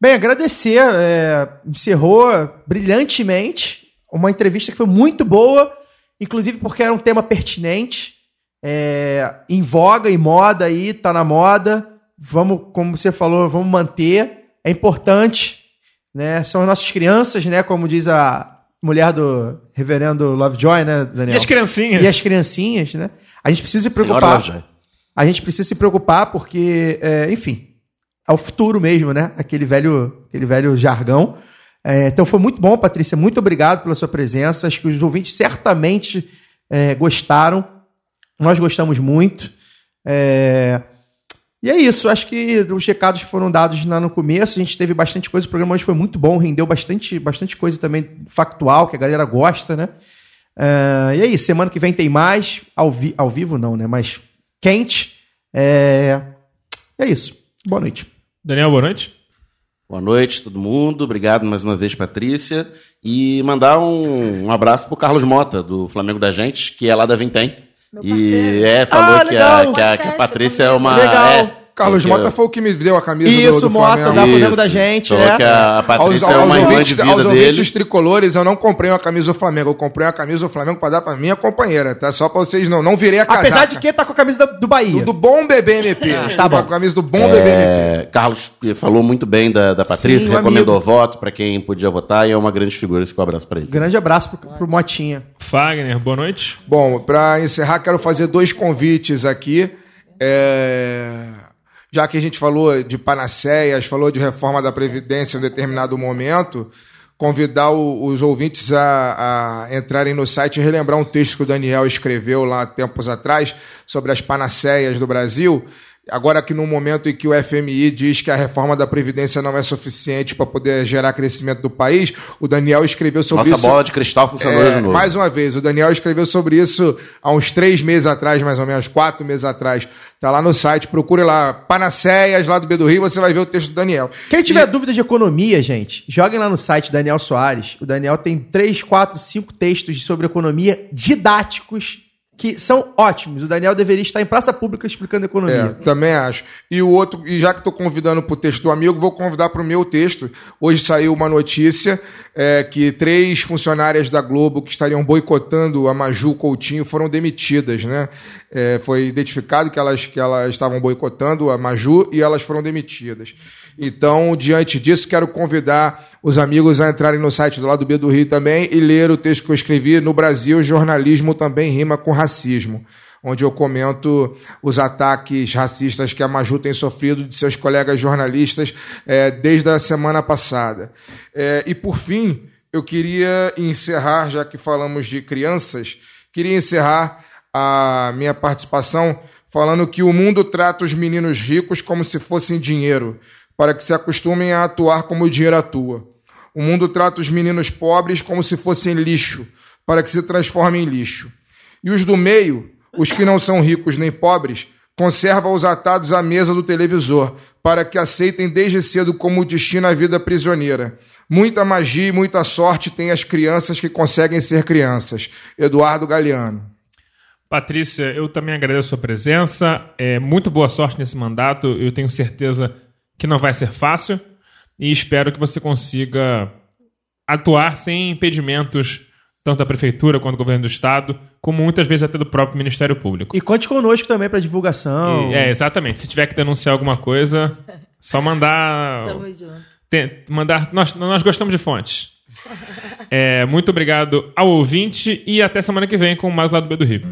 Bem, agradecer. é, encerrou brilhantemente uma entrevista que foi muito boa, inclusive porque era um tema pertinente, é, em voga, em moda aí, tá na moda. Vamos, como você falou, vamos manter. É importante, né? São as nossas crianças, né? Como diz a mulher do reverendo Lovejoy, né, Daniel? E as criancinhas? E as criancinhas, né? A gente precisa se preocupar. A gente precisa se preocupar porque, é, enfim, é o futuro mesmo, né? Aquele velho, aquele velho jargão. É, então foi muito bom, Patrícia. Muito obrigado pela sua presença. Acho que os ouvintes certamente é, gostaram. Nós gostamos muito. É, E é isso, acho que os recados foram dados lá no começo, a gente teve bastante coisa, o programa hoje foi muito bom, rendeu bastante, bastante coisa também factual, que a galera gosta, né? Ah, e é isso, semana que vem tem mais, ao, vi- ao vivo não, né? Mas quente. É, é isso, boa noite. Daniel, boa noite. Boa noite, todo mundo. Obrigado mais uma vez, Patrícia. E mandar um, um abraço pro Carlos Mota, do Flamengo da Gente, que é lá da Vintém. E é, falou Ah, que, a, que, a, que a Patrícia é uma. Legal. é, Carlos que Mota foi o que me deu a camisa do, Isso, do Mota, Flamengo. Isso. da gente, Falou é. que a Aos, Patrícia aos é uma irmã ouvintes, de vida aos ouvintes dele. tricolores, eu não comprei uma camisa do Flamengo, eu comprei uma camisa do Flamengo pra dar pra minha companheira, tá? Só pra vocês não, não virei a casaca. Apesar de que tá com a camisa da- do Bahia. Do, do bom BBMP. tá bom. Com a camisa do bom BBMP. É, Carlos falou muito bem da, da Patrícia, Sim, recomendou amigo. voto pra quem podia votar e é uma grande figura. Esse um abraço pra ele. Grande abraço pro, pro Motinha. Fagner, boa noite. Bom, pra encerrar, quero fazer dois convites aqui. É, Já que a gente falou de panaceias, falou de reforma da Previdência em um determinado momento, convidar o- os ouvintes a, a entrarem no site e relembrar um texto que o Daniel escreveu lá tempos atrás sobre as panaceias do Brasil. Agora que no momento em que o FMI diz que a reforma da Previdência não é suficiente para poder gerar crescimento do país, o Daniel escreveu sobre Nossa isso. bola de cristal funcionou É, de novo. mais uma vez, o Daniel escreveu sobre isso há uns três meses atrás, mais ou menos, quatro meses atrás. Tá lá no site, procure lá, Panaceias, lá do B do Rio, você vai ver o texto do Daniel. Quem tiver dúvida de economia, gente, joguem lá no site Daniel Soares. O Daniel tem três, quatro, cinco textos sobre economia didáticos que são ótimos. O Daniel deveria estar em praça pública explicando É, economia. também acho. E o outro, e já que estou convidando para o texto do amigo, vou convidar para o meu texto. Hoje saiu uma notícia é, que três funcionárias da Globo que estariam boicotando a Maju Coutinho foram demitidas, né? É, foi identificado que elas, que elas estavam boicotando a Maju e elas foram demitidas. Então, diante disso, quero convidar os amigos a entrarem no site do lado B do Rio também e ler o texto que eu escrevi. No Brasil, jornalismo também rima com racismo onde eu comento os ataques racistas que a Maju tem sofrido de seus colegas jornalistas eh, desde a semana passada. Eh, e por fim, eu queria encerrar, já que falamos de crianças, queria encerrar a minha participação falando que o mundo trata os meninos ricos como se fossem dinheiro, para que se acostumem a atuar como o dinheiro atua. O mundo trata os meninos pobres como se fossem lixo, para que se transformem em lixo. E os do meio, os que não são ricos nem pobres, conserva-os atados à mesa do televisor, para que aceitem desde cedo como destino a vida prisioneira. Muita magia e muita sorte têm as crianças que conseguem ser crianças. Eduardo Galeano. Patrícia, eu também agradeço a sua presença. É, muito boa sorte nesse mandato. Eu tenho certeza que não vai ser fácil. E espero que você consiga atuar sem impedimentos, tanto da Prefeitura quanto do governo do Estado, como muitas vezes até do próprio Ministério Público. E conte conosco também para divulgação. E- é, exatamente. Se tiver que denunciar alguma coisa, só mandar. Tamo junto. Tem- mandar nós, nós gostamos de fontes. É, muito obrigado ao ouvinte e até semana que vem com mais Lado B do Rio.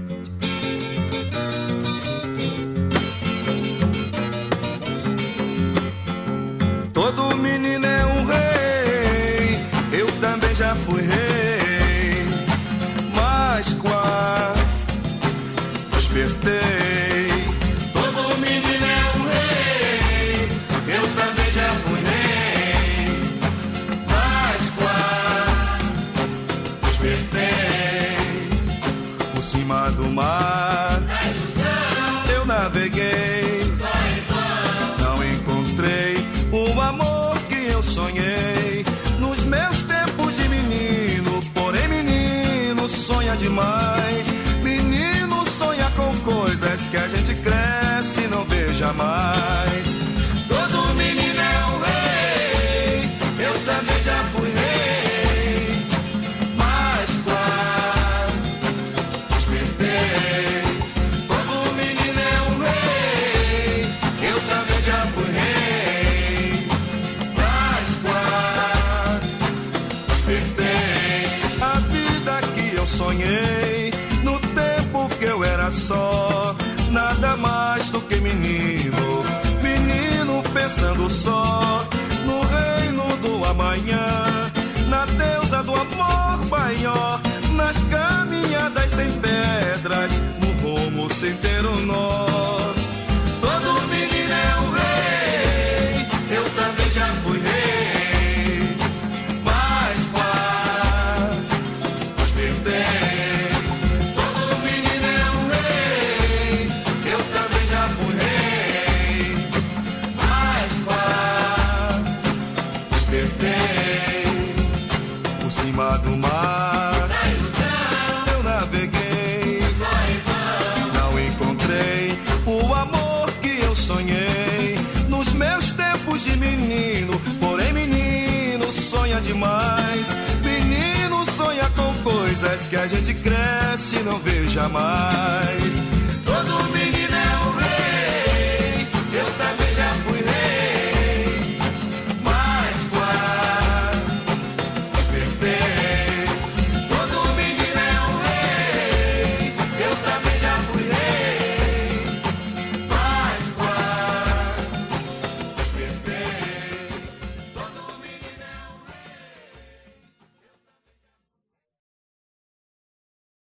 Do amanhã, na deusa do amor maior, nas caminhadas sem pedras, no rumo sem ter um nó. Que a gente cresce e não vê jamais.